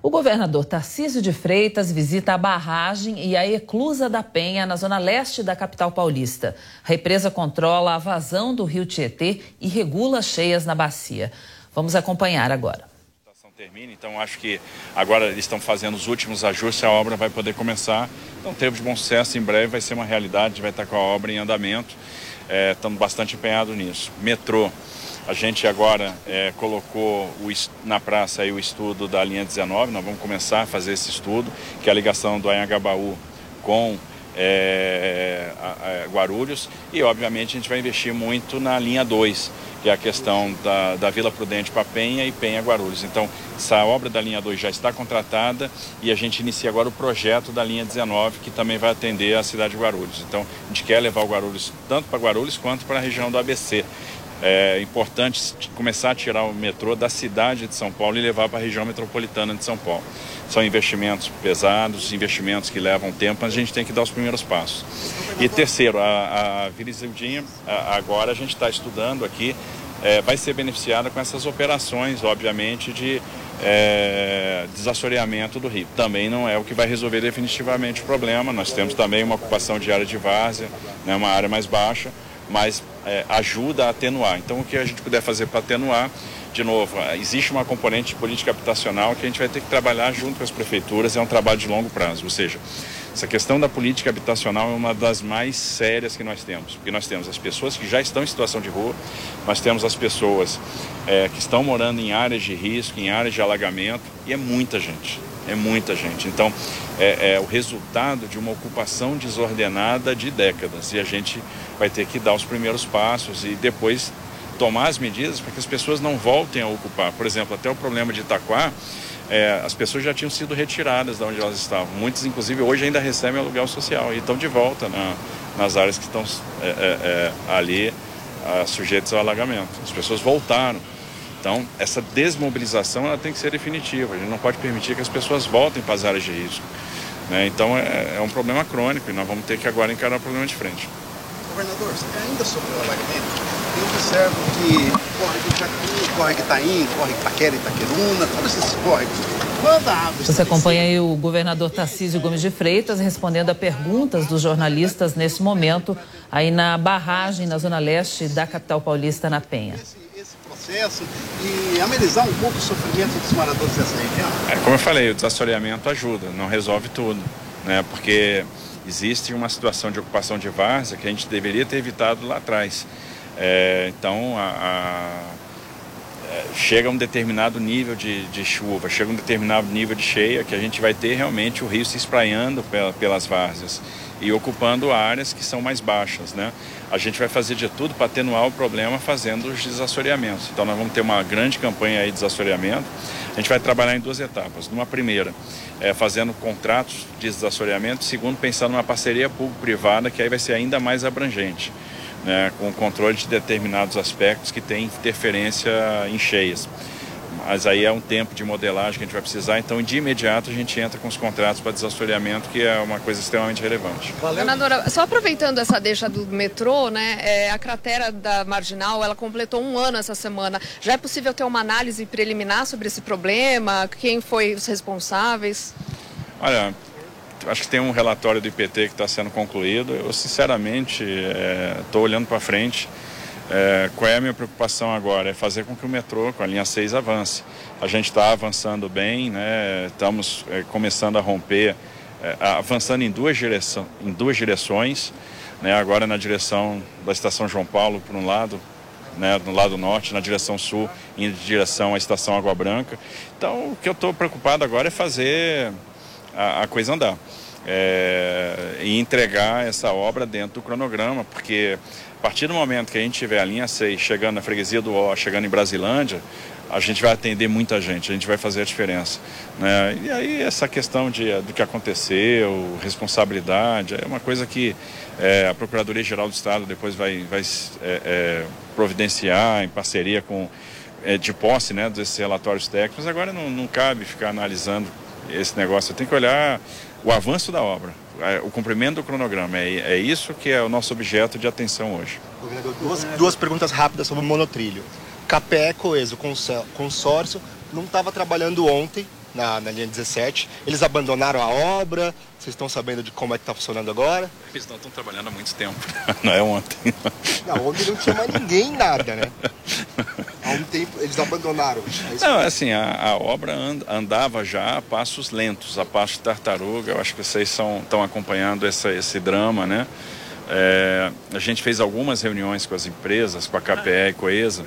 [SPEAKER 11] O governador Tarcísio de Freitas visita a barragem e a Eclusa da Penha, na zona leste da capital paulista. A represa controla a vazão do rio Tietê e regula cheias na bacia. Vamos acompanhar agora.
[SPEAKER 54] Termina, então acho que agora eles estão fazendo os últimos ajustes, a obra vai poder começar. Então teve de bom sucesso, em breve vai ser uma realidade, vai estar com a obra em andamento. É, estamos bastante empenhados nisso. Metrô, a gente agora é, colocou o, na praça aí o estudo da linha 19, nós vamos começar a fazer esse estudo, que é a ligação do Anhangabaú com é, a, a Guarulhos e obviamente a gente vai investir muito na linha 2, que é a questão da, da Vila Prudente para Penha e Penha Guarulhos. Então, essa obra da linha 2 já está contratada e a gente inicia agora o projeto da linha 19, que também vai atender a cidade de Guarulhos. Então, a gente quer levar o Guarulhos tanto para Guarulhos quanto para a região do ABC é importante começar a tirar o metrô da cidade de São Paulo e levar para a região metropolitana de São Paulo. São investimentos pesados, investimentos que levam tempo, mas a gente tem que dar os primeiros passos. E terceiro, a, a Vila Isildinha, agora a gente está estudando aqui, é, vai ser beneficiada com essas operações, obviamente, de é, desassoreamento do rio. Também não é o que vai resolver definitivamente o problema. Nós temos também uma ocupação de área de várzea, né, uma área mais baixa, mas é, ajuda a atenuar. Então, o que a gente puder fazer para atenuar, de novo, é, existe uma componente de política habitacional que a gente vai ter que trabalhar junto com as prefeituras, é um trabalho de longo prazo, ou seja, essa questão da política habitacional é uma das mais sérias que nós temos, porque nós temos as pessoas que já estão em situação de rua, nós temos as pessoas é, que estão morando em áreas de risco, em áreas de alagamento, e é muita gente, é muita gente. Então, é, é o resultado de uma ocupação desordenada de décadas, e a gente vai ter que dar os primeiros passos e depois tomar as medidas para que as pessoas não voltem a ocupar. Por exemplo, até o problema de Itaquá, é, as pessoas já tinham sido retiradas de onde elas estavam. Muitas, inclusive, hoje ainda recebem aluguel social e estão de volta na, nas áreas que estão é, é, é ali sujeitas ao alagamento. As pessoas voltaram. Então, essa desmobilização ela tem que ser definitiva. A gente não pode permitir que as pessoas voltem para as áreas de risco. Né? Então, é, é um problema crônico e nós vamos ter que agora encarar o problema de frente.
[SPEAKER 55] Governador, ainda sobre o alagamento, eu observo que córrego Jaqui, córrego Itaim, córrego Itaquera, Itaqueruna, todos esses córregos. Água
[SPEAKER 11] Você acompanha aí o governador Tarcísio Gomes de Freitas respondendo a perguntas dos jornalistas nesse momento, aí na barragem na zona leste da capital paulista, na Penha.
[SPEAKER 55] Esse, esse processo e amenizar um pouco o sofrimento dos moradores dessa região?
[SPEAKER 54] É, como eu falei, o desassoreamento ajuda, não resolve tudo, né? Porque existe uma situação de ocupação de várzea que a gente deveria ter evitado lá atrás. É, então, a, a, é, chega a um determinado nível de, de, chuva, chega a um determinado nível de cheia, que a gente vai ter realmente o rio se espraiando pela, pelas várzeas e ocupando áreas que são mais baixas, né? A gente vai fazer de tudo para atenuar o problema fazendo os desassoreamentos. Então nós vamos ter uma grande campanha aí de desassoreamento. A gente vai trabalhar em duas etapas. Numa primeira, é, fazendo contratos de desassoreamento. Segundo, pensando numa parceria público-privada, que aí vai ser ainda mais abrangente, né, com o controle de determinados aspectos que têm interferência em cheias. Mas aí é um tempo de modelagem que a gente vai precisar, então de imediato a gente entra com os contratos para desassoreamento, que é uma coisa extremamente relevante.
[SPEAKER 56] Governadora, só aproveitando essa deixa do metrô, né, é, a cratera da Marginal, ela completou um ano essa semana. Já é possível ter uma análise preliminar sobre esse problema? Quem foi os responsáveis?
[SPEAKER 54] Olha, acho que tem um relatório do IPT que está sendo concluído. Eu, sinceramente, estou é, olhando para frente. É, qual é a minha preocupação agora? É fazer com que o metrô, com a linha 6, avance. A gente está avançando bem, né? estamos é, começando a romper, é, avançando em duas, direção, em duas direções, né? agora na direção da Estação João Paulo, por um lado, né, no lado norte, na direção sul, em direção à estação Água Branca. Então, o que eu estou preocupado agora é fazer a, a coisa andar. É, e entregar essa obra dentro do cronograma, porque a partir do momento que a gente tiver a linha 6 chegando na freguesia do O, chegando em Brasilândia, a gente vai atender muita gente, a gente vai fazer a diferença. Né? E aí essa questão de, do que aconteceu, responsabilidade, é uma coisa que é, a Procuradoria-Geral do Estado depois vai, vai é, é, providenciar em parceria com é, de posse né, desses relatórios técnicos. Agora não, não cabe ficar analisando esse negócio, tem que olhar o avanço da obra, é, o cumprimento do cronograma. É, é isso que é o nosso objeto de atenção hoje.
[SPEAKER 57] Duas, duas perguntas rápidas sobre o monotrilho. Capé Coeso, consórcio, não estava trabalhando ontem na, na linha 17. Eles abandonaram a obra. Vocês estão sabendo de como é que está funcionando agora?
[SPEAKER 54] Eles não estão trabalhando há muito tempo. Não é ontem.
[SPEAKER 57] Não, ontem não tinha mais ninguém nada, né? Há um tempo eles abandonaram.
[SPEAKER 54] É não, assim, a, a obra and, andava já a passos lentos, a passos de tartaruga. Eu acho que vocês estão acompanhando essa, esse drama, né? É, a gente fez algumas reuniões com as empresas, com a KPE e Coesa.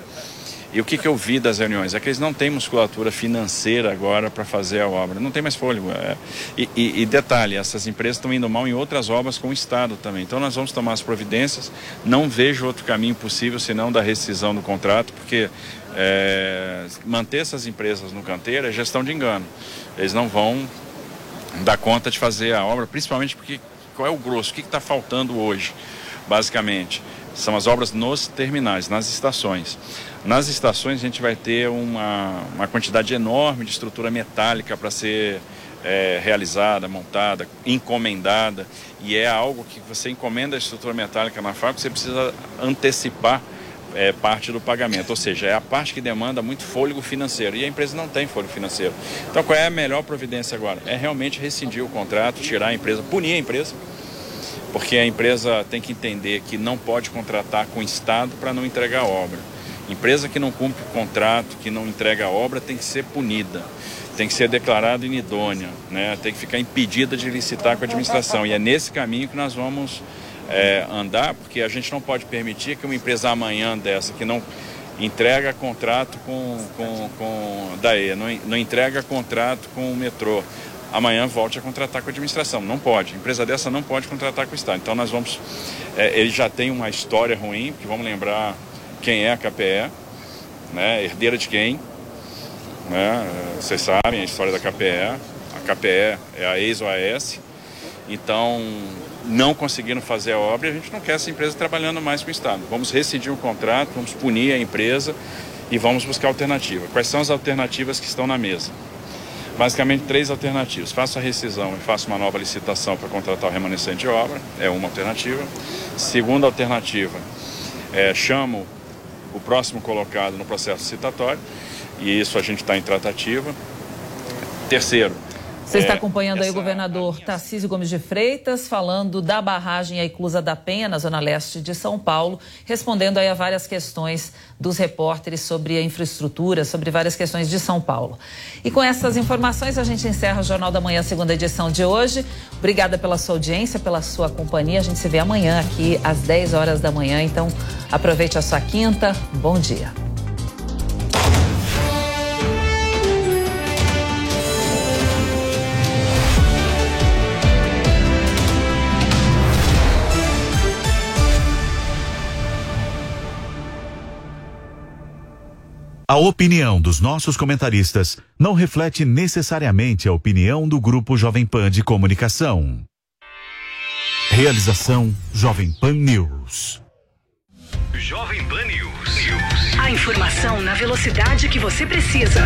[SPEAKER 54] E o que, que eu vi das reuniões? É que eles não têm musculatura financeira agora para fazer a obra, não tem mais fôlego. É. E, e, e, detalhe, essas empresas estão indo mal em outras obras com o Estado também. Então nós vamos tomar as providências. Não vejo outro caminho possível senão da rescisão do contrato, porque é, manter essas empresas no canteiro é gestão de engano. Eles não vão dar conta de fazer a obra, principalmente porque qual é o grosso? O que está faltando hoje, basicamente? São as obras nos terminais, nas estações. Nas estações a gente vai ter uma, uma quantidade enorme de estrutura metálica para ser é, realizada, montada, encomendada. E é algo que você encomenda a estrutura metálica na fábrica, você precisa antecipar é, parte do pagamento. Ou seja, é a parte que demanda muito fôlego financeiro. E a empresa não tem fôlego financeiro. Então qual é a melhor providência agora? É realmente rescindir o contrato, tirar a empresa, punir a empresa porque a empresa tem que entender que não pode contratar com o Estado para não entregar a obra. Empresa que não cumpre o contrato, que não entrega a obra, tem que ser punida, tem que ser declarada inidônea, né? tem que ficar impedida de licitar com a administração. E é nesse caminho que nós vamos é, andar, porque a gente não pode permitir que uma empresa amanhã dessa, que não entrega contrato com, com, com DAE, não, não entrega contrato com o metrô, amanhã volte a contratar com a administração. Não pode. Empresa dessa não pode contratar com o Estado. Então nós vamos. É, ele já tem uma história ruim, porque vamos lembrar quem é a KPE, né, herdeira de quem. Né, vocês sabem a história da KPE. A KPE é a ex-OAS. Então, não conseguiram fazer a obra a gente não quer essa empresa trabalhando mais com o Estado. Vamos rescindir o contrato, vamos punir a empresa e vamos buscar alternativa. Quais são as alternativas que estão na mesa? Basicamente, três alternativas. Faço a rescisão e faço uma nova licitação para contratar o remanescente de obra, é uma alternativa. Segunda alternativa, é, chamo o próximo colocado no processo citatório, e isso a gente está em tratativa. Terceiro.
[SPEAKER 11] Você está é, acompanhando aí o governador Tarcísio Gomes de Freitas falando da barragem à Iclusa da Penha, na zona leste de São Paulo, respondendo aí a várias questões dos repórteres sobre a infraestrutura, sobre várias questões de São Paulo. E com essas informações a gente encerra o Jornal da Manhã, segunda edição de hoje. Obrigada pela sua audiência, pela sua companhia. A gente se vê amanhã aqui às 10 horas da manhã. Então aproveite a sua quinta. Bom dia.
[SPEAKER 58] A opinião dos nossos comentaristas não reflete necessariamente a opinião do Grupo Jovem Pan de Comunicação. Realização Jovem Pan News.
[SPEAKER 59] Jovem Pan News. A informação na velocidade que você precisa.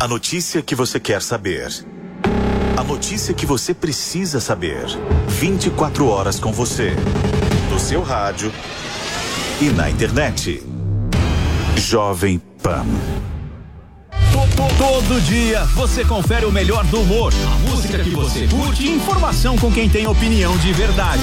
[SPEAKER 3] A notícia que você quer saber. A notícia que você precisa saber. 24 horas com você. No seu rádio e na internet. Jovem Pan.
[SPEAKER 47] Todo dia você confere o melhor do humor, a música que você curte e informação com quem tem opinião de verdade.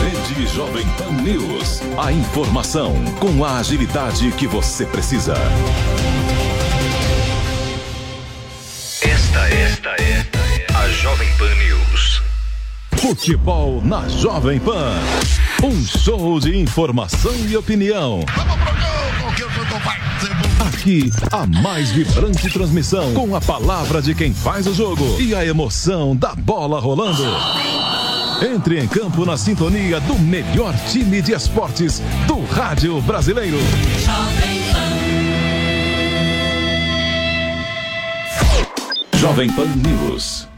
[SPEAKER 5] Rede Jovem Pan News. A informação com a agilidade que você precisa.
[SPEAKER 3] Esta, esta, esta é a Jovem Pan News.
[SPEAKER 5] Futebol na Jovem Pan. Um show de informação e opinião. Aqui, a mais vibrante transmissão com a palavra de quem faz o jogo e a emoção da bola rolando. Entre em campo na sintonia do melhor time de esportes do rádio brasileiro. Jovem Pan News.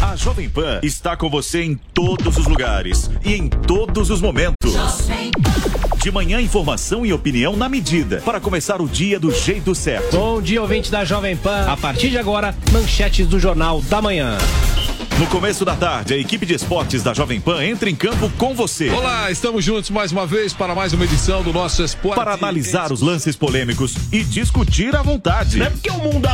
[SPEAKER 3] A Jovem Pan está com você em todos os lugares e em todos os momentos. De manhã, informação e opinião na medida para começar o dia do jeito certo.
[SPEAKER 60] Bom dia, ouvinte da Jovem Pan. A partir de agora, manchetes do Jornal da Manhã.
[SPEAKER 3] No começo da tarde, a equipe de esportes da Jovem Pan entra em campo com você.
[SPEAKER 61] Olá, estamos juntos mais uma vez para mais uma edição do nosso Esporte.
[SPEAKER 3] Para analisar os lances polêmicos e discutir à vontade.
[SPEAKER 60] Não é porque o mundo